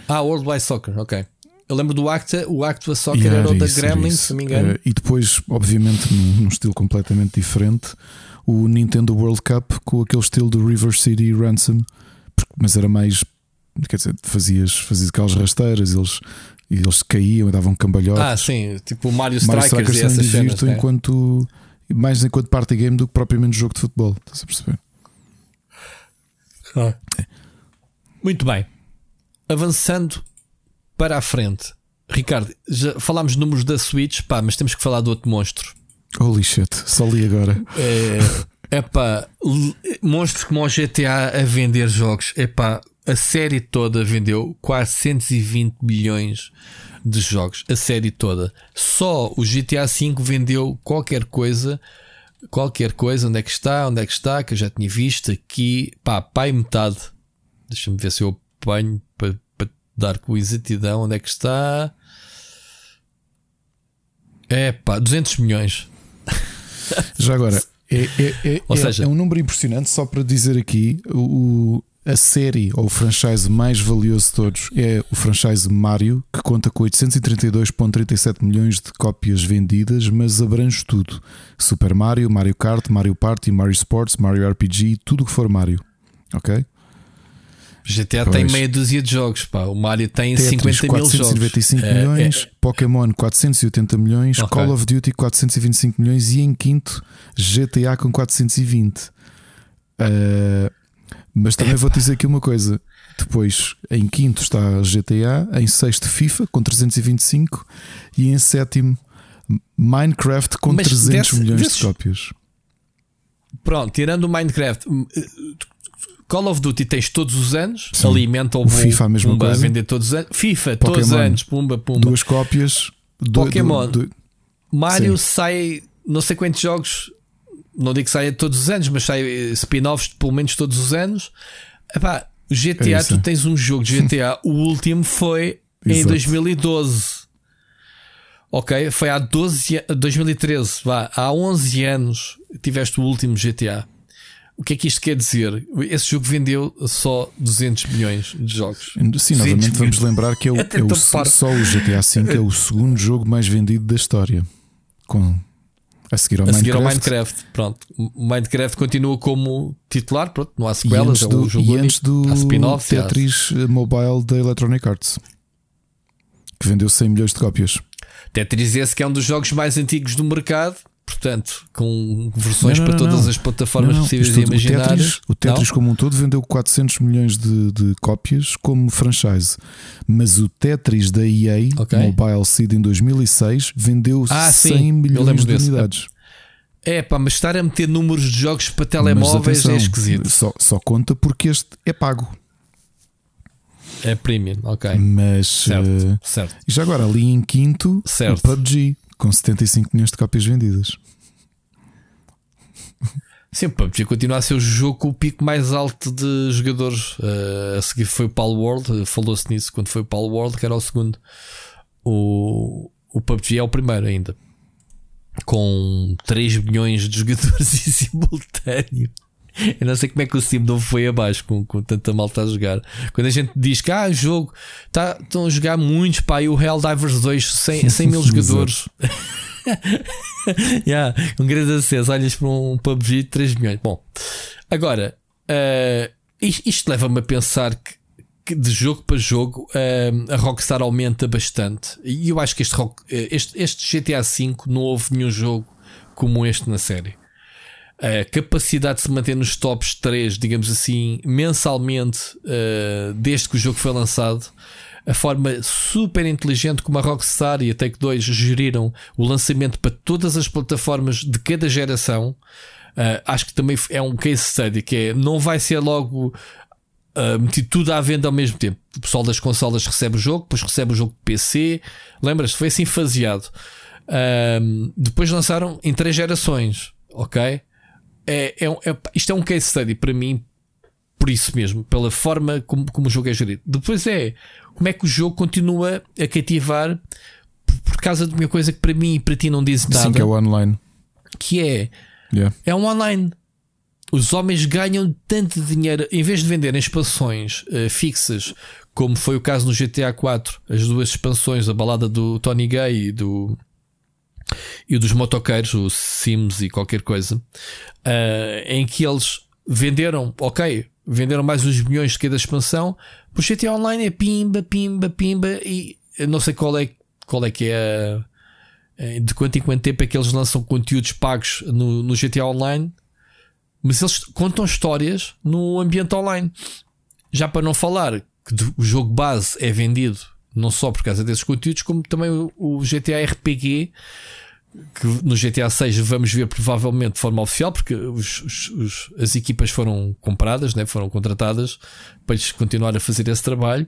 Ah, World Wide Soccer, ok. Eu lembro do Acta, o Acta Soccer yeah, era o da Gremlins, se não me engano. Uh, e depois, obviamente, num, num, estilo completamente diferente, o Nintendo World Cup com aquele estilo do River City Ransom, mas era mais. Quer dizer, fazias, fazias aquelas rasteiras, eles, eles caíam e davam cambalhotas. Ah, sim, tipo o Mario Strikers, Mario Strikers e essas cenas, é? enquanto mais enquanto party game do que propriamente jogo de futebol, estás a perceber? Ah. É. Muito bem. Avançando para a frente. Ricardo, já falámos de números da Switch, pá, mas temos que falar do outro monstro. Holy shit, só li agora. É, pá, monstros como o GTA a vender jogos. É pá, a série toda vendeu 420 milhões de jogos. A série toda. Só o GTA V vendeu qualquer coisa. Qualquer coisa, onde é que está? Onde é que está? Que eu já tinha visto aqui, pá, pai metade. Deixa-me ver se eu apanho para dar com exatidão onde é que está. É pá, 200 milhões. Já agora, é, é, é, Ou seja, é um número impressionante. Só para dizer aqui, o, a série ou o franchise mais valioso de todos é o franchise Mario, que conta com 832,37 milhões de cópias vendidas, mas abrange tudo: Super Mario, Mario Kart, Mario Party, Mario Sports, Mario RPG, tudo o que for Mario. Ok? GTA pois. tem meia dúzia de jogos, pá. O Mario tem Tetris, 50 mil jogos. 495 é, milhões, é, Pokémon 480 milhões, okay. Call of Duty 425 milhões e em quinto GTA com 420. Uh, eh, mas também vou dizer aqui uma coisa. Depois, em quinto está GTA, em sexto FIFA com 325 e em sétimo Minecraft com mas 300 desse, milhões desses... de cópias. Pronto, tirando o Minecraft, Call of Duty tens todos os anos, Sim. alimenta o, o FIFA a mesma pumba coisa. vender todos os anos. FIFA, Pokémon, todos os anos, pumba, pumba. Duas cópias. Do, Pokémon. Do, do, Mario Sim. sai não sei quantos jogos, não digo que saia todos os anos, mas sai eh, spin-offs pelo menos todos os anos. Epá, GTA, é tu tens um jogo de GTA, o último foi em 2012. Ok, foi há 12 2013, vá, há 11 anos tiveste o último GTA. O que é que isto quer dizer? Esse jogo vendeu só 200 milhões de jogos. Sim, novamente vamos lembrar que é, o, é, é o, só o GTA V é o segundo jogo mais vendido da história. Com, a seguir ao a Minecraft. Seguir ao Minecraft. Pronto. O Minecraft continua como titular, pronto, não há sequelas, e antes do, jogo e antes do Tetris há... Mobile da Electronic Arts, que vendeu 100 milhões de cópias. Tetris esse que é um dos jogos mais antigos do mercado portanto, com versões não, não, para todas não. as plataformas possíveis e imaginárias. O Tetris, o Tetris como um todo vendeu 400 milhões de, de, cópias como franchise, mas o Tetris da EA okay. Mobile Seed em 2006 vendeu ah, 100 sim, milhões de desse. unidades. É pá, mas estar a meter números de jogos para telemóveis atenção, é esquisito. Só, só conta porque este é pago. É premium, ok. Mas certo, uh, certo. E já agora ali em quinto, certo. o PUBG com 75 milhões de cópias vendidas. Sim, PUBG continua a ser o jogo com o pico mais alto de jogadores. Uh, a seguir foi o Pal World, falou-se nisso quando foi o Pal World, que era o segundo. O, o PUBG é o primeiro ainda, com 3 milhões de jogadores em simultâneo. Eu não sei como é que o Steam não foi abaixo com, com tanta malta a jogar. Quando a gente diz que ah, o jogo tá, estão a jogar muitos, pá, e o Helldivers 2 100, 100 mil jogadores. yeah, um grande acesso. Olhas para um PUBG de 3 milhões. Bom, agora, uh, isto, isto leva-me a pensar que, que, de jogo para jogo uh, a Rockstar aumenta bastante. E eu acho que este, este, este GTA V não houve nenhum jogo como este na série a capacidade de se manter nos tops 3, digamos assim, mensalmente, uh, desde que o jogo foi lançado, a forma super inteligente como a Rockstar e a Take 2 geriram o lançamento para todas as plataformas de cada geração, uh, acho que também é um case study, que é, não vai ser logo uh, meti tudo à venda ao mesmo tempo. O pessoal das consolas recebe o jogo, depois recebe o jogo de PC. Lembras? Foi assim faseado. Uh, depois lançaram em três gerações, ok? É, é, é, isto é um case study para mim, por isso mesmo, pela forma como, como o jogo é gerido. Depois é como é que o jogo continua a cativar por, por causa de uma coisa que para mim e para ti não diz nada. Sim, que é o online. Que é, yeah. é um online os homens ganham tanto dinheiro em vez de venderem expansões uh, fixas, como foi o caso no GTA 4, as duas expansões, a balada do Tony Gay e do e dos motoqueiros, o Sims e qualquer coisa, uh, em que eles venderam, ok, venderam mais uns milhões de cada expansão, o GTA Online é pimba, pimba, pimba, e não sei qual é, qual é que é a, de quanto em quanto tempo é que eles lançam conteúdos pagos no, no GTA Online mas eles contam histórias no ambiente online. Já para não falar que o jogo base é vendido não só por causa desses conteúdos, como também o, GTA RPG, que no GTA 6 vamos ver provavelmente de forma oficial, porque os, os, os, as equipas foram compradas, né? foram contratadas para eles continuar a fazer esse trabalho.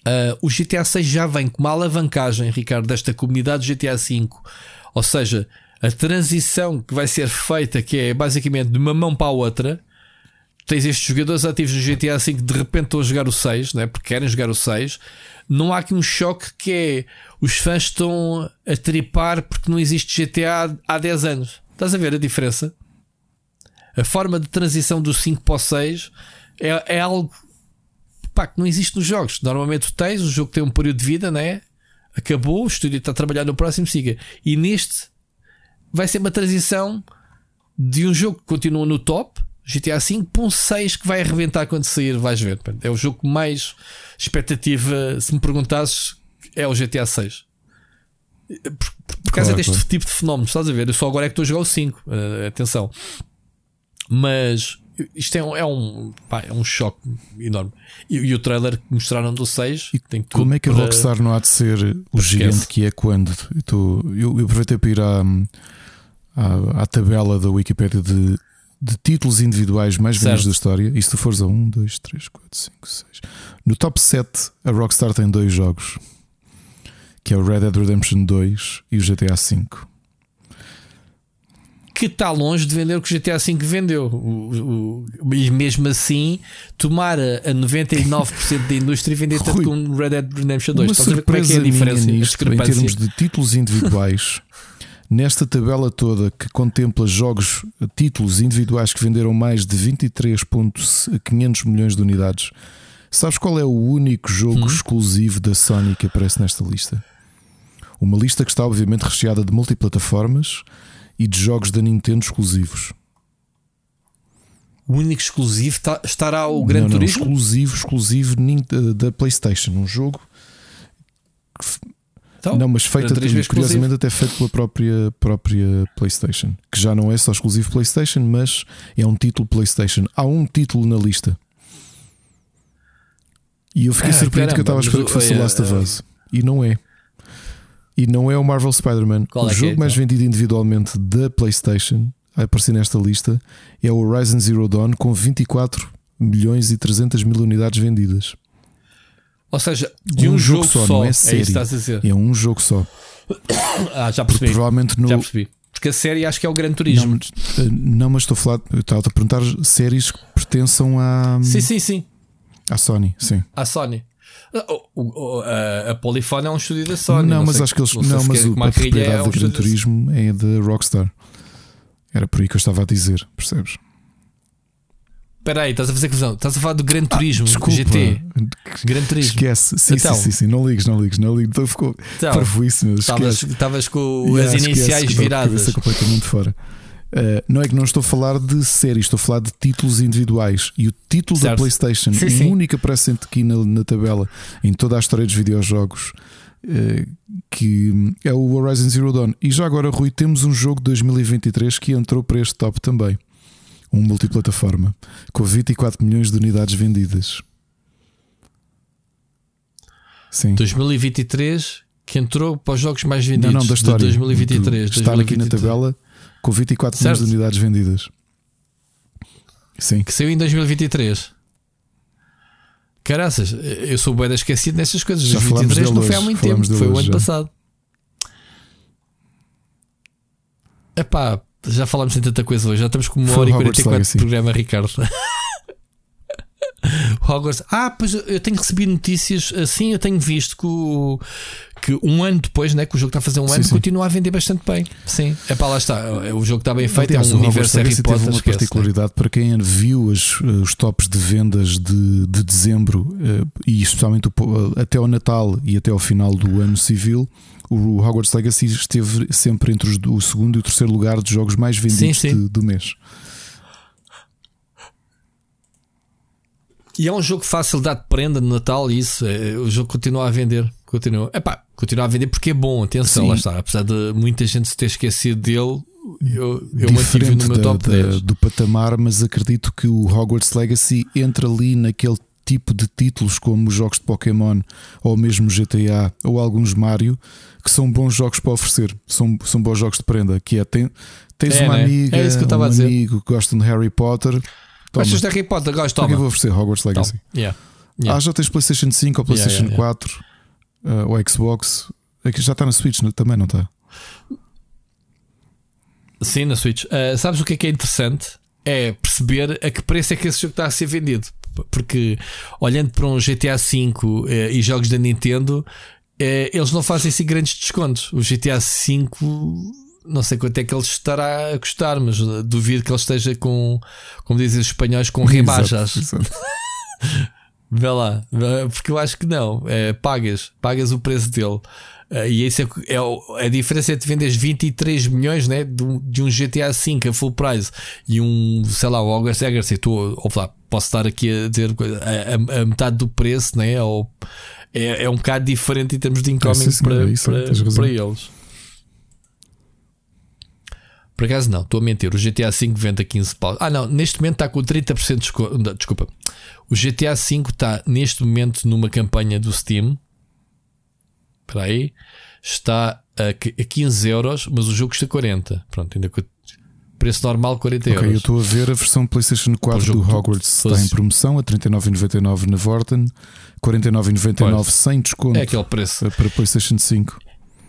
Uh, o GTA 6 já vem com uma alavancagem, Ricardo, desta comunidade do GTA 5. Ou seja, a transição que vai ser feita, que é basicamente de uma mão para a outra. Tens estes jogadores ativos no GTA V que de repente estão a jogar o 6, né? porque querem jogar o 6. Não há aqui um choque que é os fãs estão a tripar porque não existe GTA há 10 anos. Estás a ver a diferença? A forma de transição do 5 para o 6 é, é algo pá, que não existe nos jogos. Normalmente tens, o jogo tem um período de vida, né? acabou, o estúdio está a trabalhar no próximo, siga. E neste vai ser uma transição de um jogo que continua no top, GTA V, um 6 que vai arrebentar quando sair, vais ver. É o jogo com mais expectativa, se me perguntasses, é o GTA 6. Por, por causa claro, deste claro. tipo de fenómenos, estás a ver? Eu só agora é que estou a jogar o 5. Uh, eh, atenção. Mas isto é um, é um, pá, é um choque enorme. E, e, o trailer que mostraram do 6 e tem Como é que a Rockstar não há de ser o gigante que é quando? Eu, tô, eu, eu aproveitei para ir à, à, à tabela da Wikipedia de, de títulos individuais mais vendidos da história. E se tu fores a 1, 2, 3, 4, 5, 6. No top 7, a Rockstar tem dois jogos. Que é o Red Dead Redemption 2 e o GTA V que está longe de vender o que o GTA V vendeu. O, o, e mesmo assim, tomar a 99% da indústria e vender tanto como Red Dead Redemption 2. Uma Estás a ver como é que é a diferença? Nisto, em termos de títulos individuais, nesta tabela toda que contempla jogos, títulos individuais que venderam mais de 23,500 milhões de unidades, sabes qual é o único jogo hum. exclusivo da Sony que aparece nesta lista? Uma lista que está obviamente recheada de multiplataformas e de jogos da Nintendo exclusivos. O único exclusivo tá, estará o Gran não, não, Turismo? Exclusivo, exclusivo da PlayStation. Um jogo. Então, não, mas feito curiosamente até feito pela própria, própria PlayStation. Que já não é só exclusivo PlayStation, mas é um título PlayStation. Há um título na lista. E eu fiquei ah, surpreendido que eu estava a esperar que fosse o Last of Us. E não é. E não é o Marvel Spider-Man. O é jogo é, mais então? vendido individualmente da PlayStation, a aparecer nesta lista, é o Horizon Zero Dawn com 24 milhões e 300 mil unidades vendidas. Ou seja, de um, um jogo, jogo, só, não é, é série. É, é um jogo só. ah, já percebi. provavelmente no... Já percebi. Porque a série acho que é o Gran Turismo. Não, eh, não mas estou a falar. Estava a perguntar séries que pertençam à. Sim, sim, sim. À Sony, sim. À Sony. A, a Polyphone é um estúdio da Sony. Não, não mas acho que eles. Não, não mas o, a propriedade é um do Gran Turismo é da Rockstar. Era por aí que eu estava a dizer, percebes? Espera aí, estás a fazer confusão. Estás a falar do Gran ah, Turismo, ah, desculpa. GT. Gran Turismo. Esquece. Sim, então, sim, sim, sim, Não ligues, não ligues, não ligues. Então ficou então, parvoíssimo. Estavas com yeah, as iniciais viradas. completamente fora. Uh, não é que não estou a falar de séries, estou a falar de títulos individuais. E o título certo. da PlayStation, sim, sim. que aparece aqui na, na, tabela em toda a história dos videojogos, uh, que é o Horizon Zero Dawn. E já agora, Rui, temos um jogo de 2023 que entrou para este top também. Um multiplataforma com 24 milhões de unidades vendidas. Sim. 2023 que entrou para os jogos mais vendidos não, não, da história, de 2023. Está 2023. aqui na tabela com 24 certo. milhões de unidades vendidas. Sim. Que saiu em 2023. Caraças, eu sou boeda esquecido nessas coisas. Já 23 não foi há muito tempo, foi o ano já. passado. Epá, já falámos em tanta coisa hoje, já estamos com uma Foi hora e Hogwarts 44 Legacy. de programa, Ricardo. Hogwarts. Ah, pois eu tenho recebido notícias assim, eu tenho visto que, o- que um ano depois, né, que o jogo está a fazer um Sim, ano, sim. continua a vender bastante bem. Sim, é para lá está. O jogo está bem feito, Aliás, é um o universo Harry Potter. teve uma esquece, né? particularidade para quem viu as- os tops de vendas de, de dezembro eh, e especialmente o até ao Natal e até ao final do ano civil. O Hogwarts Legacy esteve sempre entre os o segundo e o terceiro lugar de jogos mais vendidos Sim, sim. de- do mês. E é um jogo fácil de dar de prenda no Natal e isso, é, o jogo continua a vender. Continua, epá, continua a vender porque é bom, atenção, Sim. lá está. Apesar de muita gente se ter esquecido dele, eu, eu mantive no meu da- top da- 10. do patamar, mas acredito que o Hogwarts Legacy entra ali naquele tipo de títulos como os jogos de Pokémon ou mesmo GTA ou alguns Mario que são bons jogos para oferecer, são, são bons jogos de prenda. Que é, tem, tens É, uma né? amiga, É isso que eu um a dizer. amigo que gosta de Harry Potter. Toma, Gostas de Harry Potter? Gosto, eu toma. vou oferecer Hogwarts Toma. Legacy? Yeah. Yeah. Ah, já tens PlayStation 5 ou Yeah, PlayStation yeah, 4 uh, ou Xbox. Aqui já está na Switch também, não está? Sim, na Switch. Uh, sabes o que é que é interessante? É perceber a que preço é que esse jogo está a ser vendido. Porque olhando para um GTA V eh, e jogos da Nintendo, eh, eles não fazem assim grandes descontos. O GTA V, não sei quanto é que ele estará a custar, mas eh, duvido que ele esteja com, como dizem os espanhóis, com rebaixas. Exato. Vê lá, porque eu acho que não. É, pagas, pagas o preço dele. Eh, e isso é, é a diferença entre vendes 23 milhões né, de, um- de um GTA V a full price e um, sei lá, o Legacy. Estou, ou lá, posso estar aqui a dizer a, a- a metade do preço, né? Ou, é, é um bocado diferente em termos de incoming sim, para, é isso, para, para eles. Por acaso não, estou a mentir. O GTA V vende a 15 paus. Ah, não, neste momento está com 30% de desconto. Desculpa. O GTA V está neste momento numa campanha do Steam. Espera aí. Está a a 15 euros, mas o jogo custa 40. Pronto, ainda preço normal 40 Ok, eu euros. estou a ver a versão PlayStation 4 jogo do Hogwarts está em promoção a 39,99 na Vorten, 49,99 Pois. sem desconto É aquele preço. para PlayStation 5.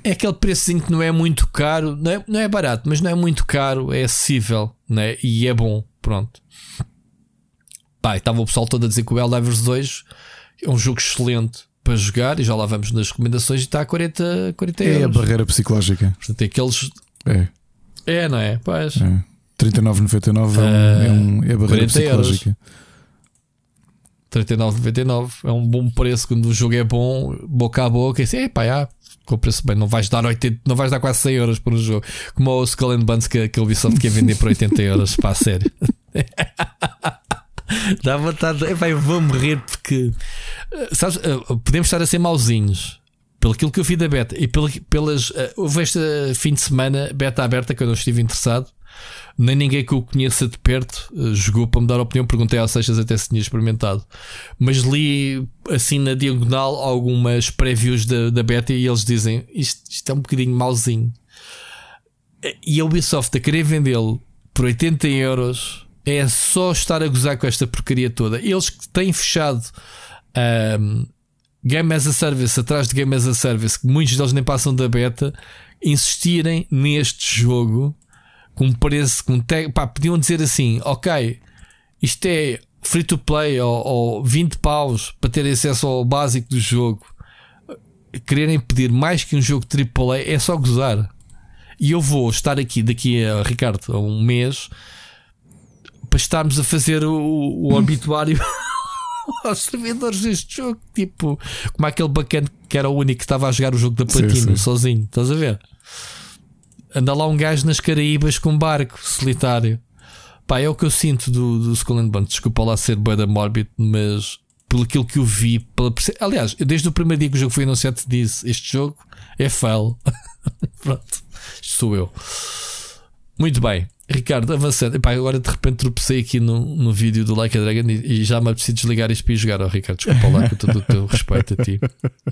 É aquele preçozinho que não é muito caro, não é, não é barato, mas não é muito caro, é acessível né? e é bom. Pronto. Pá, estava o pessoal todo a dizer que o Helldivers 2 é um jogo excelente para jogar e já lá vamos nas recomendações e está a 40, 40 É a euros. barreira psicológica. Portanto, é aqueles. É, É, não é? Pois. é. 39,99 é, um, Ah, é, um, é a barreira 40 euros. psicológica. 39,99 é um bom preço quando o jogo é bom, boca a boca. E assim, epá, já, com o preço bem, não vais dar 80, não vais dar quase 100 euros por um jogo. Como o Skull and Bones que, que a Ubisoft quer vender por 80 euros, pá, a sério. Dá vontade, epá, eu vou morrer porque eh, sabes, eh, podemos estar a ser mauzinhos pelo aquilo que eu vi da beta e pelo, pelas. eh, houve este fim de semana beta aberta que eu não estive interessado. Nem ninguém que eu conheça de perto jogou para me dar opinião. Perguntei ao Seixas até se tinha experimentado, mas li assim na diagonal algumas previews da, da beta e eles dizem isto, isto é um bocadinho mauzinho. E a Ubisoft a querer vendê-lo por 80 euros é só estar a gozar com esta porcaria toda. Eles que têm fechado ahm, Game as a Service atrás de Game as a Service, que muitos deles nem passam da beta, insistirem neste jogo com preço, com tag, pá, podiam dizer assim: ok, isto é free to play ou, ou 20 paus para ter acesso ao básico do jogo. Quererem pedir mais que um jogo AAA é só gozar. E eu vou estar aqui daqui a Ricardo a um mês para estarmos a fazer o, o obituário aos servidores deste jogo. Tipo, como aquele bacana que era o único que estava a jogar o jogo da Platina sozinho. Estás a ver? Anda lá um gajo nas Caraíbas com um barco solitário. Pá, é o que eu sinto do, do Skull and Bones. Desculpa lá ser da mórbido, mas pelo aquilo que eu vi, pela aliás, eu desde o primeiro dia que o jogo foi anunciado, disse: Este jogo é fail. Pronto, isto sou eu. Muito bem, Ricardo, avançando. Epá, agora de repente tropecei aqui no, no vídeo do Like a Dragon e, e já me apeteci desligar isto para ir jogar. Oh, Ricardo, desculpa lá com todo o teu respeito a ti.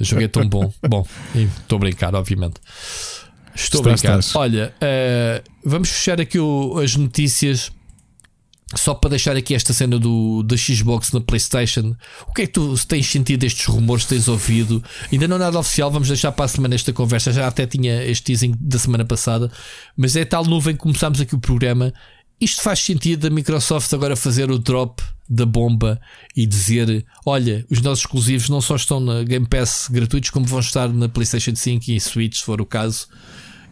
Jogo é tão bom. Bom, estou a brincar, obviamente. Estou a brincar. Olha, eh, vamos fechar aqui o- as notícias só para deixar aqui esta cena do, da Xbox na PlayStation, o que é que tu tens sentido destes rumores que tens ouvido? Ainda não é nada oficial, vamos deixar para a semana esta conversa. Já até tinha este teasing da semana passada, mas é tal nuvem que começámos aqui o programa. Isto faz sentido da Microsoft agora fazer o drop da bomba e dizer: olha, os nossos exclusivos não só estão na Game Pass gratuitos, como vão estar na PlayStation 5 e Switch, se for o caso.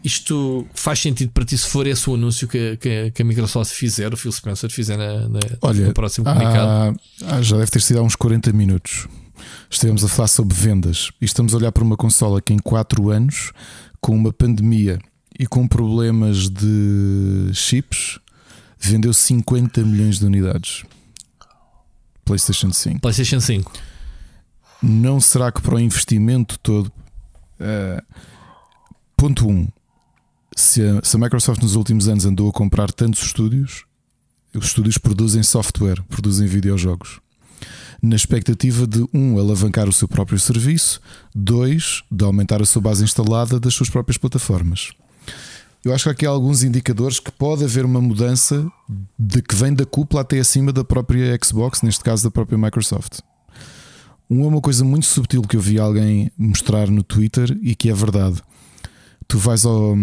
Isto faz sentido para ti se for esse o anúncio que, que, que a Microsoft fizer, o Phil Spencer fizer na, na, Olha, no próximo comunicado? Ah, já deve ter sido há uns 40 minutos. Estivemos a falar sobre vendas e estamos a olhar para uma consola que em 4 anos, com uma pandemia e com problemas de chips, vendeu 50 milhões de unidades. PlayStation 5. PlayStation 5. Não será que para o investimento todo. Uh, ponto 1. Um, se a, se a Microsoft nos últimos anos andou a comprar tantos estúdios, os estúdios produzem software, produzem videojogos. Na expectativa de, um, alavancar o seu próprio serviço, dois, de aumentar a sua base instalada das suas próprias plataformas. Eu acho que há aqui alguns indicadores que pode haver uma mudança de que vem da cúpula até acima da própria Xbox, neste caso da própria Microsoft. Uma é uma coisa muito subtil que eu vi alguém mostrar no Twitter e que é verdade tu vais ao.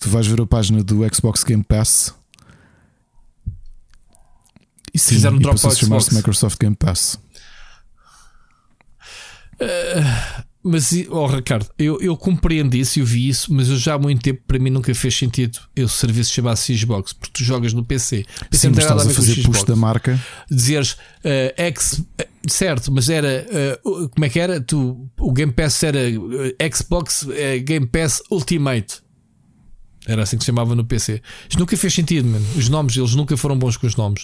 Tu vais ver a página do Xbox Game Pass e sim, Fizeram e drop passou a chamar-se Microsoft Game Pass. Uh, mas, oh Ricardo, eu, eu compreendo isso, eu vi isso, mas eu já há muito tempo para mim nunca fez sentido o serviço chamasse Xbox, porque tu jogas no PC. PC Sim, mas estás a, a fazer push da marca. Dizeres uh, X, certo, mas era uh, como é que era? Tu, o Game Pass era Xbox Game Pass Ultimate. Era assim que se chamava no PC. Isto nunca fez sentido, mano. Os nomes, eles nunca foram bons com os nomes.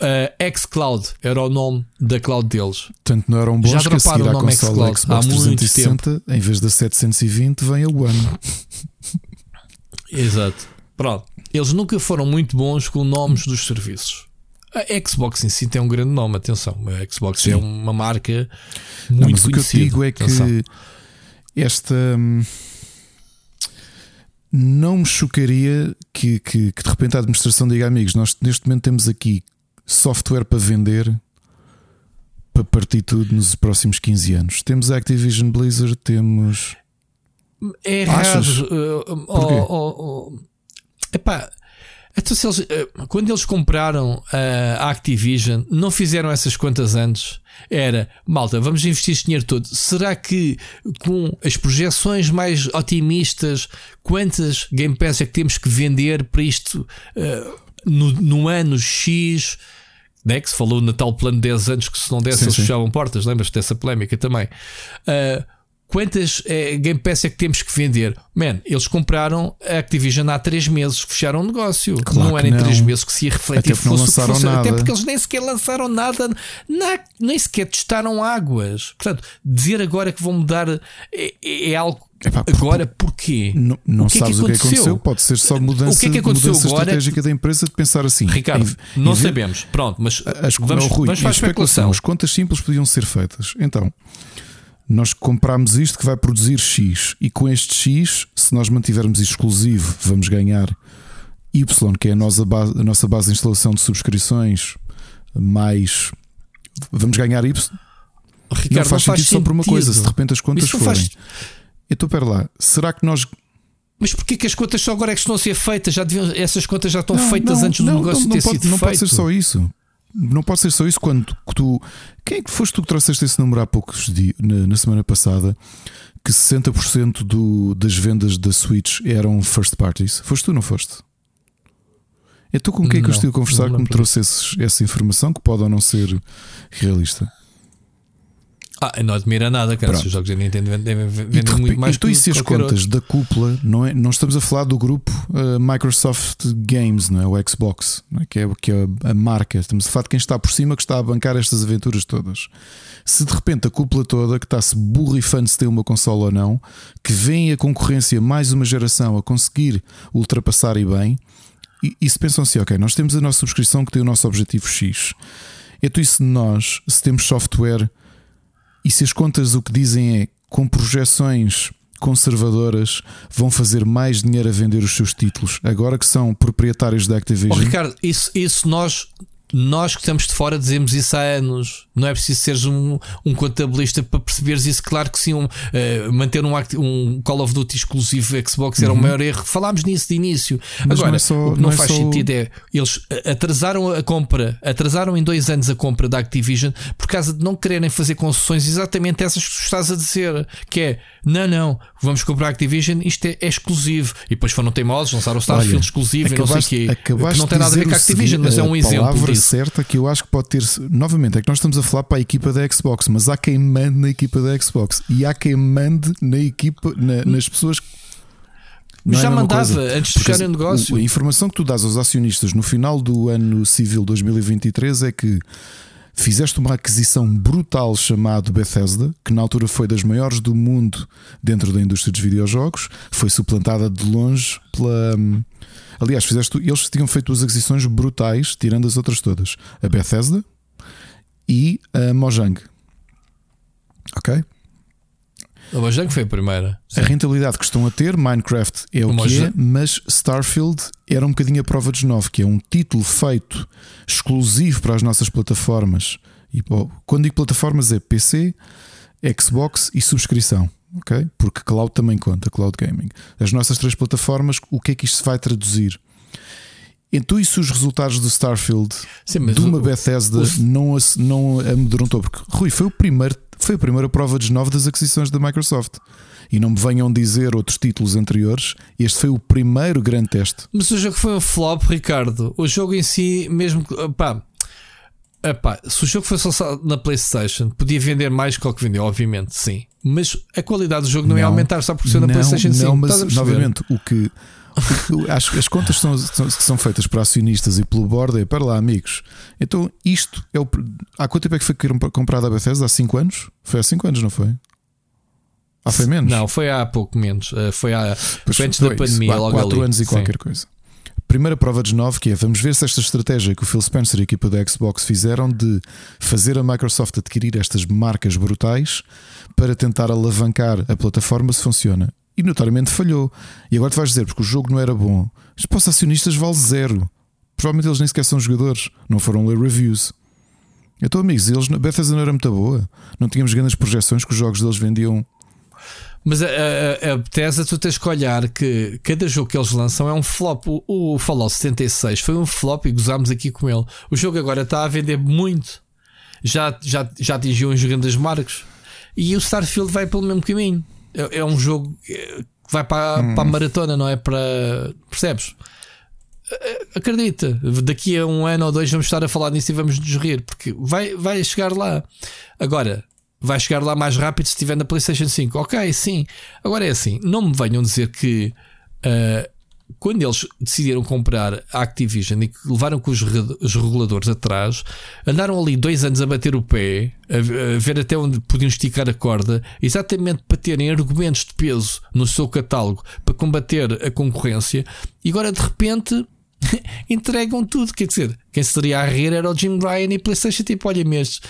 Uh, xCloud era o nome da cloud deles. Portanto, não eram bons Já que a à consola Xbox Há 360, tempo. em vez da 720, vem a One. Exato. Pronto. Eles nunca foram muito bons com nomes dos serviços. A Xbox em si tem um grande nome, atenção. A Xbox Sim. é uma marca muito não, mas conhecida. O que eu digo é que atenção. esta. Hum, não me chocaria que, que, que, de repente a administração diga amigos, nós neste momento temos aqui software para vender para partir tudo nos próximos 15 anos. Temos a Activision Blizzard, temos. É errado. Uh, oh, oh, oh. Epá, então, se eles, eh, quando eles compraram a Activision, não fizeram essas contas antes? Era, malta, vamos investir este dinheiro todo. Será que com as projeções mais otimistas, quantas Game Pass é que temos que vender para isto uh, no, no, ano X? Né, que se falou no tal plano de 10 anos que se não desse sim, eles fechavam portas, lembras-te dessa polémica também? Uh, Quantas é, Game Pass é que temos que vender? Man, eles compraram a Activision há 3 meses, fecharam o negócio. Claro não era em 3 meses que se ia refletir. Até, fosse fosse, nada. até porque eles nem sequer lançaram nada, na, nem sequer testaram águas. Portanto, dizer agora que vão mudar é, é, é algo Epá, agora porquê? Não, não o que sabes é que o que aconteceu? Pode ser só mudança, o que é que aconteceu mudança agora? estratégica da empresa de pensar assim. Ricardo, em, não em sabemos. Pronto, mas as, vamos, não, Rui, vamos para a especulação. As contas simples podiam ser feitas. Então, nós compramos isto que vai produzir X e com este X, se nós mantivermos exclusivo, vamos ganhar Y, que é a nossa base, a nossa base de instalação de subscrições, mais vamos ganhar Y. Ricardo, não faz, não faz sentido, só por uma coisa, se de repente as contas forem. Faz... Então, pera lá, será que nós mas porquê que as contas só agora é que estão a ser feitas? Já deviam, essas contas já estão não, feitas não, antes do negócio não, ter pode, sido não feito. Não pode ser só isso. Não pode ser só isso quando tu. Quem é que foste tu que trouxeste esse número há poucos dias, na, na semana passada? Que 60% do, das vendas da Switch eram first parties. Foste tu, não foste? É tu com quem é que eu estive a conversar que me trouxe esses, essa informação que pode ou não ser realista? Ah, não admira nada, cara. Os jogos da Nintendo vendem, vendem muito mais Então, e se as contas outro. da cúpula, não, é, não estamos a falar do grupo uh, Microsoft Games, não é? o Xbox, é? Que, é, que é a marca. Estamos a falar de quem está por cima que está a bancar estas aventuras todas. Se de repente a cúpula toda, que está-se burrifando se tem uma consola ou não, que vem a concorrência mais uma geração a conseguir ultrapassar e bem, e, e se pensam assim, ok, nós temos a nossa subscrição que tem o nosso objetivo X. Então, isso nós, se temos software e se as contas o que dizem é com projeções conservadoras vão fazer mais dinheiro a vender os seus títulos, agora que são proprietários da Activision. Oh, Ricardo, isso, isso nós nós que estamos de fora dizemos isso há anos. Não é preciso seres um, um contabilista para perceberes isso. Claro que sim, um, uh, manter um, um, Call of Duty exclusivo Xbox era uhum. o maior erro. Falámos nisso de início. Mas Agora, não é só, o que não, não é faz só... sentido é eles atrasaram a compra, atrasaram em dois anos a compra da Activision por causa de não quererem fazer concessões exatamente essas que tu estás a dizer. Que é não, não, vamos comprar a Activision, isto é, é exclusivo. E depois foram teimosos, lançaram o Starfield Olha, exclusivo acabaste, e não sei o quê. Que não tem nada a ver com a Activision, mas é um exemplo. Certa que eu acho que pode ter. Novamente, é que nós estamos a falar para a equipa da Xbox, mas há quem mande na equipa da Xbox e há quem mande na equipa, na, nas pessoas que não já é mandava coisa. antes de fecharem o negócio. A informação que tu dás aos acionistas no final do ano civil 2023 é que Fizeste uma aquisição brutal chamada Bethesda, que na altura foi das maiores do mundo dentro da indústria dos videojogos, foi suplantada de longe pela. Aliás, fizeste, eles tinham feito duas aquisições brutais, tirando as outras todas: a Bethesda e a Mojang. Ok? A Mojang foi a primeira. Sim. A rentabilidade que estão a ter, Minecraft é o, o que é, mas Starfield era um bocadinho a prova de novo, que é um título feito exclusivo para as nossas plataformas. E quando digo plataformas é PC, Xbox e subscrição. Ok? Porque cloud também conta, cloud gaming. As nossas três plataformas, o que é que isto se vai traduzir? Então, isso os resultados do Starfield Sim, de uma o, Bethesda o, não, não amedrontou? Porque Rui foi o primeiro foi a primeira prova de nove das aquisições da Microsoft. E não me venham dizer outros títulos anteriores, este foi o primeiro grande teste. Mas o jogo foi um flop, Ricardo. O jogo em si, mesmo. Pá, Epá, se o jogo fosse lançado na PlayStation, podia vender mais que o que vendeu, obviamente, sim. Mas a qualidade do jogo não, não ia aumentar só por ser na PlayStation 5. Não, mas novamente, o que as, as contas são, são, que são feitas para acionistas e pelo board é para lá, amigos. Então, isto é o. Há quanto tempo é que foi comprada a Bethesda? Há 5 anos? Foi há 5 anos, não foi? Ah, foi menos? Não, foi há pouco menos. Eh, foi, há, foi antes da pandemia, há logo 4 anos e qualquer Sim. coisa. Primeira prova de nove que é vamos ver se esta estratégia que o Phil Spencer e a equipa da Xbox fizeram de fazer a Microsoft adquirir estas marcas brutais para tentar alavancar a plataforma se funciona e notoriamente falhou. E agora tu vais dizer porque o jogo não era bom. Os acionistas vale zero. Provavelmente eles nem sequer são jogadores, não foram ler reviews. Então, amigos, eles, Bethesda não era muito boa. Não tínhamos grandes projeções que os jogos deles vendiam. Mas a, a, a Bethesda, tu tens que olhar que cada jogo que eles lançam é um flop. O, o Fallout 76 foi um flop e gozámos aqui com ele. O jogo agora está a vender muito. Já, já, já atingiu uns grandes marcos. E o Starfield vai pelo mesmo caminho é, é um jogo que vai para, hum. para a maratona, não é? Para. Percebes? Acredita, daqui a um ano ou dois vamos estar a falar nisso e vamos nos rir, porque vai, vai chegar lá. Agora, vai chegar lá mais rápido se estiver na PlayStation 5. Ok, sim. Agora é assim: não me venham dizer que uh, quando eles decidiram comprar a Activision e levaram com os, os, reguladores atrás, andaram ali dois anos a bater o pé, a, a, ver até onde podiam esticar a corda, exatamente para terem argumentos de peso no seu catálogo para combater a concorrência, e agora de repente entregam tudo. Quer dizer, quem seria a rir era o Jim Ryan e PlayStation. Tipo, olha mesmo,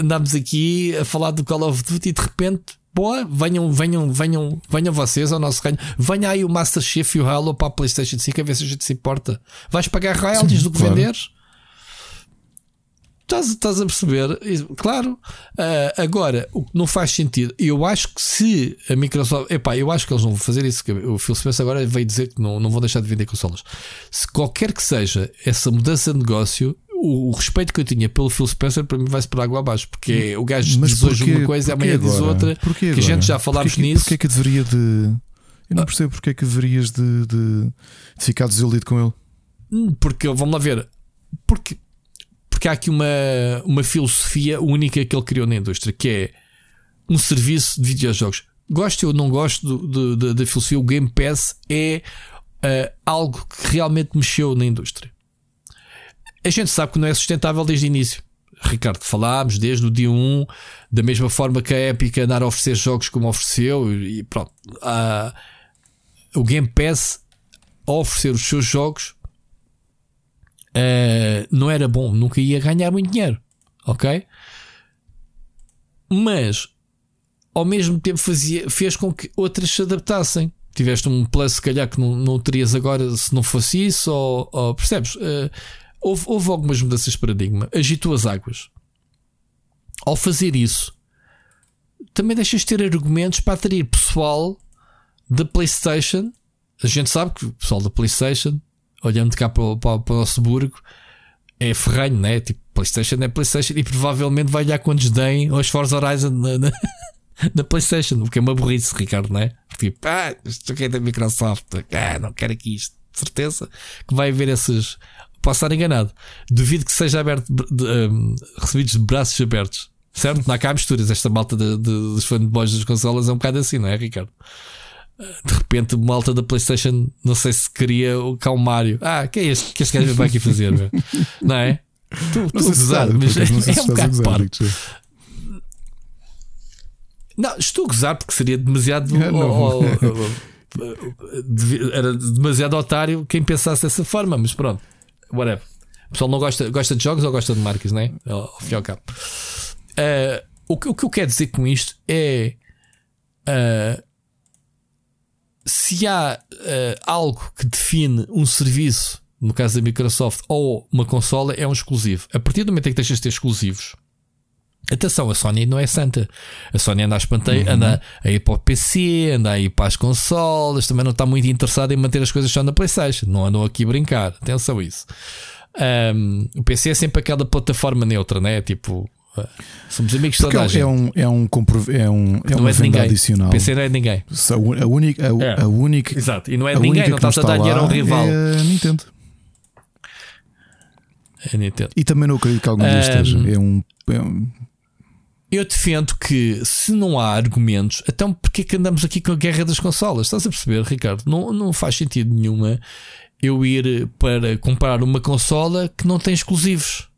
andámos aqui a falar do Call of Duty e de repente boa, venham, venham, venham, venham vocês ao nosso reino. Venha aí o Master Chief e o Halo para a PlayStation 5 a ver se a gente se importa. Vais pagar royalties do que claro. venderes? Estás, estás a perceber? Claro. Uh, agora, o que não faz sentido, eu acho que se a Microsoft. Epá, eu acho que eles não vão fazer isso. O Phil Spencer agora veio dizer que não, não vão deixar de vender consolas. Se qualquer que seja essa mudança de negócio, o, respeito que eu tinha pelo Phil Spencer para mim vai-se por água abaixo, porque o gajo Mas diz hoje uma coisa, amanhã agora? diz outra, que a gente já falámos porquê, nisso. Porquê é que deveria de. Eu não percebo porque é que deverias de, de, de ficar desiludido com ele. Hum, porque, vamos lá ver, porque, porque há aqui uma, uma filosofia única que ele criou na indústria, que é um serviço de videojogos. Gosto ou não gosto da filosofia, o Game Pass é uh, algo que realmente mexeu na indústria a gente sabe que não é sustentável desde o início. Ricardo, falámos desde o dia 1, da mesma forma que a Epic andar a oferecer jogos como ofereceu, e pronto. Uh, o Game Pass a oferecer os seus jogos uh, não era bom, nunca ia ganhar muito dinheiro, ok? Mas ao mesmo tempo fazia, fez com que outras se adaptassem. Tiveste um plus, se calhar, que não, não terias agora se não fosse isso, ou, ou percebes? Uh, houve, houve algumas mudanças de paradigma, agitou as águas. Ao fazer isso, também deixas de ter argumentos para atrair pessoal da PlayStation. A gente sabe que o pessoal da PlayStation, olhando cá para, para, para o nosso burgo, é ferranho, né? Tipo, PlayStation é PlayStation e provavelmente vai olhar com desdém aos Forza Horizon na, na, na, PlayStation, o que é uma burrice, Ricardo, não é? Tipo, ah, isto aqui é da Microsoft, ah, não quero aqui isto, certeza que vai haver esses. Posso estar enganado. Duvido que seja aberto, de, um, recebidos de braços abertos, certo? Não há cá misturas. Esta malta de, de, dos fanboys das consolas é um bocado assim, não é, Ricardo? De repente, malta da PlayStation, não sei se queria o calmário. Ah, que é este que este gajo vai aqui fazer? não é? Tu, tu gozar, mas é, é um bocado. Não, estou a gozar porque seria demasiado. É, oh, oh, era demasiado otário quem pensasse dessa forma, mas pronto, whatever. O pessoal não gosta, gosta de jogos ou gosta de marcas, não é? Ao fim ao cabo. Uh, o, que, o que eu quero dizer com isto é. Uh, se há uh, algo que define um serviço, no caso da Microsoft, ou uma consola, é um exclusivo. A partir do momento em que deixas de ter exclusivos, Atenção, a Sony não é santa. A Sony anda a espanteio, uhum. anda a ir para o PC, anda a ir para as consolas, também não está muito interessada em manter as coisas só na PlayStation. Não andam aqui a brincar. Atenção a isso. Um, o PC é sempre aquela plataforma neutra, né? Tipo, somos amigos de toda a é gente. É um, é um, é um, é não é de ninguém. adicional. PC não é de ninguém. A única, a, é. a única, Exato. E não é de ninguém, não estás a dar dinheiro a um rival. É a Nintendo. É a Nintendo. E também não acredito que algum dia esteja. É um, é um eu defendo que se não há argumentos, então porquê que andamos aqui com a guerra das consolas? Estás a perceber, Ricardo? Não, não faz sentido nenhuma eu ir para comprar uma consola que não tem exclusivos.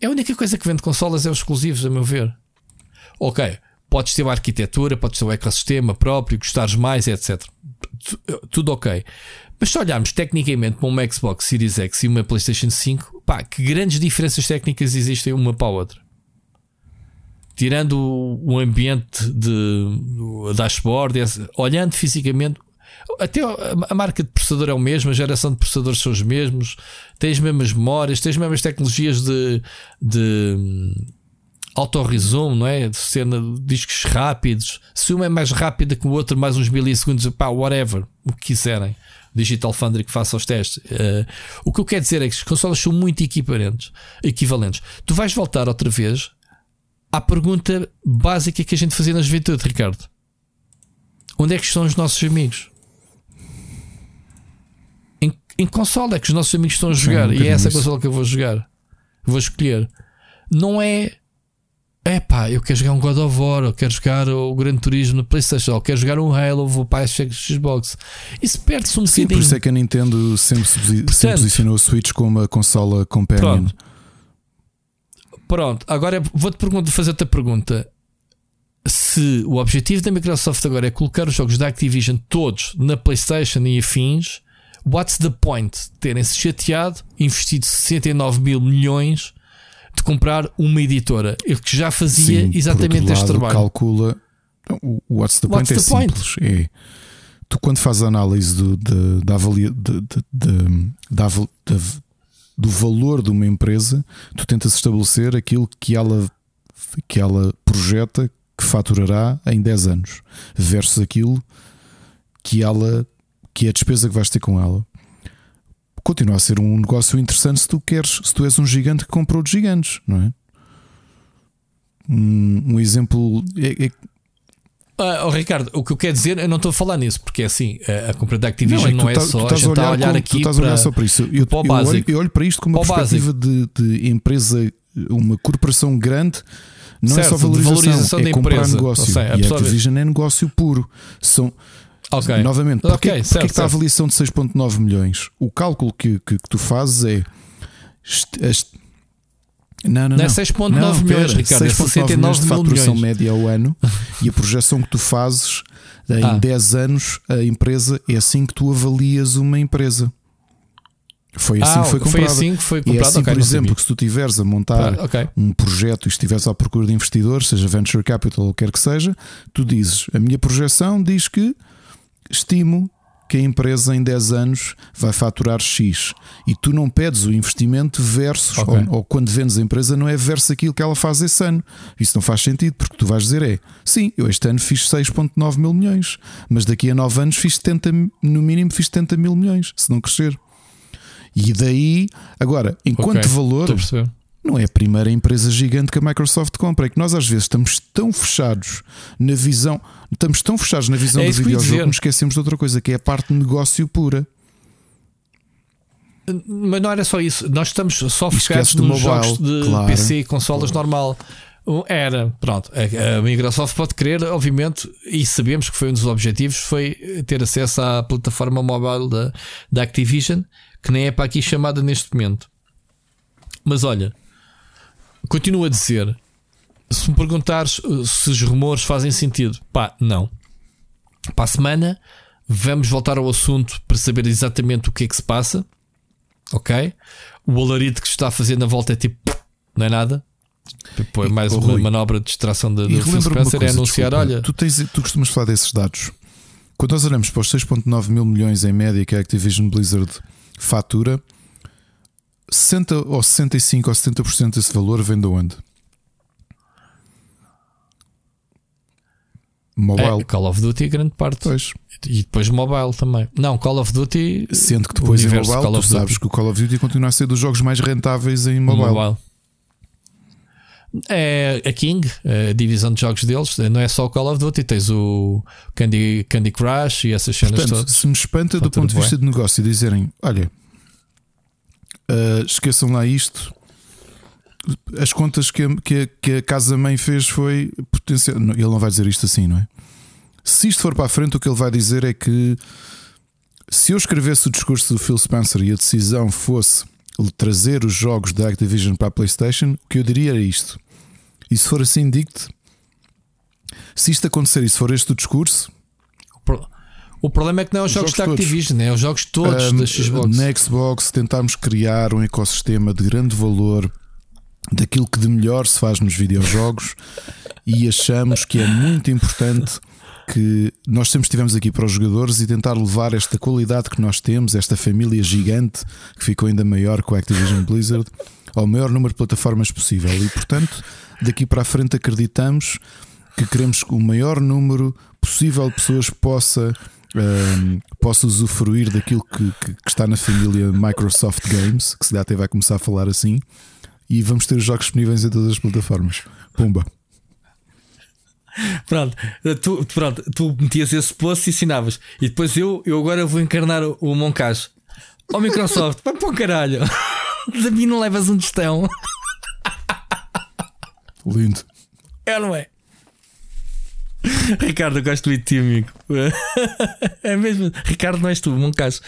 É, a única coisa que vende consolas é os exclusivos, a meu ver. Ok, podes ter uma arquitetura, podes ter um ecossistema próprio, gostares mais, etc. Tudo ok. Mas se olharmos tecnicamente para uma Xbox Series X e uma PlayStation 5, pá, que grandes diferenças técnicas existem uma para a outra tirando o ambiente de dashboard, olhando fisicamente, até a marca de processador é o mesmo, a geração de processadores são os mesmos, tem as mesmas memórias, tem as mesmas tecnologias de, de hum, auto-resumo, não é? De cena de discos rápidos. Se uma é mais rápida que o outro, mais uns milissegundos, pá, whatever, o que quiserem. Digital Foundry que faça os testes. Uh, o que eu quero dizer é que as consolas são muito equivalentes. equivalentes. Tu vais voltar outra vez à pergunta básica que a gente fazia na juventude, Ricardo: onde é que estão os nossos amigos? Em, console é que os nossos amigos estão a jogar, Sim, e é essa isso. consola que eu vou jogar, vou escolher. Não é é pá, eu quero jogar um God of War, eu quero jogar o Gran Turismo no PlayStation, eu quero jogar um Halo, vou para a Xbox. Isso perde-se um Sim, bocadinho. por isso é que a Nintendo sempre, Portanto, sempre posicionou o Switch como uma consola companion. Pronto. Pronto, agora vou-te fazer outra pergunta. Se o objetivo da Microsoft agora é colocar os jogos da Activision todos na PlayStation e afins, what's the point? Terem-se chateado, investido 69 mil milhões de comprar uma editora que já fazia Sim, exatamente este trabalho. calcula o what's the point what's é the simples. Point? É, tu quando fazes a análise do, de, da, avalia, de, de, de, da, do valor de uma empresa, tu tentas estabelecer aquilo que ela, que ela projeta que faturará em 10 anos, versus aquilo que ela que é a despesa que vais ter com ela. Continua a ser um negócio interessante se tu queres, se tu és um gigante que comprou de gigantes, não é? Um, um exemplo é, é Uh, oh, Ricardo, o que eu quero dizer, eu não estou a falar nisso, porque é assim, a, a compra da Activision não, é, não é tá, só. a gente está a olhar como, aqui. Tu estás a olhar só para isso. Eu, para eu, olho, eu olho para isto como uma perspectiva de, de, empresa, uma corporação grande. Não certo, é só valorização, valorização é comprar empresa. negócio. Sei, a e a Activision é negócio puro. São, okay. Novamente, porque, okay, certo, porque está a avaliação de 6,9 milhões? O cálculo que, que, que tu fazes é. Este, não, não, não. é 6,9 milhões, Ricardo. 6,9 é 69 milhões de faturação milhões. média ao ano e a projeção que tu fazes em ah. 10 anos, a empresa é assim que tu avalias uma empresa. Foi assim ah, que foi comprado. Foi assim que foi comprado. E é assim, okay, por exemplo, que se tu estiveres a montar ah, okay. um projeto e estiveres à procura de investidores, seja venture capital ou quer que seja, tu dizes: a minha projeção diz que estimo que a empresa em 10 anos vai faturar X e tu não pedes o investimento versus, okay. ou, ou, quando vendes a empresa, não é versus aquilo que ela faz esse ano. Isso não faz sentido, porque tu vais dizer é sim, eu este ano fiz 6,9 mil milhões, mas daqui a 9 anos fiz 70, no mínimo fiz 70 mil milhões, se não crescer. E daí, agora, enquanto okay. valor, não é a primeira empresa gigante que a Microsoft compra. É que nós às vezes estamos tão fechados na visão, estamos tão fechados na visão é do videojogo que nos esquecemos de outra coisa, que é a parte de negócio pura. Mas não era só isso, nós estamos só focados nos mobile, jogos de claro. PC e consolas claro. normal. Era, pronto. A Microsoft pode querer, obviamente, e sabemos que foi um dos objetivos, foi ter acesso à plataforma mobile da, da Activision, que nem é para aqui chamada neste momento. Mas olha, continuo a dizer: se me perguntares uh, se os rumores fazem sentido, pá, não. Para a semana vamos voltar ao assunto para saber exatamente o que é que se passa. Ok? O alarido que está fazendo a volta é tipo, não é nada. Depois mais uma Rui, manobra de distração da Phil Spencer é anunciar: desculpa, olha. Tu, tens, tu costumas falar desses dados. Quando nós olhamos para os 6,9 mil milhões em média que a Activision Blizzard fatura, 60 ou 65 ou 70% desse valor vem de onde? Mobile. É, Call of Duty, grande parte. Pois. E depois mobile também. Não, Call of Duty. Sendo que depois em mobile, Call tu sabes que o Call of Duty continua a ser dos jogos mais rentáveis em mobile. mobile. É a King, a divisão de jogos deles, não é só o Call of Duty, tens o Candy, Candy Crush e essas cenas Portanto, todas. Se me espanta do ponto de vista bem. de negócio dizerem: olha, Uh, esqueçam lá isto. As contas que a, que a, que a casa-mãe fez foi potencial. Ele não vai dizer isto assim, não é? Se isto for para a frente, o que ele vai dizer é que se eu escrevesse o discurso do Phil Spencer e a decisão fosse trazer os jogos da Activision para a PlayStation, o que eu diria era isto. E se for assim, digo-te: se isto acontecer e se for este o discurso, o problema é que não é os, os jogos, jogos da Activision, é os jogos todos um, da Xbox. Na Xbox tentámos criar um ecossistema de grande valor daquilo que de melhor se faz nos videojogos e achamos que é muito importante que nós sempre estivemos aqui para os jogadores e tentar levar esta qualidade que nós temos, esta família gigante que ficou ainda maior com a Activision Blizzard, ao maior número de plataformas possível. E portanto, daqui para a frente acreditamos que queremos que o maior número possível de pessoas possa um, posso usufruir daquilo que, que, que, está na família Microsoft Games, que se dá até vai começar a falar assim, e vamos ter os jogos disponíveis em todas as plataformas. Pumba. Pronto, tu, pronto, tu metias esse post e ensinavas. E depois eu, eu agora vou encarnar o, o Moncajo. Ó oh, Microsoft, vai para o caralho. De mim não levas um tostão. Lindo. É, não é? Ricardo, eu gosto muito de ti, amigo. É mesmo. Ricardo, não és tu, um caso.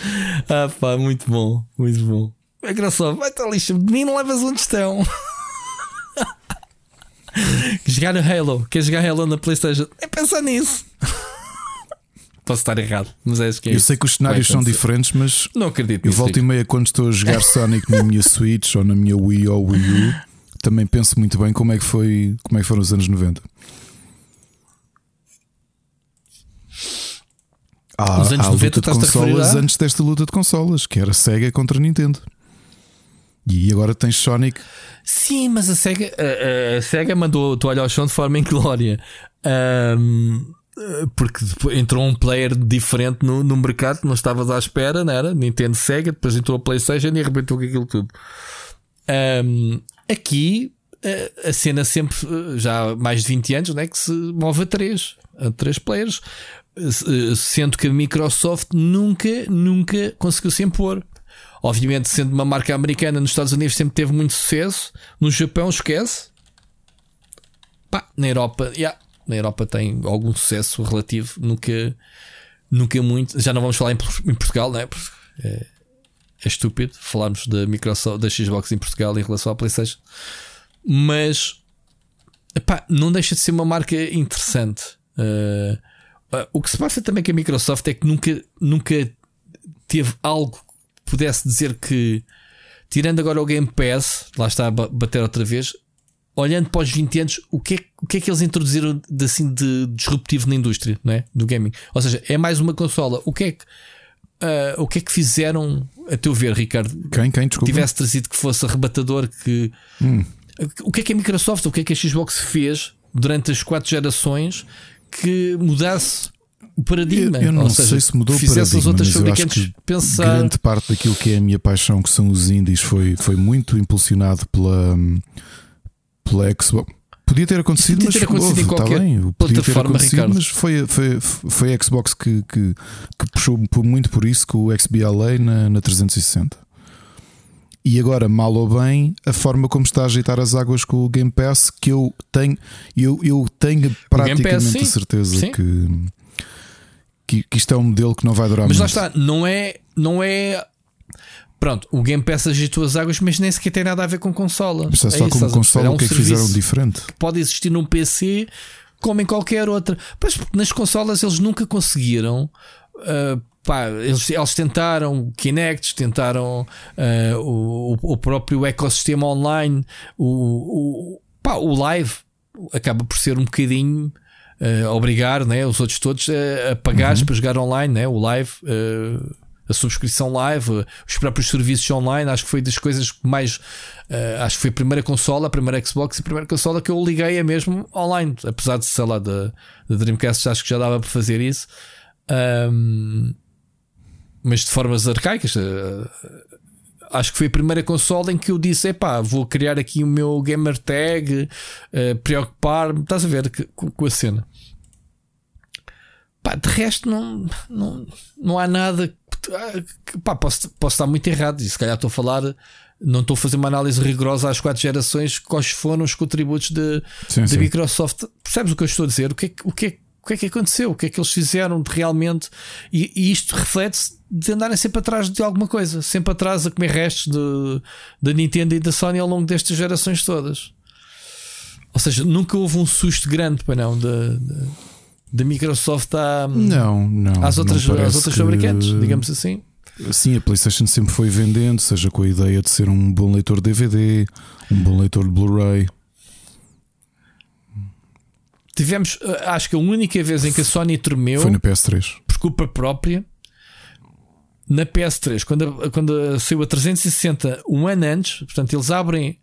Ah, pá, muito bom, muito bom. É engraçado, vai estar lixo. Não levas um tostão. jogar Halo, quer jogar Halo na PlayStation? É pensar nisso. Posso estar errado, mas é isso que é Eu sei que os cenários são diferentes, mas não acredito. Eu volto e meia quando estou a jogar Sonic na minha Switch ou na minha Wii ou Wii U, também penso muito bem como é que foi, como é que foram os anos 90. Há, Os anos há 90 luta de consolas antes desta luta de consolas, que era Sega contra Nintendo. E agora tens Sonic. Sim, mas a Sega, a, a Sega mandou o toalha ao chão de forma inglória. Um, porque entrou um player diferente no, no mercado, não estavas à espera, não era? Nintendo Sega, depois entrou a PlayStation e arrebentou com aquilo tudo. Um, aqui a cena sempre, já há mais de 20 anos, né, que se move a três, a três players. Eh, sendo que a Microsoft nunca, nunca conseguiu se impor. Obviamente, sendo uma marca americana nos Estados Unidos, sempre teve muito sucesso. No Japão, esquece. Pá, na Europa, yeah, na Europa tem algum sucesso relativo, nunca, nunca muito. Já não vamos falar em, em Portugal, não é? é? É estúpido falarmos da Microsoft, da Xbox em Portugal em relação à PlayStation, mas epá, não deixa de ser uma marca interessante. Uh, o que se passa também com a Microsoft é que nunca, nunca teve algo que pudesse dizer que, tirando agora o Game Pass, lá está a bater outra vez, olhando para os 20 anos, o que é, o que, é que eles introduziram de, assim, de disruptivo na indústria não é? do gaming? Ou seja, é mais uma consola. O que é que uh, o que é que fizeram, a teu ver, Ricardo? Quem, quem, desculpa? Tivesse trazido que fosse arrebatador, que. Hum. O que é que a Microsoft, o que é que a Xbox fez durante as quatro gerações que mudasse o paradigma. Eu, eu não seja, sei se mudou o paradigma, as outras fabricantes pensar. Grande parte daquilo que é a minha paixão, que são os indies, foi, foi muito impulsionado pela, pela Xbox. Podia ter acontecido, podia ter mas acontecido em tá qualquer bem, plataforma, Ricardo. Mas foi, foi, foi a Xbox que, que, que puxou muito por isso com o XBLA na, na 360. E agora, mal ou bem, a forma como está a ajeitar as águas com o Game Pass, que eu tenho, eu, eu tenho praticamente Pass, a certeza sim. que que, que isto é um modelo que não vai durar mas muito. Mas lá está, não é, não é Pronto, o Game Pass agitou as águas, mas nem sequer tem nada a ver com consola. Mas é só é como consola, é um o que é que fizeram diferente? Que pode existir num PC como em qualquer outra. Pois porque nas consolas eles nunca conseguiram. Uh, pá, eles, eles tentaram Kinect, tentaram uh, o, o próprio ecossistema online, o, o, pá, o live acaba por ser um bocadinho uh, obrigar né, os outros todos a, a pagar uhum. para jogar online, né, o live. Uh, a subscrição live, os próprios serviços online, acho que foi das coisas que mais. Uh, acho que foi a primeira consola, a primeira Xbox e a primeira consola que eu liguei a mesmo online. Apesar de, sei lá, da, da Dreamcast, acho que já dava para fazer isso. Um, mas de formas arcaicas. Uh, acho que foi a primeira consola em que eu disse: epá, vou criar aqui o meu gamer tag, uh, preocupar-me, estás a ver com, com a cena. Pá, de resto, não, não, não há nada. Que, pá, posso, posso estar muito errado e se calhar estou a falar. Não estou a fazer uma análise rigorosa às quatro gerações, quais foram os contributos da Microsoft. Percebes o que eu estou a dizer? O que é, o que é que é que aconteceu, o que é que eles fizeram de realmente, e, e isto reflete-se de andarem sempre atrás de alguma coisa, sempre atrás a comer restos da Nintendo e da Sony ao longo destas gerações todas. Ou seja, nunca houve um susto grande para não da Microsoft à, não, não, às outras, não às outras fabricantes, digamos assim. Sim, a PlayStation sempre foi vendendo, seja com a ideia de ser um bom leitor de DVD, um bom leitor de Blu-ray. Tivemos, eh, acho que a única vez em que a Sony tremeu foi no PS3 por culpa própria. Na PS3, quando, quando saiu a 360, um ano antes, portanto, eles abrem,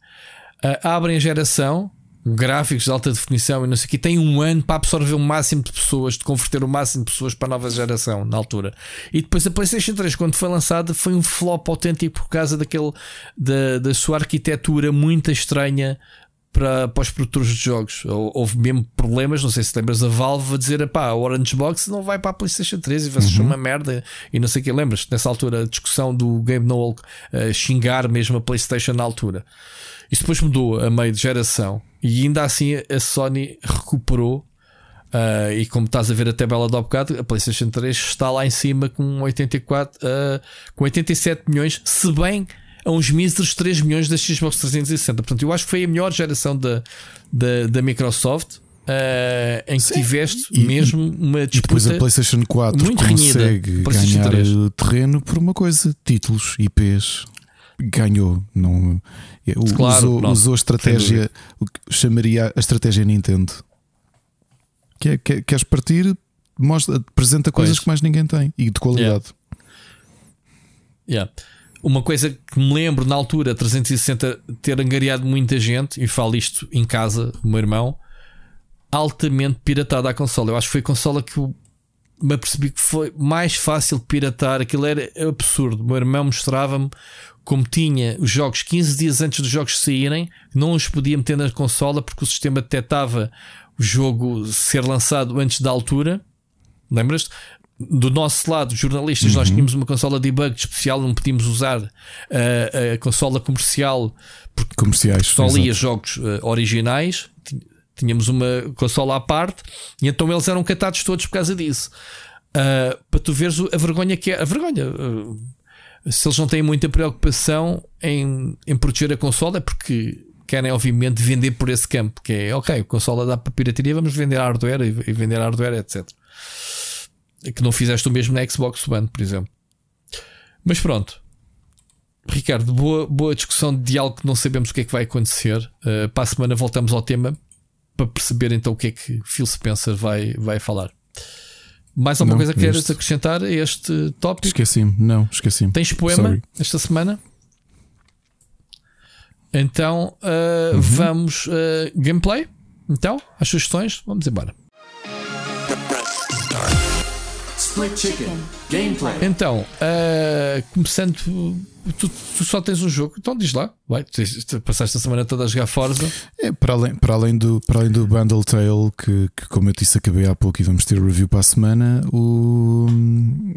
uh, abrem a geração, gráficos de alta definição e não sei o que, tem um ano para absorver o máximo de pessoas, de converter o máximo de pessoas para a nova geração na altura. E depois a PlayStation 3, quando foi lançada, foi um flop autêntico por causa daquele da, da sua arquitetura muito estranha para, para os produtores de jogos. Houve mesmo problemas, não sei se lembras da Valve a dizer pá, a Orange Box não vai para a PlayStation 3 e vai ser uhum. uma merda e não sei o que. Lembras nessa altura a discussão do Game Noel uh, xingar mesmo a PlayStation na altura. Isso depois mudou a meio de geração e ainda assim a Sony recuperou. Uh, e como estás a ver a tabela do bocado, a PlayStation 3 está lá em cima com 84, uh, eh, com 87 milhões, se bem a uns míseros 3 milhões da Xbox 360. Portanto, eu acho que foi a melhor geração da, da, da Microsoft. Uh, em que Sim. tiveste e, mesmo uma disputa. E depois a PlayStation 4 muito consegue ganhar terreno por uma coisa: títulos, IPs. Ganhou, não claro, usou, usou a estratégia, o que chamaria a estratégia Nintendo. Que é, que, queres partir, mostra, apresenta coisas pois. que mais ninguém tem e de qualidade. Yeah. yeah uma coisa que me lembro na altura, 360, ter angariado muita gente, e falo isto em casa, o meu irmão, altamente piratada a consola. Eu acho que foi a consola que me apercebi que foi mais fácil piratar. Aquilo era absurdo. O meu irmão mostrava-me como tinha os jogos 15 dias antes dos jogos saírem, não os podia meter na consola porque o sistema detectava o jogo ser lançado antes da altura. Lembras-te? Do nosso lado, jornalistas, uhum. nós tínhamos uma consola debug especial, não podíamos usar uh, a consola comercial porque Comerciais, só lia jogos uh, originais. Tínhamos uma consola à parte e então eles eram catados todos por causa disso. Uh, para tu veres a vergonha que é. A vergonha. se eles não têm muita preocupação em, em proteger a consola, é porque querem, obviamente, vender por esse campo. Que é ok, a consola dá para pirataria, vamos vender hardware e, e vender hardware, etc que não fizeste o mesmo na Xbox One, por exemplo. Mas pronto. Ricardo, boa, boa discussão de algo que não sabemos o que é que vai acontecer. Uh, para a semana voltamos ao tema para perceber então o que é que Phil Spencer vai, vai falar. Mais alguma não, coisa que queres acrescentar a este tópico? Esqueci-me, não, esqueci-me. Tens poema Sorry. esta semana? Então uh, uhum. vamos uh, gameplay. Então, as sugestões, vamos embora. Split Chicken Gameplay. Então, uh, começando, tu, tu, só tens um jogo, então diz lá, vai, passaste a semana toda a jogar Forza. É, para além, para além, do, para além do Bundle Tale, que, que como eu disse, acabei há pouco e vamos ter review para a semana, o,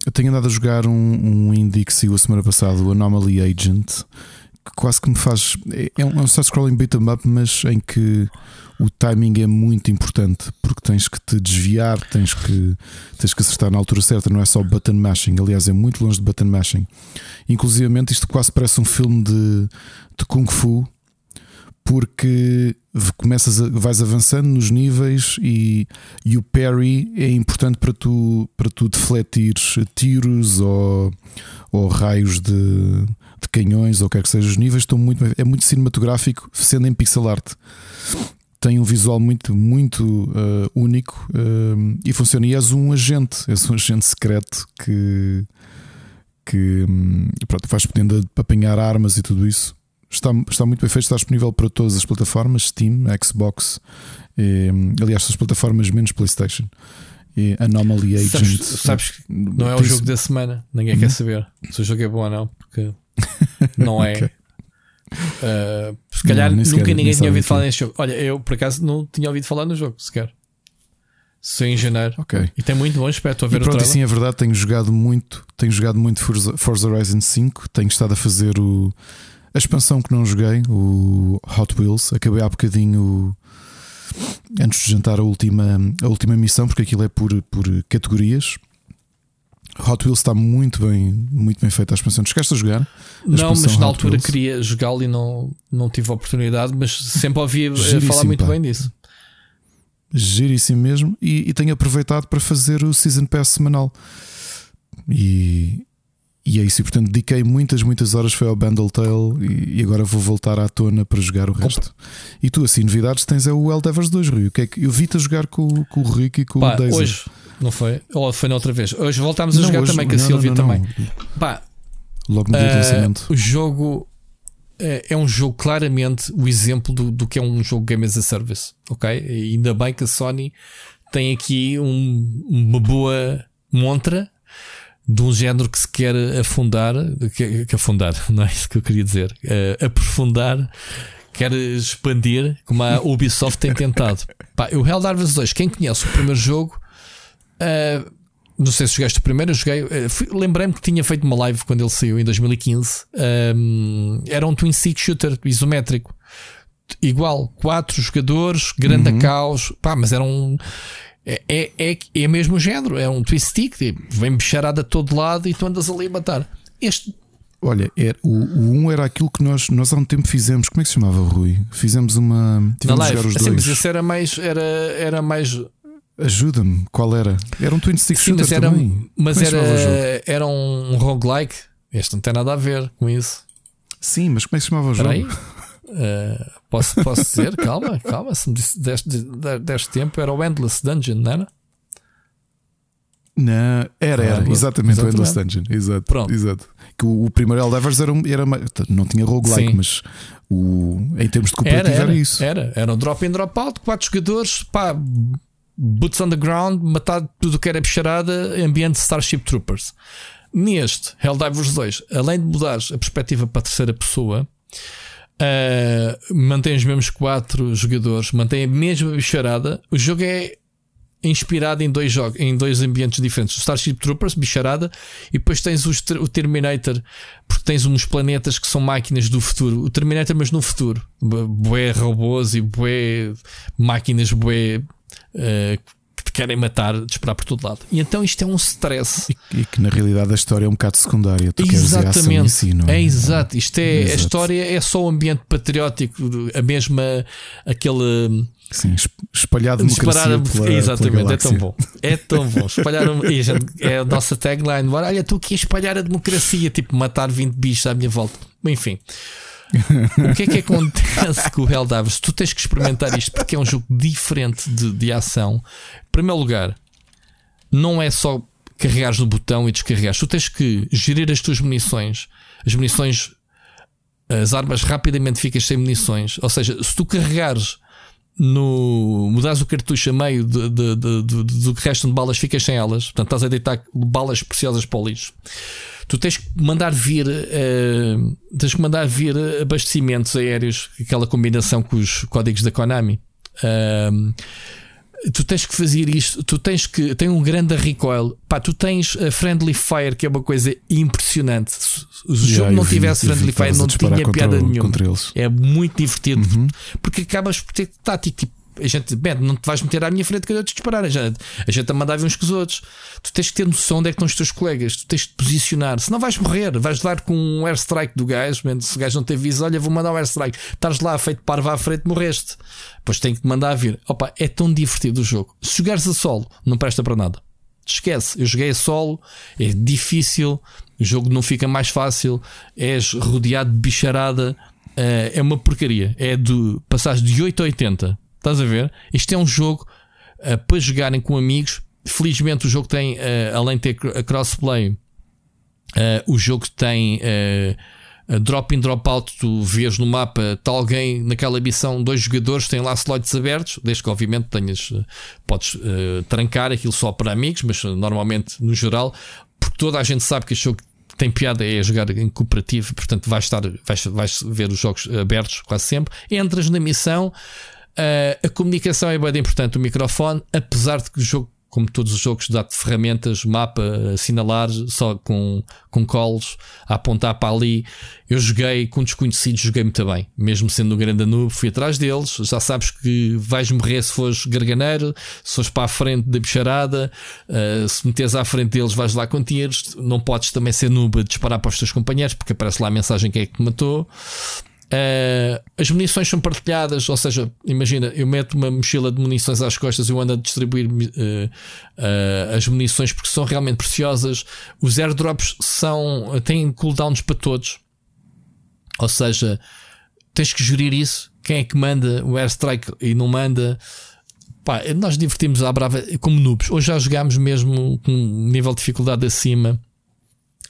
eu tenho andado a jogar um, um indie que saiu a semana passada, o Anomaly Agent quase que me faz. É um, é um side-scrolling beat'em up, mas em que o timing é muito importante porque tens que te desviar, tens que, tens que acertar na altura certa, não é só button mashing. Aliás, é muito longe de button mashing. Inclusive, isto quase parece um filme de, de Kung Fu porque começas a, vais avançando nos níveis e, e o parry é importante para tu, para tu defletires tiros ou, ou raios de, de canhões ou quer que seja. Os níveis estão muito, é muito cinematográfico, sendo em pixel art. Tem um visual muito, muito uh, único uh, e funciona. E és um agente, és um agente secreto que, que um, pronto, vais podendo apanhar armas e tudo isso. Está, está muito bem feito, está disponível para todas as plataformas: Steam, Xbox, e, aliás, as plataformas menos PlayStation. E Anomaly Agent. Sabes, sabes que não é o jogo da semana, ninguém uhum. quer saber se o jogo é bom ou não, porque não é. okay. Uh, se calhar não, nunca sequer, ninguém tinha ouvido falar neste jogo. Olha, eu por acaso não tinha ouvido falar no jogo sequer. Sou em janeiro. Okay. E tem muito bom aspecto a ver e pronto, o sim, é verdade, tenho jogado muito, tenho jogado muito Forza, Forza Horizon 5, tenho estado a fazer o a expansão que não joguei, o Hot Wheels, acabei há bocadinho antes de jantar a última, a última missão, porque aquilo é por, por categorias. Hot Wheels está muito bem, muito bem feita a expansão. Chegaste a jogar? A não, mas na Hot altura Wheels? queria jogá-lo e não, não tive a oportunidade, mas sempre ouvi falar muito pá. bem disso. Giríssimo mesmo. E, e tenho aproveitado para fazer o Season Pass semanal. E, e é isso, e portanto dediquei muitas, muitas horas foi ao Bundle Tale e, e agora vou voltar à tona para jogar o resto. E tu, assim, novidades tens é o Eldevers 2, Rui. O que é que eu vi-te a jogar com, com o Rick e com Pá, o Daisy. Hoje, não foi? Ou foi na outra vez? Hoje voltámos a não, jogar hoje, também com a Silvia também. Pá, Logo no dia uh, do lançamento. O jogo é, é um jogo claramente o exemplo do, do que é um jogo Game as a Service, ok? E ainda bem que a Sony tem aqui um, uma boa montra de um género que se quer afundar, que, que afundar, não é isso que eu queria dizer, uh, aprofundar, quer expandir, como a Ubisoft tem tentado. Pá, o Helldivers 2, quem conhece o primeiro jogo, uh, não sei se jogaste o primeiro, eu joguei. Uh, Lembrei-me que tinha feito uma live quando ele saiu em 2015. Um, era um twin stick shooter isométrico. Igual, quatro jogadores, grande uhum. caos, pá, mas era um é, é, é, é mesmo o género, é um twist stick, tipo, vem bicharada de todo lado e tu andas ali a matar. Este. Olha, era, o, o 1 era aquilo que nós, nós há um tempo fizemos. Como é que se chamava, Rui? Fizemos uma. Tivemos live, os assim, dois. Mas esse era mais. Era, era mais. Ajuda-me, qual era? Era um twin stick Sim, mas era, também. Mas é era, era um roguelike. Este não tem nada a ver com isso. Sim, mas como é que se chamava o jogo? Uh, Posso, posso dizer? calma, calma. Se me deste, deste tempo, era o Endless Dungeon, não era? Não, era, era, exatamente, o Endless Dungeon. Exato. Pronto. Exato. Que o, o primeiro Eldevers era, era não tinha roguelike, Sim. mas o, em termos de cooperativo era, era, era, isso. Era, era um drop in, drop out, quatro jogadores, pá, boots on the ground, matar tudo que era bicharada, ambiente Starship Troopers. Neste Helldivers 2, além de mudar a perspectiva para a terceira pessoa, Uh, mantém os mesmos quatro jogadores, mantém a mesma bicharada. O jogo é inspirado em dois jogos, em dois ambientes diferentes. O Starship Troopers, bicharada, e depois tens o Terminator, porque tens uns planetas que são máquinas do futuro. O Terminator, mas no futuro. Bué robôs e bué máquinas bué uh, querem matar, disparar por todo lado. E então isto é um stress. E, e que na realidade a história é um bocado secundária. Tu Exatamente. Si, é? é? exato. Isto é, exato. a história é só o ambiente patriótico, a mesma aquele. Sim, espalhar democracia pela, Exatamente, pela é tão bom. É tão bom. Espalhar gente, é a nossa tagline. Olha, estou aqui a espalhar a democracia, tipo matar 20 bichos à minha volta. Enfim. O que é que acontece com o Helldivers? Tu tens que experimentar isto porque é um jogo diferente de, de ação. Em primeiro lugar, não é só carregares no botão e descarregares. Tu tens que gerir as tuas munições. As munições, as armas rapidamente ficas sem munições. Ou seja, se tu carregares no. mudares o cartucho a meio de, de, de, do que restam de balas, ficas sem elas. Portanto, estás a deitar balas preciosas para o lixo. Tu tens que mandar vir, uh, tens que mandar vir abastecimentos aéreos, aquela combinação com os códigos da Konami. Uh, tu tens que fazer isto, tu tens que tem um grande recoil, pá, tu tens a friendly fire que é uma coisa impressionante. Se o yeah, jogo não vi, tivesse friendly fire, não tinha piada nenhuma. É muito divertido uhum. porque acabas por ter tático. Tipo, a gente, bem, não te vais meter à minha frente que eu te disparar. A gente, a gente a mandar uns com os outros. Tu tens que ter noção onde é que estão os teus colegas. Tu tens de posicionar. Senão vais morrer. Vais dar com um airstrike do gajo. Se o gajo não te avisa, olha, vou mandar um airstrike. Estás lá feito parva à frente, morreste. Depois tem que te mandar vir. Opa, é tão divertido o jogo. Se jogares a solo, não presta para nada. Esquece. Eu joguei a solo. É difícil. O jogo não fica mais fácil. És rodeado de bicharada. Eh, é uma porcaria. É de passares de 8 a 80 Estás a ver? Isto é um jogo uh, para jogarem com amigos. Felizmente o jogo tem, uh, além de ter a crossplay, uh, o jogo tem drop in, drop out. Tu vês no mapa, está alguém naquela missão, dois jogadores, têm lá slots abertos, desde que obviamente tenhas, podes trancar aquilo só para amigos, mas normalmente no geral, porque toda a gente sabe que este jogo tem piada é jogar em cooperativo, portanto vais estar, vais, vais ver os jogos abertos quase sempre. Entras na missão, Uh, a comunicação é bem importante, o microfone, apesar de que o jogo, como todos os jogos, dá-te ferramentas, mapa, assinalar, só com, com calls, a apontar para ali. Eu joguei com desconhecidos, joguei muito bem, mesmo sendo um grande noob, fui atrás deles. Já sabes que vais morrer se fores garganeiro, se fores para a frente da bicharada, uh, se meteres à frente deles, vais lá com tiros. Não podes também ser noob a disparar para os teus companheiros, porque aparece lá a mensagem que é que te matou. Uh, as munições são partilhadas, ou seja, imagina, eu meto uma mochila de munições às costas e eu ando a distribuir uh, uh, as munições porque são realmente preciosas. Os airdrops são, têm cooldowns para todos, ou seja, tens que gerir isso. Quem é que manda o airstrike e não manda? Pá, nós divertimos à brava como noobs. Hoje já jogámos mesmo com nível de dificuldade acima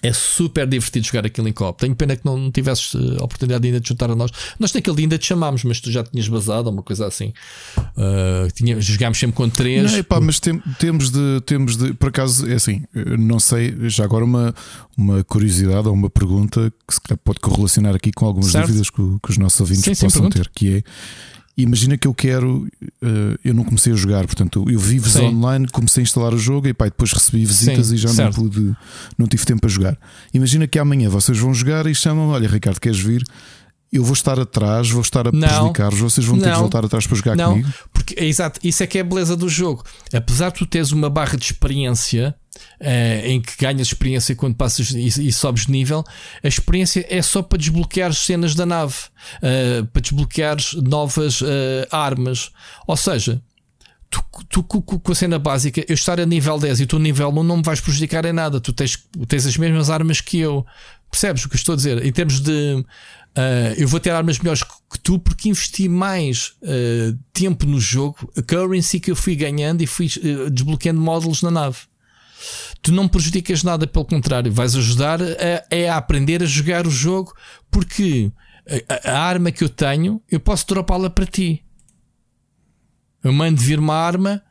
é super divertido jogar aquilo em copo. Tenho pena que não tivesses a eh, oportunidade ainda de juntar a nós. Nós naquele dia ainda te chamámos, mas tu já tinhas basado, uma coisa assim. Uh, tinha, jogámos sempre com três. Não, epá, mas tem, temos, de, temos de, por acaso, é assim, não sei, já agora uma, uma curiosidade ou uma pergunta que se pode correlacionar aqui com algumas certo. dúvidas que, que, os nossos ouvintes sim, possam sim, ter, que é Imagina que eu quero, uh, eu não comecei a jogar, portanto, eu vi Sim. online, comecei a instalar o jogo e pá, depois recebi visitas Sim, e já não pude, não tive tempo para jogar. Imagina que amanhã vocês vão jogar e chamam: Olha, Ricardo, queres vir? Eu vou estar atrás, vou estar a prejudicar-vos, vocês vão ter que voltar atrás para jogar não, comigo. Porque, é exato, isso é que é a beleza do jogo. Apesar de tu teres uma barra de experiência, Uh, em que ganhas experiência quando passas e, e, sobes de nível, a experiência é só para desbloquear cenas da nave, uh, para desbloquear novas uh, armas. Ou seja, tu, tu, com a cena básica, eu estar a nível 10 e tu nível 1 não me vais prejudicar em nada. Tu tens, tens as mesmas armas que eu. Percebes o que eu estou a dizer? Em termos de. Uh, eu vou ter armas melhores que tu porque investi mais uh, tempo no jogo, a currency que eu fui ganhando e fui uh, desbloqueando módulos na nave tu não prejudicas nada, pelo contrário, vais ajudar a, a aprender a jogar o jogo, porque a, a arma que eu tenho, eu posso dropá-la para ti. Eu mando vir uma arma,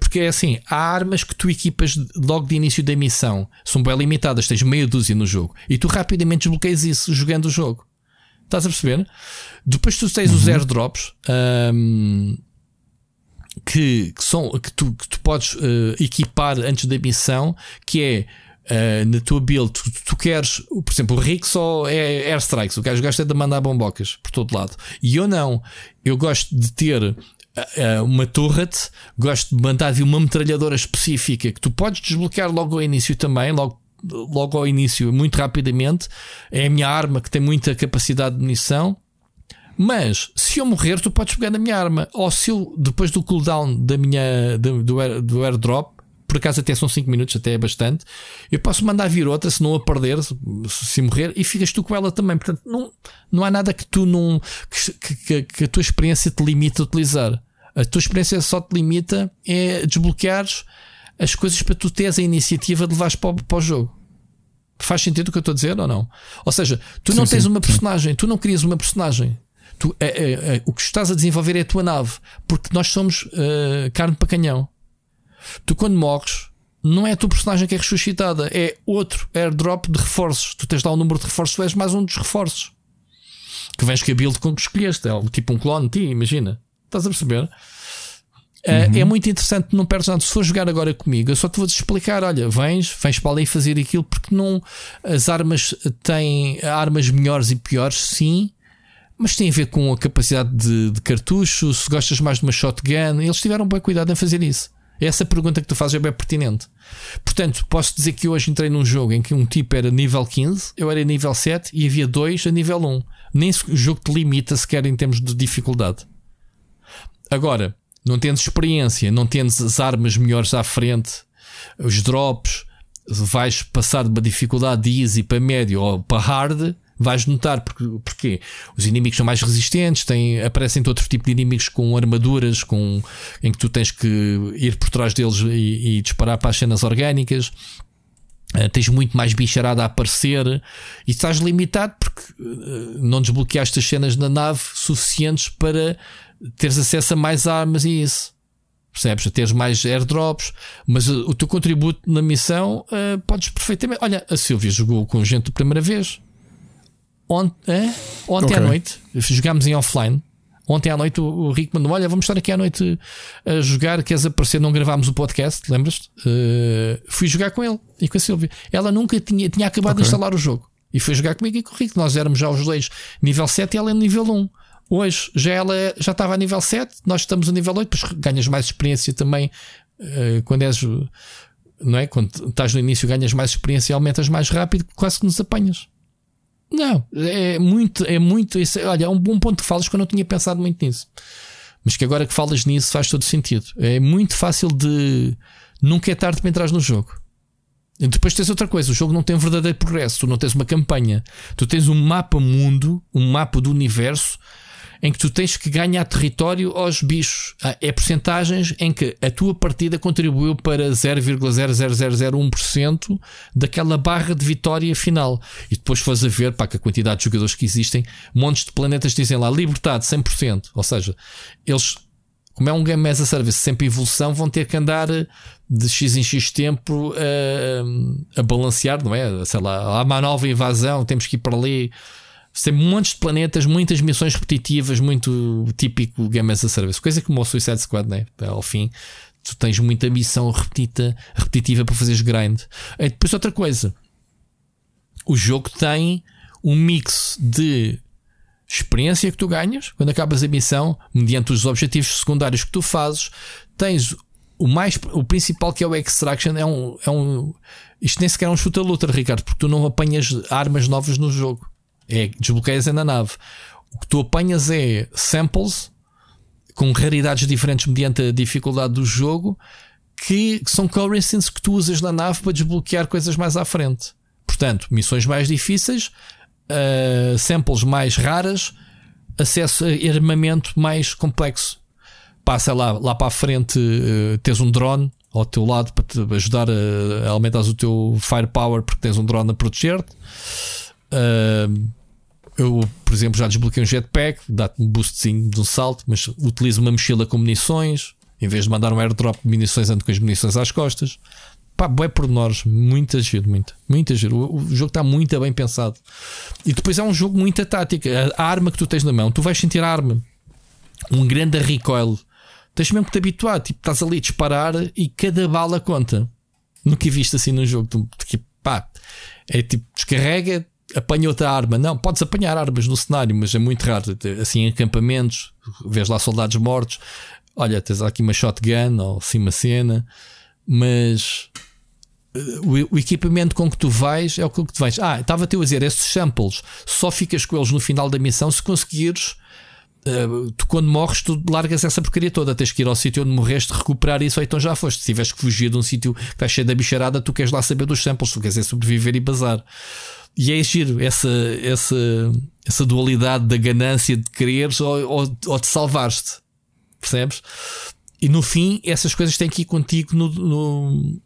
porque é assim: há armas que tu equipas logo de início da missão, são bem limitadas, tens meia dúzia no jogo, e tu rapidamente desbloqueias isso jogando o jogo. Estás a perceber? Depois tu tens uhum. os airdrops. Um, que, que, são, que, tu, que tu podes uh, equipar antes da missão, que é Uh, na tua build, tu, tu, queres, por exemplo, o Rick só é airstrikes, o gajo gosta de mandar bombocas por todo lado. E eu não, eu gosto de ter uma turret, gosto de mandar de uma metralhadora específica que tu podes desbloquear logo ao início também, logo, logo ao início, muito rapidamente. É a minha arma que tem muita capacidade de munição. Mas se eu morrer, tu podes pegar na minha arma. Ou se eu, depois do cooldown da minha, do, do airdrop, por acaso até são 5 minutos, até é bastante, eu posso mandar vir outra se não a perder, se, se morrer, e ficas tu com ela também. Portanto, não, não há nada que tu não. que, que, que a tua experiência te limite a utilizar. A tua experiência só te limita é desbloqueares as coisas para tu teres a iniciativa de levares para o, para o jogo. Faz sentido o que eu estou a dizer ou não? Ou seja, tu não sim, tens sim, uma personagem, tu não crias uma personagem. Tu, é, é, é, o que estás a desenvolver é a tua nave, porque nós somos uh, carne para canhão. Tu, quando morres, não é a tua personagem que é ressuscitada, é outro airdrop de reforços. Tu tens lá o número de reforços, tu és mais um dos reforços que vens com a build com que escolheste. É tipo um clone de ti, imagina. Estás a perceber? É, uhum. É muito interessante, não perdes nada. Se for jogar agora comigo, eu só te vou explicar: olha, vens, vens para ali fazer aquilo, porque não as armas têm armas melhores e piores, sim, mas tem a ver com a capacidade de, de cartucho. Se gostas mais de uma shotgun, eles tiveram bem cuidado em fazer isso. Essa pergunta que tu fazes é bem pertinente. Portanto, posso dizer que hoje entrei num jogo em que um tipo era nível 15, eu era nível 7 e havia dois a nível 1. Nem o jogo te limita sequer em termos de dificuldade. Agora, não tens experiência, não tens as armas melhores à frente, os drops, vais passar de uma dificuldade de easy para médio ou para hard, vais notar porque, porque os inimigos são mais resistentes, têm, aparecem outro tipo de inimigos com armaduras com, em que tu tens que ir por trás deles e, e disparar para as cenas orgânicas. Uh, tens muito mais bicharada a aparecer e estás limitado porque uh, não desbloqueaste as cenas na nave suficientes para teres acesso a mais armas e isso. Percebes? A teres mais airdrops, mas uh, o teu contributo na missão podes perfeitamente. Olha, a Silvia jogou com gente da primeira vez ontem, ontem okay. à noite, jogámos em offline. Ontem à noite o, Rico mandou: Olha, vamos estar aqui à noite a jogar. Queres aparecer? Não gravámos o podcast, lembras-te? Uh, fui jogar com ele e com a Silvia. Ela nunca tinha, tinha acabado okay. de instalar o jogo e foi jogar comigo e com o Rico. Nós éramos já os dois nível 7 e ela é nível 1. Hoje já ela já estava a nível 7, nós estamos a nível 8, depois ganhas mais experiência também uh, quando és. Não é? Quando estás no início, ganhas mais experiência e aumentas mais rápido, quase que nos apanhas. Não, é muito, é muito. Isso, olha, é um bom ponto que falas que eu não tinha pensado muito nisso. Mas que agora que falas nisso faz todo sentido. É muito fácil de. Nunca é tarde para entrar no jogo. E depois tens outra coisa: o jogo não tem verdadeiro progresso. Tu não tens uma campanha. Tu tens um mapa mundo, um mapa do universo em que tu tens que ganhar território aos bichos. Ah, é porcentagens em que a tua partida contribuiu para 0,0001% daquela barra de vitória final. E depois faz a ver, para que a quantidade de jogadores que existem, montes de planetas dizem lá liberdade 100%. Ou seja, eles como é um game as a service sempre evolução, vão ter que andar de X em X tempo a, a balancear, não é? Sei lá, há uma nova invasão, temos que ir para ali Sempre montes de planetas, muitas missões repetitivas, muito típico Game as a Service. Coisa como o Suicide Squad, né? Ao fim, tu tens muita missão repetita, repetitiva para fazeres grind. E depois, outra coisa, o jogo tem um mix de experiência que tu ganhas quando acabas a missão, mediante os objetivos secundários que tu fazes. Tens o mais o principal que é o extraction é um, é um isto nem sequer é um chuta luta Ricardo porque tu não apanhas armas novas no jogo é desbloqueias na nave. O que tu apanhas é samples com raridades diferentes mediante a dificuldade do jogo que, que são currencies que tu usas na nave para desbloquear coisas mais à frente. Portanto, missões mais difíceis, uh, samples mais raras, acesso a armamento mais complexo. Passa lá, lá para a frente, uh, tens um drone ao teu lado para te ajudar a, a aumentar o teu firepower porque tens um drone a proteger-te. Uh, eu, por exemplo, já desbloqueei um jetpack, dá-te um boostzinho de um salto, mas utilizo uma mochila com munições, em vez de mandar um airdrop de munições, ando com as munições às costas. Pá, por pormenores, muita giro, muito, muita giro. O, o, jogo está muito bem pensado. E depois é um jogo muita tática. A, a, arma que tu tens na mão, tu vais sentir a arma, um grande recoil. Tens mesmo que te habituar, tipo, estás ali a disparar e cada bala conta. Nunca viste assim num jogo. Tu, tipo, pá, é tipo, descarrega, apanha outra arma. Não, podes apanhar armas no cenário, mas é muito raro. Assim, em acampamentos, vês lá soldados mortos. Olha, tens aqui uma shotgun ou assim uma cena, mas eh, o, o, equipamento com que tu vais é o que tu vais. Ah, estava-te a dizer, esses samples só ficas com eles no final da missão se conseguires. Uh, tu quando morres, tu largas essa porcaria toda. Tens que ir ao sítio onde morreste, recuperar isso, ou então já foste. Se tiveres que fugir de um sítio que está cheio da bicharada, tu queres lá saber dos samples, tu queres é sobreviver e bazar. E é giro essa, essa, essa dualidade da ganância de quereres ou, ou, ou de salvar-te. Percebes? e no fim, essas coisas têm que ir contigo no, no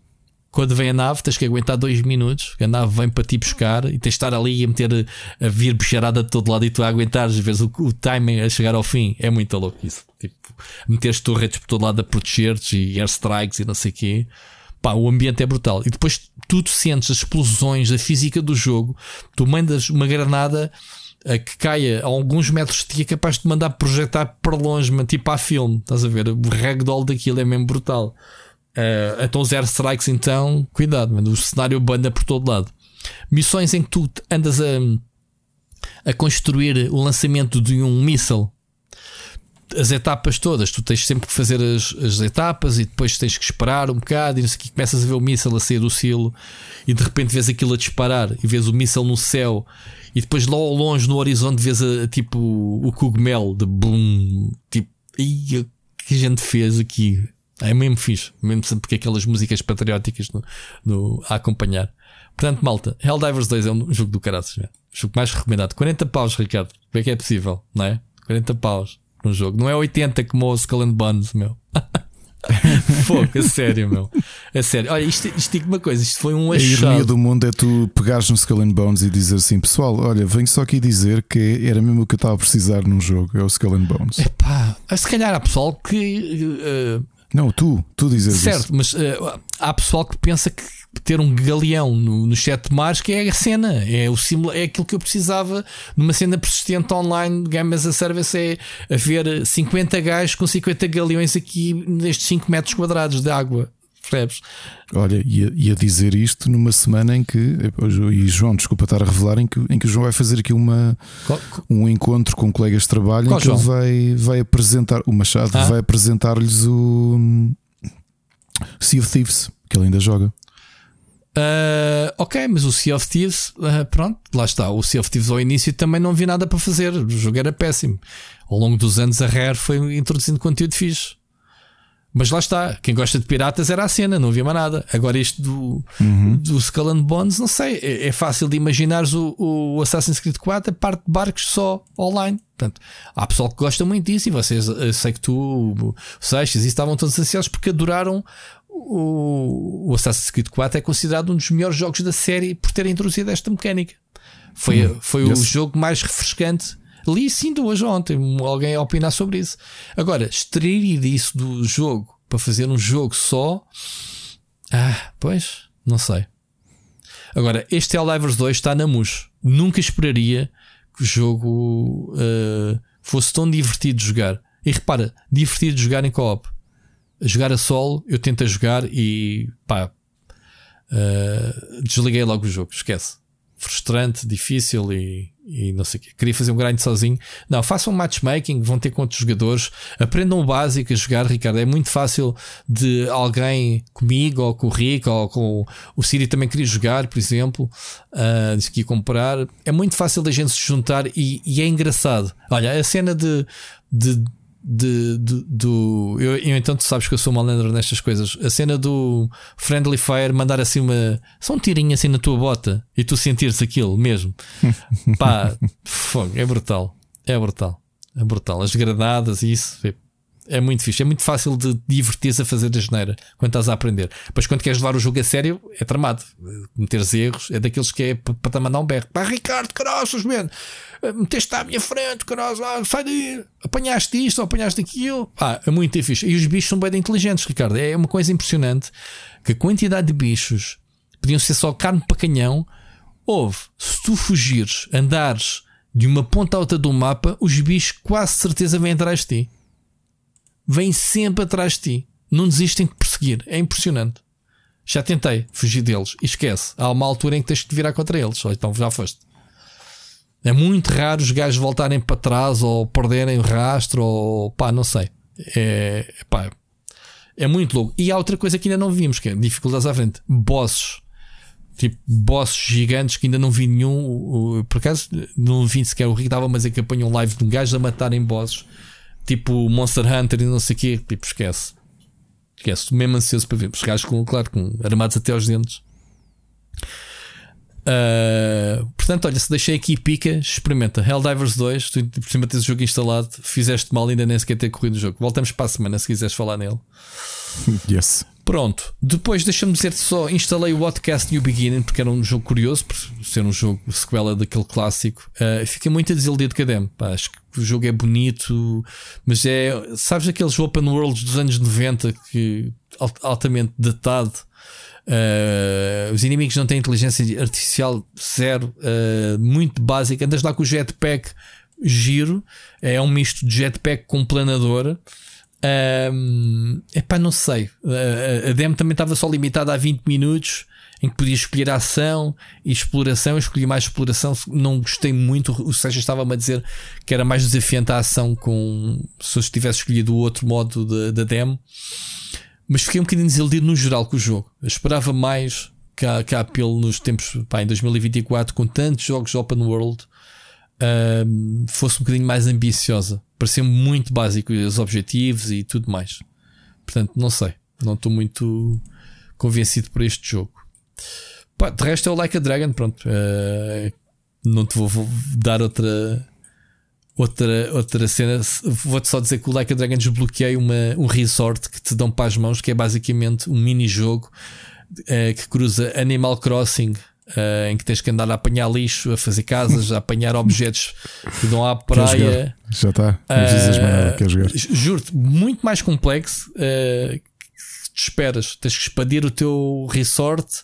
quando vem a nave, tens que aguentar dois minutos. A nave vem para ti buscar e tens de estar ali a meter a vir bicharada de todo lado e tu a aguentares, vezes o, o timing a chegar ao fim. É muito louco isso. Tipo, meteres torretes por todo lado a proteger-te e airstrikes e não sei o quê. Pá, o ambiente é brutal. E depois tu sentes as explosões, a física do jogo. Tu mandas uma granada a que caia a alguns metros de ti é capaz de mandar projetar para longe, tipo a filme. Estás a ver? O ragdoll daquilo é mesmo brutal. Uh, então os airstrikes, então, cuidado, mano, o cenário banda por todo lado. Missões em que tu andas a, a construir o lançamento de um míssil. As etapas todas, tu tens sempre que fazer as, as etapas e depois tens que esperar um bocado e não sei que, começas a ver o míssil a sair do silo e de repente vês aquilo a disparar e vês o míssil no céu e depois lá ao longe no horizonte vês a, tipo o cogumelo de boom, tipo, e que a gente fez aqui? É mesmo fixe, mesmo porque aquelas músicas patrióticas no, no, a acompanhar. Portanto, malta, Helldivers 2 é um jogo do caraças, o jogo mais recomendado. 40 paus, Ricardo, como é que é possível, não é? 40 paus no jogo, não é 80 como o Skull and Bones, meu. Fogo, a sério, meu. A sério. Olha, isto, isto digo uma coisa, isto foi um achado. A ironia do mundo é tu pegares no Skull and Bones e dizer assim, pessoal, olha, venho só aqui dizer que era mesmo o que eu estava a precisar num jogo, é o Skull and Bones. Epá, se calhar há pessoal que uh, não, tu, tu dizes certo, isso. mas uh, há pessoal que pensa que ter um galeão no, no chat mares que é a cena, é, o simula, é aquilo que eu precisava numa cena persistente online, Game as a Service, é haver 50 gajos com 50 galeões aqui nestes 5 metros quadrados de água. Percebes? Olha, ia, ia dizer isto numa semana em que, e João, desculpa estar a revelar, em que, em que o João vai fazer aqui uma, um encontro com colegas de trabalho Qual em que João? ele vai, vai apresentar, o Machado ah. vai apresentar-lhes o Sea of Thieves, que ele ainda joga. Uh, ok, mas o Sea of Thieves, uh, pronto, lá está. O Sea of Thieves ao início também não vi nada para fazer. O jogo era péssimo. Ao longo dos anos, a Rare foi introduzindo conteúdo fixe. Mas lá está, quem gosta de piratas era a cena, não havia mais nada. Agora, isto do, uhum. do Skull and Bones, não sei, é, é fácil de imaginares o, o Assassin's Creed 4 a parte de barcos só online. Portanto, há pessoal que gosta muito disso e vocês, eu sei que tu, o Seixas, e estavam todos ansiosos porque adoraram o, o Assassin's Creed 4 é considerado um dos melhores jogos da série por ter introduzido esta mecânica. Foi, uhum. foi yes. o jogo mais refrescante Li sim de hoje ontem, alguém a opinar sobre isso. Agora, extrair isso do jogo para fazer um jogo só. Ah, pois, não sei. Agora, este Helldivers 2 está na MUS. Nunca esperaria que o jogo uh, fosse tão divertido de jogar. E repara, divertido de jogar em co-op. Jogar a solo, eu tento a jogar e pá, uh, desliguei logo o jogo, esquece. Frustrante, difícil e e não sei o quê. Queria fazer um grind sozinho. Não, façam um matchmaking, vão ter com outros jogadores, aprendam o básico a jogar, Ricardo. É muito fácil de alguém comigo, ou com o Rico, ou com o Siri também queria jogar, por exemplo, uh, disse que ia comprar. É muito fácil da gente se juntar e, e é engraçado. Olha, a cena de, de de, de, do. Eu, eu, então tu sabes que eu sou malandro nestas coisas. A cena do Friendly Fire mandar assim uma. Só um tirinho assim na tua bota e tu sentires aquilo mesmo. Pá, fogo, é brutal. É brutal. É brutal. As granadas e isso. É muito fixe, é muito fácil de divertir-se a fazer a geneira quando estás a aprender. Depois, quando queres levar o jogo a sério, é tramado. Meteres erros é daqueles que é para te mandar um berro. Pá, Ricardo, caraças, man, meteste à minha frente, caraças, ah, sai daí, apanhaste isto, apanhaste aquilo. Ah, é muito fixe. E os bichos são bem inteligentes, Ricardo. É uma coisa impressionante que a quantidade de bichos podiam ser só carne para canhão. Houve, se tu fugires, andares de uma ponta a outra do mapa, os bichos quase certeza vêm atrás de ti vêm sempre atrás de ti. Não desistem de perseguir. É impressionante. Já tentei fugir deles e esquece. Há uma altura em que tens de virar contra eles. Ou então já foste. É muito raro os gajos voltarem para trás ou perderem o rastro ou pá, não sei. É, pá, é muito louco. E há outra coisa que ainda não vimos, que é dificuldades à frente. Bosses. Tipo, bosses gigantes que ainda não vi nenhum. Por acaso, não vi sequer o Rick estava, mas é que um live de um gajo a matarem bosses tipo Monster Hunter e não sei o quê, tipo, esquece. Esquece, mesmo ansioso para ver. Os gajos, com, claro, com armados até aos dentes. Uh, portanto, olha, se deixei aqui pica, experimenta. Helldivers 2, tu por cima tens o jogo instalado, fizeste mal ainda nem sequer ter corrido o jogo. Voltamos para a semana se quiseres falar nele. Yes. Pronto, depois deixa-me dizer-te só, instalei o Podcast New Beginning porque era um jogo curioso, por ser um jogo sequela daquele clássico. Uh, fiquei muito desiludido com a demo. Pá, acho que o jogo é bonito, mas é. Sabes aqueles open worlds dos anos 90 que altamente datado. Uh, os inimigos não têm inteligência artificial zero, uh, muito básica. Andas lá com o jetpack giro, é um misto de jetpack com planador. Um, epá, não sei. A, demo também estava só limitada a 20 minutos em que podia escolher ação e exploração. Eu escolhi mais exploração, não gostei muito. O Seixas estava-me a dizer que era mais desafiante a ação com se eu tivesse escolhido o outro modo da demo. Mas fiquei um bocadinho desiludido no geral com o jogo. Eu esperava mais que a, que apelo nos tempos, pá, em 2024, com tantos jogos open world, fosse um bocadinho mais ambiciosa. Pareceu muito básico os objetivos e tudo mais. Portanto, não sei. Não estou muito convencido por este jogo. Pá, de resto é o Like a Dragon. Pronto, uh, não te vou, vou, dar outra. Outra, outra cena, vou-te só dizer que o Like a Dragon desbloqueei uma, um resort que te dão para as mãos, que é basicamente um mini-jogo uh, que cruza Animal Crossing Uh, em que tens que andar a apanhar lixo, a fazer casas, a apanhar objetos que dão à praia. Já está, quer jogar. Juro-te, muito mais complexo. Uh, te esperas, tens que expandir o teu resort.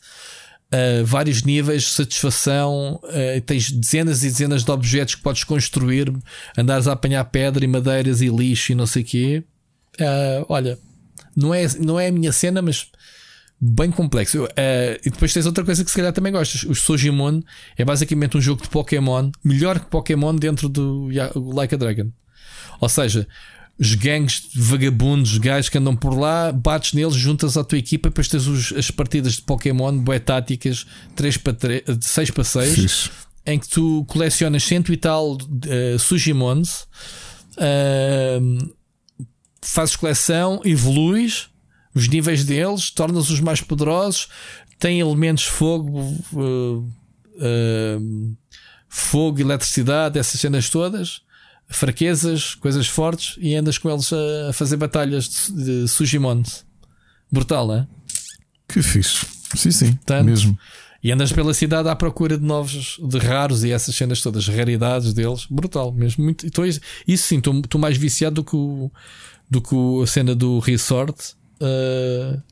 Uh, vários níveis de satisfação, uh, tens dezenas e dezenas de objetos que podes construir, andares a apanhar pedra e madeiras e lixo e não sei o quê. Uh, olha, não é, não é a minha cena, mas bem complexo. Uh, e depois tens outra coisa que se calhar também gostas. O Sojimon é basicamente um jogo de Pokémon, melhor que Pokémon dentro do Like a Dragon. Ou seja, os gangues de vagabundos, gajos que andam por lá, bates neles, juntas à tua equipa, depois tens os, as partidas de Pokémon, boé táticas, 3 para 3, 6 para 6, em que tu colecionas cento e tal uh, Sujimons, uh, fazes coleção, evoluis os níveis deles, tornas-os mais poderosos, tem elementos fogo, uh, uh, fogo, eletricidade, essas cenas todas, fraquezas, coisas fortes, e andas com eles a, a fazer batalhas de, de Sujimon. Brutal, não é? Que fixe. Sim, sim, Tanto, mesmo. E andas pela cidade à procura de novos, de raros e essas cenas todas, raridades deles. Brutal mesmo. Muito, então, isso sim, estou mais viciado do que, o, do que a cena do resort. Uh,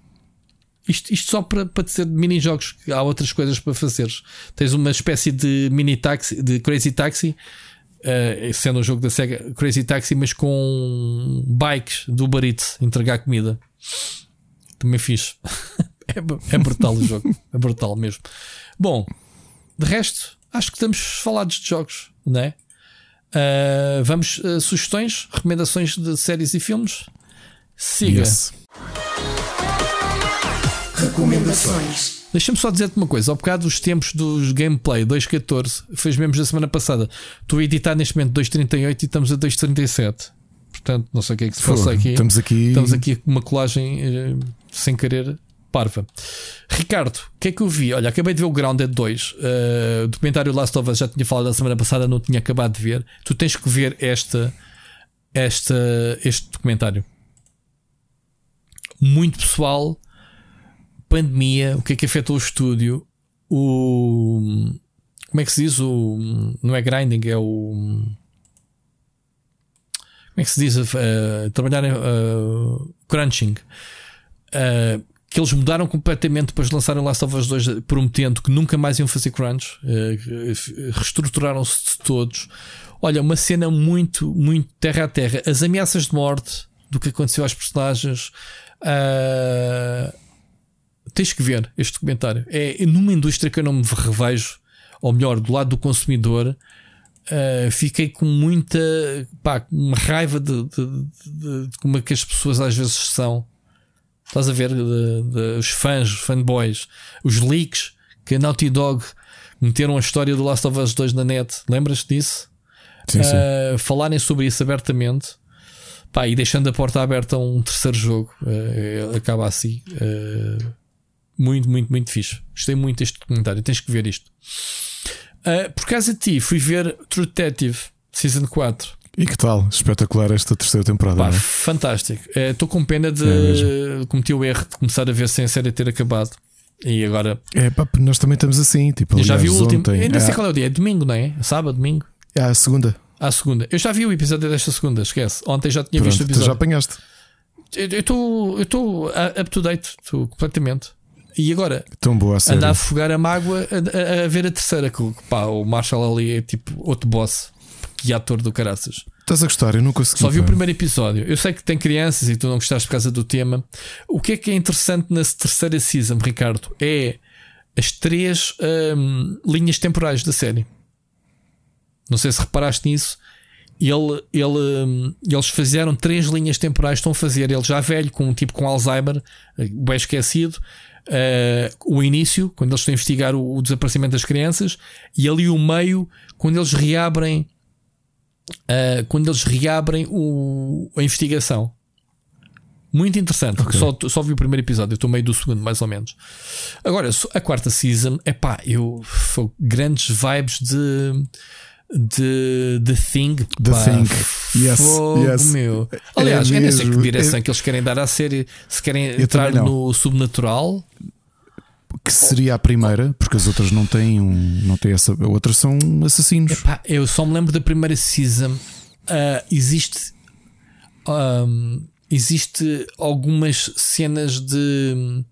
isto, isto, só para, para dizer mini-jogos, há outras coisas para fazer. Tens uma espécie de mini taxi, de Crazy Taxi, uh, sendo um jogo da Sega Crazy Taxi, mas com bikes do Uber Eats, entregar comida. Também fiz. é, é brutal o jogo, é brutal mesmo. Bom, de resto, acho que estamos falados de jogos, não é? Uh, vamos, uh, sugestões, recomendações de séries e filmes. Siga. Yes. Recomendações. Deixa-me só dizer-te uma coisa. Ao bocado dos tempos dos gameplay 2.14, fez mesmo da semana passada. Estou a editar neste momento 2.38 e estamos a 2.37. Portanto, não sei o que é que se passa aqui. Estamos aqui. Estamos aqui com uma colagem eh, sem querer parva. Ricardo, o que é que eu vi? Olha, acabei de ver o Grounded 2. Uh, o documentário Last of Us já tinha falado da semana passada, não tinha acabado de ver. Tu tens que ver esta, esta, este documentário muito pessoal. Pandemia, o que é que afetou o estúdio? O. Como é que se diz? O. Não é grinding, é o. Como é que se diz? Uh, trabalhar em uh, crunching. Uh, que eles mudaram completamente depois de lançarem Last of Us 2, prometendo que nunca mais iam fazer crunch. reestruturaram-se todos. Olha, uma cena muito, muito terra a terra. As ameaças de morte do que aconteceu aos personagens, Uh, tens que ver este documentário. É numa indústria que eu não me revejo, ou melhor, do lado do consumidor. Uh, fiquei com muita pá, uma raiva de, de, de, de, como é que as pessoas às vezes são. Estás a ver os fãs, os fanboys, os leaks que a Naughty Dog meteram a história do Last of Us 2 na net. Lembras-te disso? Sim, sim. Uh, falarem sobre isso abertamente. Pá, e deixando a porta aberta a um terceiro jogo, uh, acaba assim. Uh, muito, muito, muito fixe. Gostei muito deste documentário. Tens que ver isto. Uh, por causa de ti, fui ver True Detective Season 4. E que tal? Espetacular esta terceira temporada. Pá, não é? fantástico. Estou com pena de É cometer o erro de começar a ver sem a série ter acabado. E agora. É, pá, nós também estamos assim. Tipo, Eu já vi o aliás, último. Ontem, Ainda sei ah, qual é o dia. É domingo, não é? Sábado, domingo. ah, a segunda. À segunda. Eu já vi o episódio desta segunda, esquece. Ontem já tinha visto o Pronto, tu já episódio. apanhaste. Eu estou up to date, estou completamente. E agora, Tão boa a andar a afogar a mágoa a, a- a ver a terceira. Que, o- pá, o Marshall ali é tipo outro boss. Que ator do caraças. Estás a gostar? Eu não consegui. Só vi o primeiro episódio. Eu sei que tem crianças e tu não gostaste por causa do tema. O que é que é interessante na terceira season, Ricardo? É as três hum, linhas temporais da série. Não sei se reparaste nisso. Ele, ele, hum, eles fizeram três linhas temporais. Estão a fazer ele já velho, com um tipo com Alzheimer, eh, bem esquecido. eh, o início, quando eles estão a investigar o, o desaparecimento das crianças, e ali o meio, quando eles reabrem Uh, quando eles reabrem o, a investigação. Muito interessante. Ok. Só, só vi o primeiro episódio, eu estou meio do segundo, mais ou menos. Agora, a quarta season, é pá, eu foi grandes vibes de. De The Thing, The pá, Thing. Yes, yes. meu. Aliás, É eu nem sei que direção É- que eles querem dar à série. Se querem entrar também não. no subnatural, Que seria a primeira, porque as outras não têm um. Não têm essa. Outras são assassinos. Epá, eu só me lembro da primeira season. Ah, existe. ahm, existe algumas cenas de.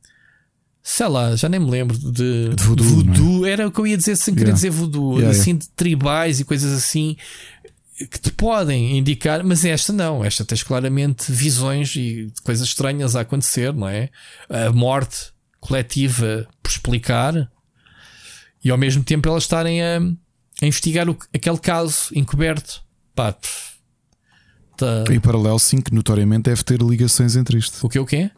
Sei lá, já nem me lembro de, De voodoo, Era o que eu ia dizer sem querer Yeah. dizer voodoo, Yeah, assim de tribais e coisas assim que te podem indicar, mas esta não. Esta tens claramente visões e coisas estranhas a acontecer, não é? A morte coletiva por explicar e ao mesmo tempo elas estarem a, a investigar o- aquele caso encoberto. Pá, pff, tá- Em paralelo, sim, que notoriamente deve ter ligações entre isto. o que o quê?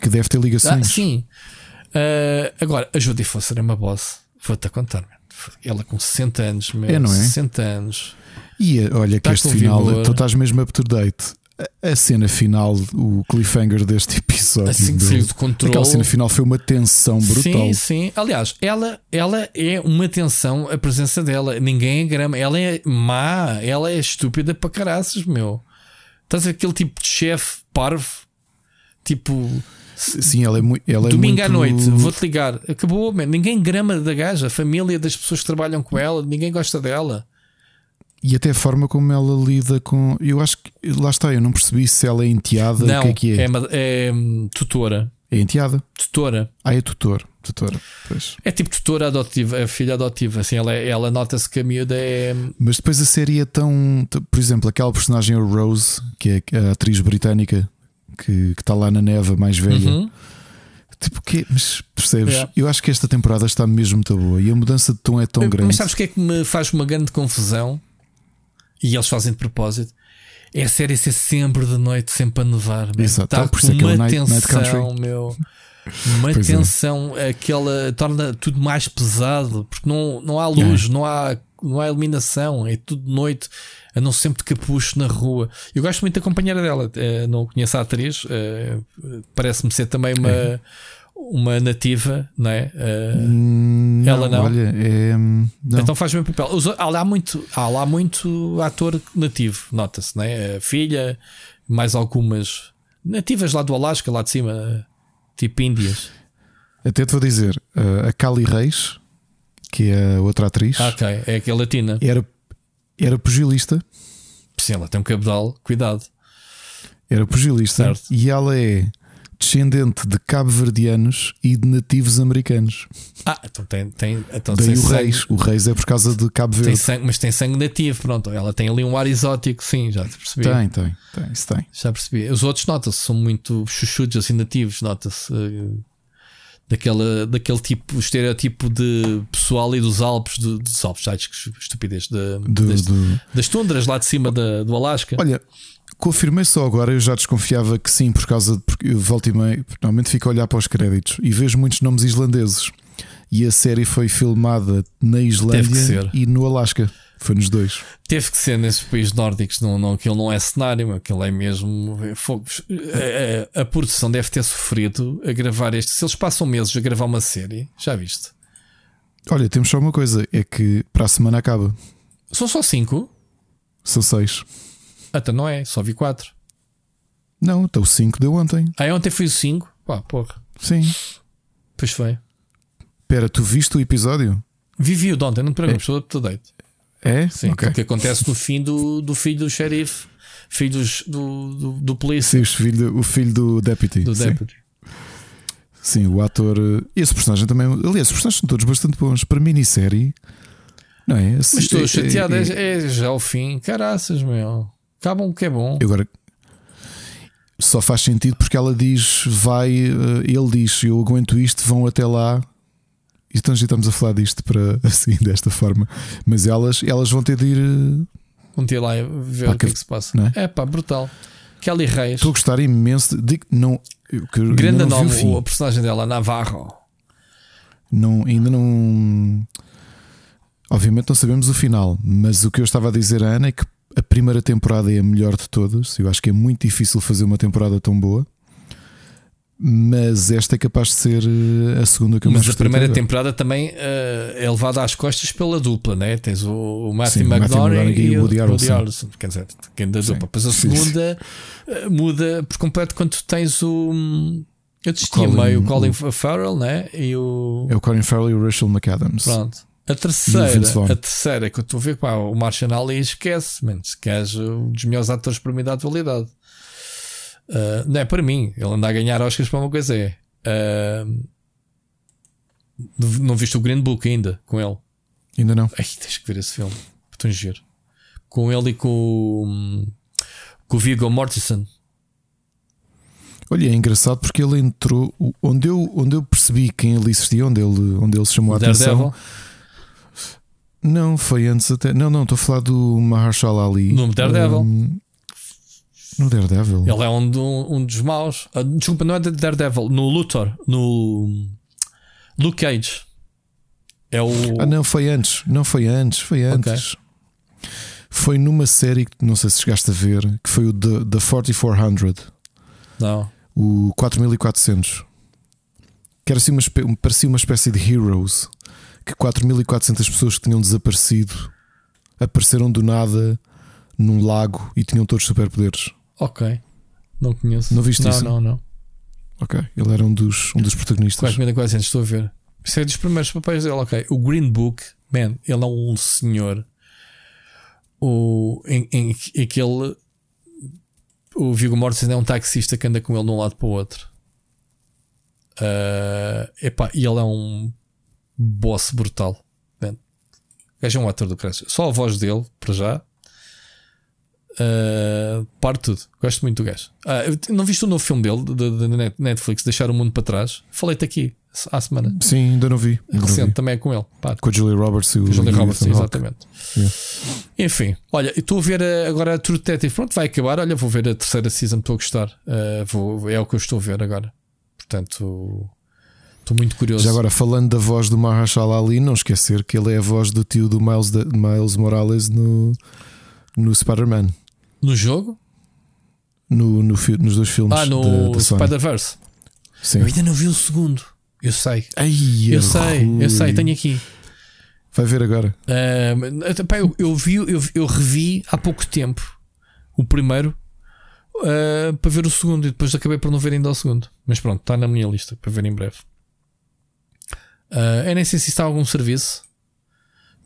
Que deve ter Ah, ligações. sim. Ah, agora, a Jodie Foster é uma boss. Vou-te contar, man. Ela com 60 anos, meu, É, não é? 60 anos. E eh, olha que Tá este final, vigor. tu estás mesmo up to date. A- A cena final, o cliffhanger deste episódio. Assim que saiu de controle. Aquela cena final foi uma tensão brutal. Sim, sim. Aliás, ela, ela é uma tensão, a presença dela. Ninguém é grama. Ela é má, ela é estúpida para caraças, meu. Estás aquele tipo de chefe parvo, tipo. Sim, ela é, mui- ela é Domingo à muito- noite, vou-te ligar. Acabou, man. ninguém grama da gaja. A família das pessoas que trabalham com ela, ninguém gosta dela. E até a forma como ela lida com. Eu acho que. Lá está, eu não percebi se ela é enteada. Não, o que é que é? ma- é, hum, tutora. É enteada. Tutora. Ah, é tutor. Tutora. Pois. É tipo tutora adotiva, é filha adotiva. Assim, ela, é- ela nota-se que a miúda é. Mas depois a série é tão. Por exemplo, aquela personagem, a Rose, que é a atriz britânica que está lá na neve, a mais velha. Uhum. Tipo, que Mas percebes? Yeah. Eu acho que esta temporada está mesmo muito boa e a mudança de tom é tão grande. Mas sabes o que é que me faz uma grande confusão? E eles fazem de propósito. É a série ser sempre de noite, sempre a nevar. Exato, Tá por isso com é que é uma Night- Night tensão, Country. meu. Uma Pois é. tensão, aquela torna tudo mais pesado, porque não, não há luz, não, há, não há iluminação, é tudo de noite, a não sempre de capucho na rua. Eu gosto muito da companheira dela, eh, não conheço a atriz, eh, parece-me ser também uma, uma nativa, não é? Eh, Hum, Ela não? Olha, é. Não. então faz o mesmo papel. Há lá muito, há lá muito ator nativo, nota-se, né? A filha, mais algumas nativas lá do Alasca, lá de cima, tipo Índias. Até te vou dizer, a Cali Reis, que é outra atriz, Ah, ok, é aqui a latina. era, era pugilista. Sim, ela tem um cabedal, cuidado. Era pugilista Certo. e ela é descendente de cabo-verdianos e de nativos americanos. Ah, então tem. tem então Daí tem o sangue, Reis. O Reis é por causa de Cabo tem Verde. sangue, mas tem sangue nativo, pronto. Ela tem ali um ar exótico, sim, já te percebi. Tem, tem, tem, isso tem. Já percebi. Os outros nota-se, são muito chuchudos, assim, nativos, nota-se. eh, Daquela, daquele tipo, estereotipo de pessoal e dos Alpes, do- dos Alpes, ai, que estupidez, de, Do- das, do- das tundras lá de cima da, do Alasca. Olha, confirmei só agora, eu já desconfiava que sim, por causa de. Porque eu volto e meio, normalmente fico a olhar para os créditos e vejo muitos nomes islandeses. E a série foi filmada na Islândia e no Alasca. Foi nos dois. Teve que ser nesses países nórdicos, não, não, aquilo não é cenário, aquilo é mesmo é fogo. A, a- produção deve ter sofrido a gravar este. Se eles passam meses a gravar uma série, já viste? Olha, temos só uma coisa: é que para a semana acaba. São só 5? São 6. Até não é, só vi 4. Não, então o 5 deu ontem. Ah, ontem foi o 5? Pá, porra. Sim. Pois foi. Espera, tu viste o episódio? Vivi o de ontem, não te preocupes, estou up to date. É? Sim, Ok. o que acontece no fim do, do filho do xerife, filho dos- do, do, do polícia, Sim, o filho, o filho do Deputy. do sim. deputy. Sim, o ator. eh, Esse personagem também. Aliás, os personagens são todos bastante bons. Para minissérie. Não é? Mas estou É- é- chateado, é, é- é já o fim. Caraças, meu. Acabam que é bom. Agora. Só faz sentido porque ela diz, vai, eh, ele diz, eu aguento isto, vão até lá. E então já estamos a falar disto para assim, desta forma. Mas elas, elas vão ter de ir. eh, Um dia lá ver Pá, o que é que- se passa. é? É pá, brutal. Kelly Reis, Estou a gostar imenso. De, não, eu- que grande não nome, o o personagem dela, Navarro. Não, ainda não. Obviamente não sabemos o final, mas o que eu estava a dizer à Ana é que a primeira temporada é a melhor de todas. Eu acho que é muito difícil fazer uma temporada tão boa, mas esta é capaz de ser eh, a segunda que eu mais Mas a primeira temporada também eh, é levada às costas pela dupla, né? Tens o, o Matthew o McConaughey e o Woody Harrelson. Harrelson. Quer dizer, quem da dupla. Depois a segunda eh, muda por completo quando tens o. Eu desisti Colin- meio o Colin o- Farrell, né? E o. É o Colin Farrell e o Rachel McAdams. Pronto. A o terceira, a terceira que eu estou a ver, pá, o Martian Ali esquece, man, se queres um dos melhores atores para mim da atualidade. Ah, não é para mim, ele anda a ganhar Oscars para uma coisa é. ah, não- viste o Green Book ainda com ele? Ainda não. Ai, tens que ver esse filme, tão giro. Com ele e com, o- com o Viggo Mortensen. Olha, é engraçado porque ele entrou. Onde eu, onde eu percebi quem ele existia, onde ele, onde ele chamou a atenção. Não, foi antes até. Não, não, estou a falar do Mahershala Ali. No Daredevil. Hum, no Daredevil. Ele é um, um dos maus. Ah, desculpa, não é de Daredevil, no Luthor, no Luke Cage. É o. Ah, não, foi antes. Não foi antes, foi antes. Foi numa série que não sei se chegaste a ver, que foi o The, The 4400, Não. o 4400. Que era assim uma, parecia uma espécie de Heroes. Que 4400 pessoas que tinham desaparecido apareceram do nada num lago e tinham todos superpoderes. Ok. Não conheço. Não viste não, isso? Não, não. Ok, ele era um dos, um dos protagonistas. 4400, estou a ver. Isso é dos primeiros papéis dele, ok. O Green Book, man, ele é um senhor. O, em, em, em que ele. O Viggo Mortensen é um taxista que anda com ele de um lado para o outro. Ah, epá, e ele é um boss brutal. Man. O gajo é um ator do Crash. Só a voz dele, para já. Uh, parte tudo. Gosto muito do gajo. Ah, eu- não viste o novo filme dele, da Net- Netflix, Deixar o Mundo para Trás? Falei-te aqui há semana. Sim, ainda não vi. Ainda não Recente, vi. também é com ele. Pá, Com a Julia Roberts e o Julia e o Roberts, Ethan exatamente. Yeah. Enfim, olha, estou a ver uh, agora a True Detective. Pronto, vai acabar. Olha, vou ver a terceira season, estou a gostar. Uh, vou, é o que eu estou a ver agora. Portanto, estou muito curioso. Já agora, falando da voz do Mahershala Ali, não esquecer que ele é a voz do tio do Miles, de- Miles Morales no, no Spider-Man. No jogo? No, no nos dois filmes. Ah, no. Spider-Verse. Sim. Eu ainda não vi o segundo. Eu sei. Ai, Eu sei, eu sei, tenho aqui. Vai ver agora. Uh, pá, eu, eu vi, eu, eu revi há pouco tempo o primeiro uh, para ver o segundo e depois acabei por não ver ainda o segundo. Mas pronto, está na minha lista para ver em breve. Uh, eu nem sei se está algum serviço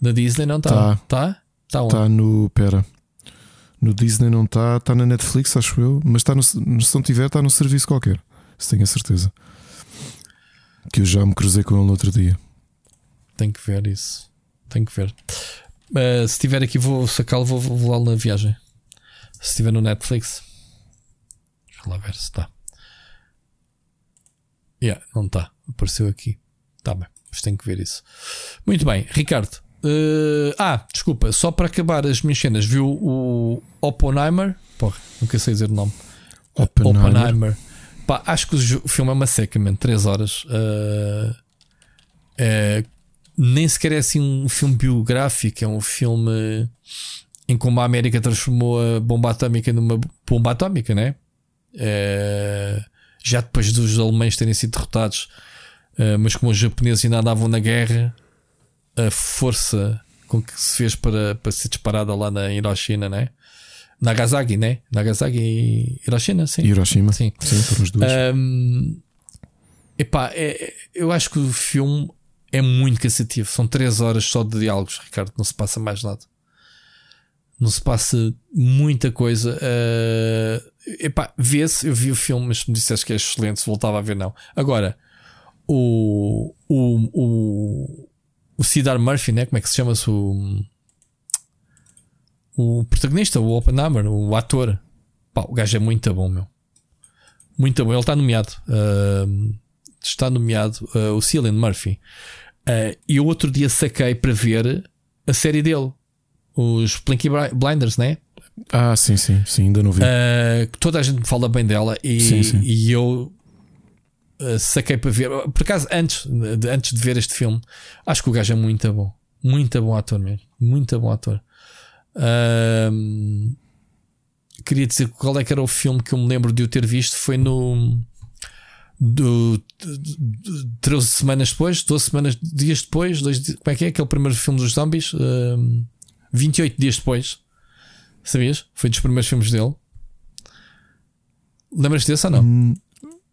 da Disney, não está? Tá. Está? Está onde? Está no. Pera. No Disney não está, está na Netflix, acho eu, mas está no, se não tiver, está no serviço qualquer. Isso tenho a certeza. Que eu já me cruzei com ele no outro dia. Tenho que ver isso. Tenho que ver. Uh, se estiver aqui, vou sacá-lo, vou, vou na viagem. Se estiver no Netflix, deixa lá ver se está. Yeah, não está. Apareceu aqui. Está bem, mas tenho que ver isso. Muito bem, Ricardo. Uh, ah, desculpa, só para acabar as minhas cenas, viu o Oppenheimer? Porra, nunca sei dizer o nome. Oppenheimer. Oppenheimer. Pá, acho que o, filme é uma seca, man. 3 horas. Uh, é, nem sequer é assim um filme biográfico, é um filme em como a América transformou a bomba atómica numa bomba atómica, né? É, já depois dos alemães terem sido derrotados, mas como os japoneses ainda andavam na guerra, a força com que se fez para, para ser disparada lá na Hiroshima, né? Nagasaki, né? Nagasaki e Hiroshima, sim. Hiroshima. Sim. Sim, foram dois. Um, epá, é, eu acho que o filme é muito cansativo. São três horas só de diálogos, Ricardo. Não se passa mais nada. Não se passa muita coisa. Uh, epá, vê-se. Eu vi o filme, mas me disseste que é excelente. Se voltava a ver, não. Agora, o, o, o, o Cedar Murphy, né? como é que se chama-se? O, o protagonista, o Oppenheimer, o ator. Pá, o gajo é muito bom, meu. Muito bom. Ele está nomeado. Uh, está nomeado uh, o Cillian Murphy. Uh, e o outro dia saquei para ver a série dele, os Blinky Blinders, né? Ah, sim, sim, sim, ainda não vi. Uh, toda a gente me fala bem dela e, sim, sim. e eu saquei para ver. Por acaso, antes de, antes de ver este filme, acho que o gajo é muito bom. Muito bom ator mesmo. Muito bom ator. Uh, queria dizer qual é que era o filme que eu me lembro de eu ter visto. Foi no. Do, 13 semanas depois, 12 semanas, dias depois, dois, como é que é? Aquele primeiro filme dos zombies, uh, 28 dias depois, sabias? Foi dos primeiros filmes dele. Lembras-te desse ou não? Hum,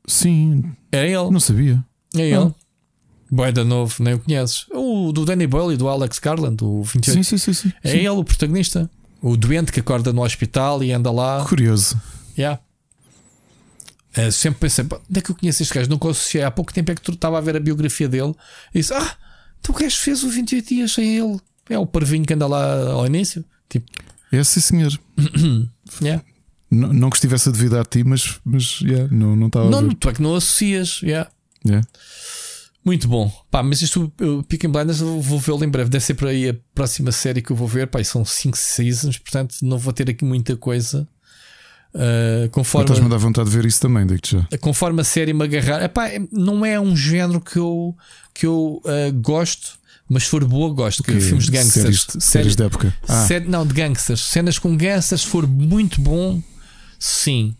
sim, é ele. Não sabia. É ele. Ah. Boeda novo, nem o conheces. O do Danny Boyle e do Alex Garland, o 28. Sim, sim, sim, sim. É ele o protagonista. O doente que acorda no hospital e anda lá. Curioso. Yeah. É, sempre pensei, onde é que eu conheço este gajo? Nunca associei. Há pouco tempo é que tu estava a ver a biografia dele e disse: Ah, então o gajo fez o 28 dias sem ele. É o parvinho que anda lá ao início. Tipo. É sim, senhor. yeah. Não, não que estivesse a duvidar de ti, mas, mas yeah, não, não estava não, a ver. tu é que não associas. Yeah. Yeah. Muito bom. Pá, mas isto, o Peaky Blinders, eu vou vê-lo em breve. Deve ser por aí a próxima série que eu vou ver. Pá, são 5 seasons, portanto não vou ter aqui muita coisa. Uh, conforme estás-me a dar vontade de ver isso também, digo já. Conforme a série me agarrar, epá, não é um género que eu, que eu uh, gosto, mas se for boa, gosto. Okay. filmes de gangsters, séries, séries de época, ah. não, de gangsters, cenas com gangsters, se for muito bom, sim.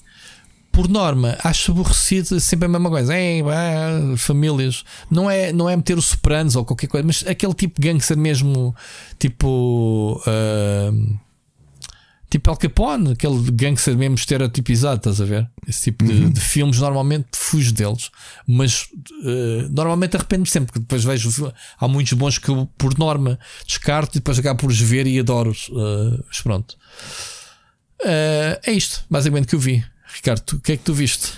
Por norma, acho aborrecido é sempre a mesma coisa. Ei, bah, famílias, não é, não é meter os sopranos ou qualquer coisa, mas aquele tipo de gangster mesmo, tipo. Uh, Tipo Al Capone, aquele gangster mesmo estereotipizado, estás a ver? Esse tipo de, uhum. de filmes normalmente fujo deles, mas uh, normalmente arrependo-me sempre, porque depois vejo. Há muitos bons que eu, por norma, descarto e depois acabo por os ver e adoro-os. Uh, mas pronto. Uh, é isto, basicamente, que eu vi. Ricardo, o que é que tu viste?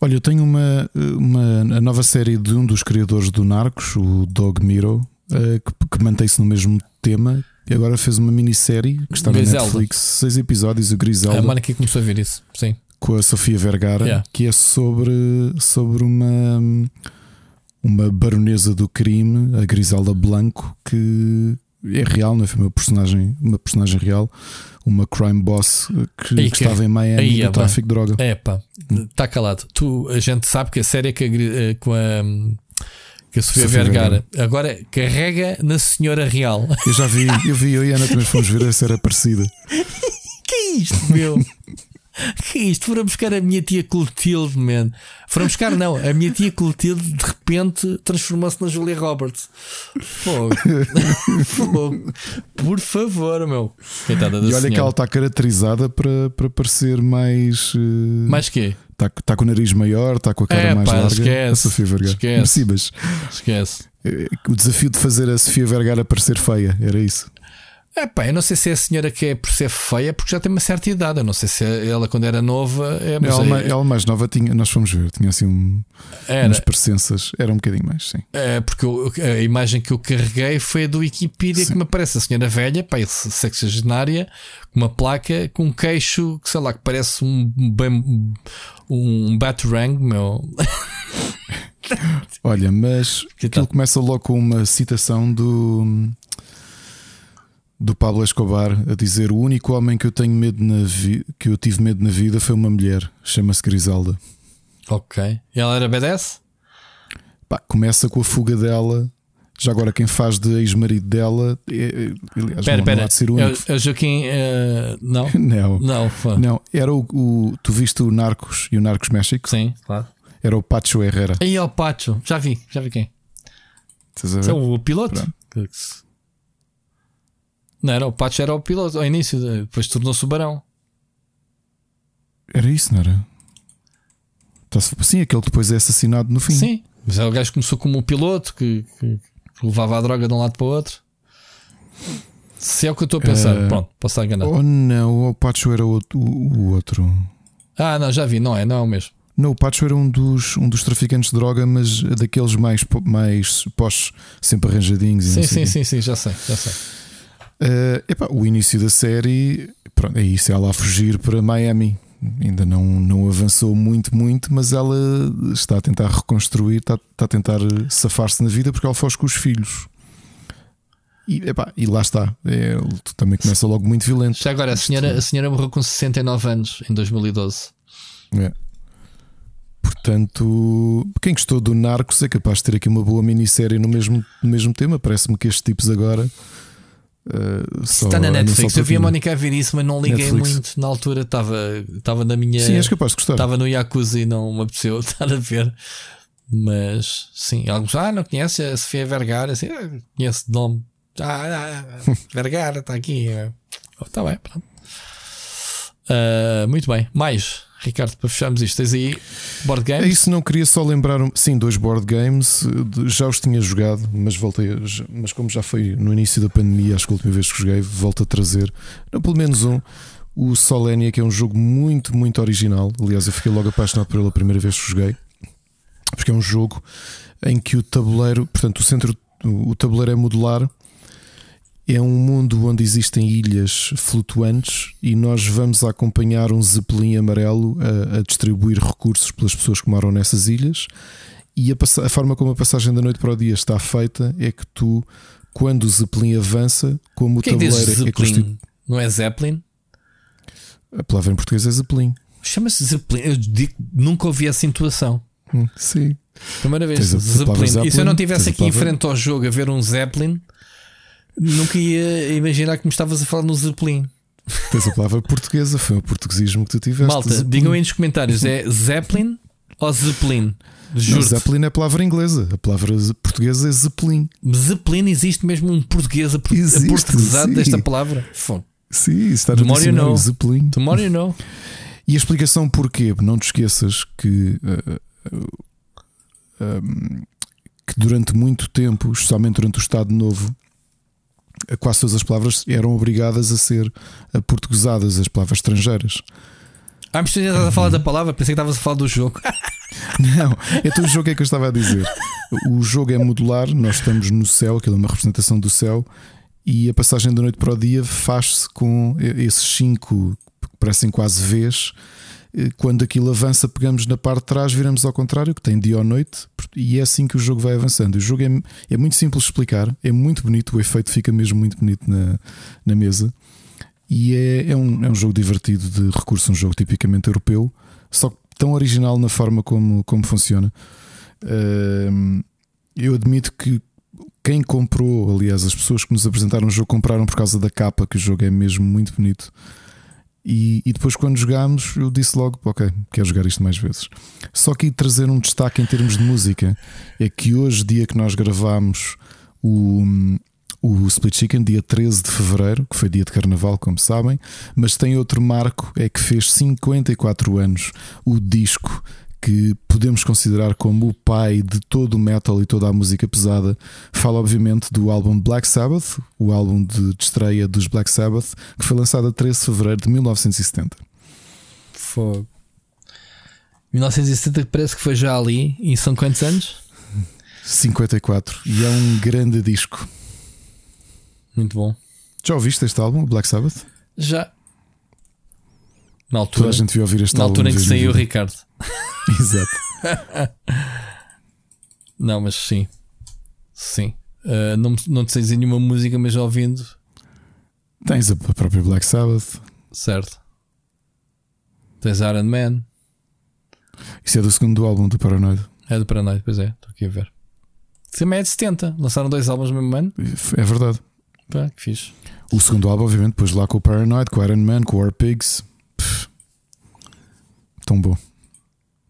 Olha, eu tenho uma, uma a nova série de um dos criadores do Narcos, o Dog Miro, que, que mantém-se no mesmo tema, e agora fez uma minissérie que está Griselda. na Netflix, seis episódios, o Griselda. A que começou a ver isso, sim. Com a Sofia Vergara, yeah. que é sobre, sobre uma, uma baronesa do crime, a Griselda Blanco, que é real, não é? Foi uma personagem, uma personagem real, uma crime boss que, que estava em Miami aí, do é, tráfico de droga. É pá, está calado. Tu, a gente sabe que a série que a, com a que a Sofia, Sofia Vergara. Vergara. Agora carrega na Senhora Real. Eu já vi, eu vi, eu e a Ana também fomos ver se era parecida. que é isto, meu? que é isto? Foram buscar a minha tia Clotilde, man. Foram buscar, não. A minha tia Clotilde de repente transformou-se na Julia Roberts. Fogo. Fogo. Por favor, meu. Coitada da e olha senhora. que ela está caracterizada para, para parecer mais. Uh... Mais quê? Está tá com o nariz maior, está com a cara é, mais pá, larga. Esquece, a Sofia Vergara. Esquece. Mercibas. Esquece. Eh, o desafio de fazer a Sofia Vergara parecer feia, era isso. É pá, eu não sei se é a senhora que é por ser feia, porque já tem uma certa idade. Eu não sei se ela, quando era nova. É, ela, é... ela, mais nova tinha, nós fomos ver, tinha assim um, era. umas presenças, era um bocadinho mais, sim. É, porque eu, a imagem que eu carreguei foi a do Wikipedia sim. que me aparece a senhora velha, pá, sexagenária, com uma placa com um queixo que sei lá, que parece um, bem, um Batarang, meu. Olha, mas que aquilo começa logo com uma citação do do Pablo Escobar a dizer: O único homem que eu tenho medo na que eu tive medo na vida foi uma mulher, chama-se Griselda. Ok. E ela era BDS? Pá, começa com a fuga dela. Já agora, quem faz de ex-marido dela, é, é aliás, pera, não, pera. não de ser o único. É o Joaquim. Uh, não? não. Não, não. Era o, o, Tu viste o Narcos e o Narcos México? Sim, claro. Era o Pacho Herrera. Aí é o Pacho, já vi, já vi quem. É o piloto? Pronto. Não era, o Patch era o piloto ao início, depois tornou-se o Barão. Era isso, não era? Sim, aquele que depois é assassinado no fim. Sim, mas é o gajo que começou como um piloto que, que, que levava a droga de um lado para o outro. Se é o que eu estou a pensar, uh, pronto, posso estar enganado. Ou não, o Pacho era o, o, o, outro. Ah, não, já vi, não é, não é o mesmo. Não, o Pacho era um dos, um dos traficantes de droga, mas daqueles mais, mais pós, sempre arranjadinhos. Sim, sim, sim, sim, já sei, já sei. Uh, epá, o início da série pronto, é isso, ela a fugir para Miami. Ainda não, não avançou muito, muito, mas ela está a tentar reconstruir, está, está a tentar safar-se na vida porque ela foge com os filhos. E, epá, e lá está, é, também começa logo muito violento. Já agora, a senhora, a senhora morreu com 69 anos em 2012. É. Portanto, quem gostou do Narcos é capaz de ter aqui uma boa minissérie no mesmo, no mesmo tema. Parece-me que estes tipos agora Uh, Está na Netflix. Eu vi a Mónica a ver isso, mas não liguei Netflix. muito na altura. Estava, estava na minha. Sim, és capaz de gostar. Estava no Yakuza e não me apeteceu estar a ver. Mas sim, alguns. Ah, não conhece a Sofia Vergara? Assim, ah, conhece de nome. Ah, ah, ah Vergara está aqui. Está bem, pronto. Uh, muito bem. Mais. Ricardo, para fecharmos isto, tens aí board games? É isso, não queria só lembrar, sim, dois board games, já os tinha jogado, mas voltei, mas como já foi no início da pandemia, acho que a última vez que joguei, volto a trazer, não, pelo menos um, o Solenia, que é um jogo muito, muito original. Aliás, eu fiquei logo apaixonado por ele a primeira vez que joguei, porque é um jogo em que o tabuleiro, portanto, o centro, o tabuleiro é modular é um mundo onde existem ilhas flutuantes e nós vamos acompanhar um zeppelin amarelo a, a distribuir recursos pelas pessoas que moram nessas ilhas. E a, a, forma como a passagem da noite para o dia está feita é que tu, quando o zeppelin avança, como o Quem tabuleiro diz zeppelin? é constitu... Não é Zeppelin? A palavra em português é zeppelin. Chama-se zeppelin. Eu digo, nunca ouvi essa intuação. Hum, sim. Primeira vez. Zeppelin. zeppelin. E se eu não estivesse aqui em frente ao jogo a ver um Zeppelin, Nunca ia imaginar que me estavas a falar no Zeppelin. Tens a palavra portuguesa, foi o portuguesismo que tu tiveste. Malta, Zeppelin. digam aí nos comentários: é Zeppelin ou Zeppelin? Não, Zeppelin é a palavra inglesa, a palavra portuguesa é Zeppelin. Zeppelin existe mesmo um português a, portuguesado desta palavra? Fone. Sim, está no Tomorrow dicionário you know. Zeppelin. Tomorrow you know. E a explicação porquê, não te esqueças que, uh, uh, um, que durante muito tempo, especialmente durante o Estado Novo, quase todas as palavras eram obrigadas a ser portuguesadas, as palavras estrangeiras. Ah, mas tu já estás a falar da palavra, pensei que estavas a falar do jogo. Não, então o jogo é que eu estava a dizer. O jogo é modular, nós estamos no céu, aquilo é uma representação do céu, e a passagem da noite para o dia faz-se com esses cinco, que parecem quase Vs, quando aquilo avança, pegamos na parte de trás, viramos ao contrário, que tem dia ou noite, e é assim que o jogo vai avançando. O jogo é, é muito simples de explicar, é muito bonito, o efeito fica mesmo muito bonito na, na mesa. E é, é, um, é um jogo divertido de recurso, um jogo tipicamente europeu, só que tão original na forma como, como funciona. Eu admito que quem comprou, aliás, as pessoas que nos apresentaram o jogo compraram por causa da capa, que o jogo é mesmo muito bonito. E, e, depois, quando jogámos, eu disse logo: Ok, quero jogar isto mais vezes. Só que trazer um destaque em termos de música é que hoje, dia que nós gravámos o, o Split Chicken, dia 13 de fevereiro, que foi dia de carnaval, como sabem, mas tem outro marco: é que fez 54 anos o disco que podemos considerar como o pai de todo o metal e toda a música pesada. Fala, obviamente, do álbum Black Sabbath, o álbum de estreia dos Black Sabbath, que foi lançado a 13 de fevereiro de 1970. Fogo. 1970 parece que foi já ali. E são quantos anos? 54. E é um grande disco. Muito bom. Já ouviste este álbum, Black Sabbath? Já. Na altura, Toda a gente viu ouvir este na altura em que saiu o Ricardo. Exato. não, mas sim. Sim. Uh, não, não te sei dizer nenhuma música, mas já ouvindo. Tens a própria Black Sabbath. Certo. Tens Iron Man. Isso é do segundo álbum do Paranoid. É do Paranoid, pois é. Estou aqui a ver. Também é de 70. Lançaram dois álbuns no mesmo ano. É verdade. Pá, que fixe. O segundo álbum, obviamente, depois lá com o Paranoid, com o Iron Man, com o War Pigs. Pff, tão bom.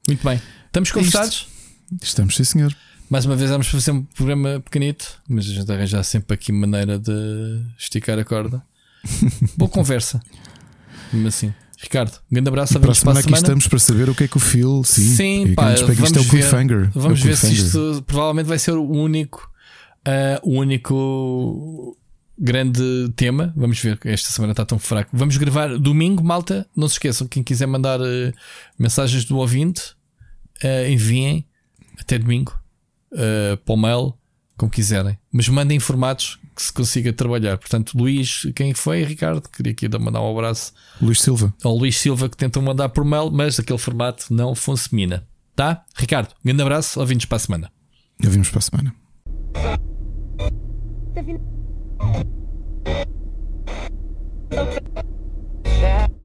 Muito bem. Estamos conversados? Estamos, sim, senhor. Mais uma vez vamos fazer um programa pequenito, mas a gente arranjar sempre aqui maneira de esticar a corda. Boa conversa. Mesmo assim. Ricardo, um grande abraço. Para a semana aqui estamos para saber o que é que o Phil. Sim, sim pá, vamos isto é o cliffhanger. Vamos é ver se isto provavelmente vai ser o único, uh, o único grande tema. Vamos ver, esta semana está tão fraco. Vamos gravar domingo, malta. Não se esqueçam, quem quiser mandar uh, mensagens do ouvinte, uh, enviem até domingo uh, para o mail, como quiserem. Mas mandem formatos que se consiga trabalhar. Portanto, Luís, quem foi? Ricardo, queria aqui mandar um abraço. Luís Silva. Ao Luís Silva que tentam mandar por mail, mas aquele formato não funciona. Tá? Ricardo, um grande abraço, ouvimos para a semana. Ouvimos para a semana. Yeah.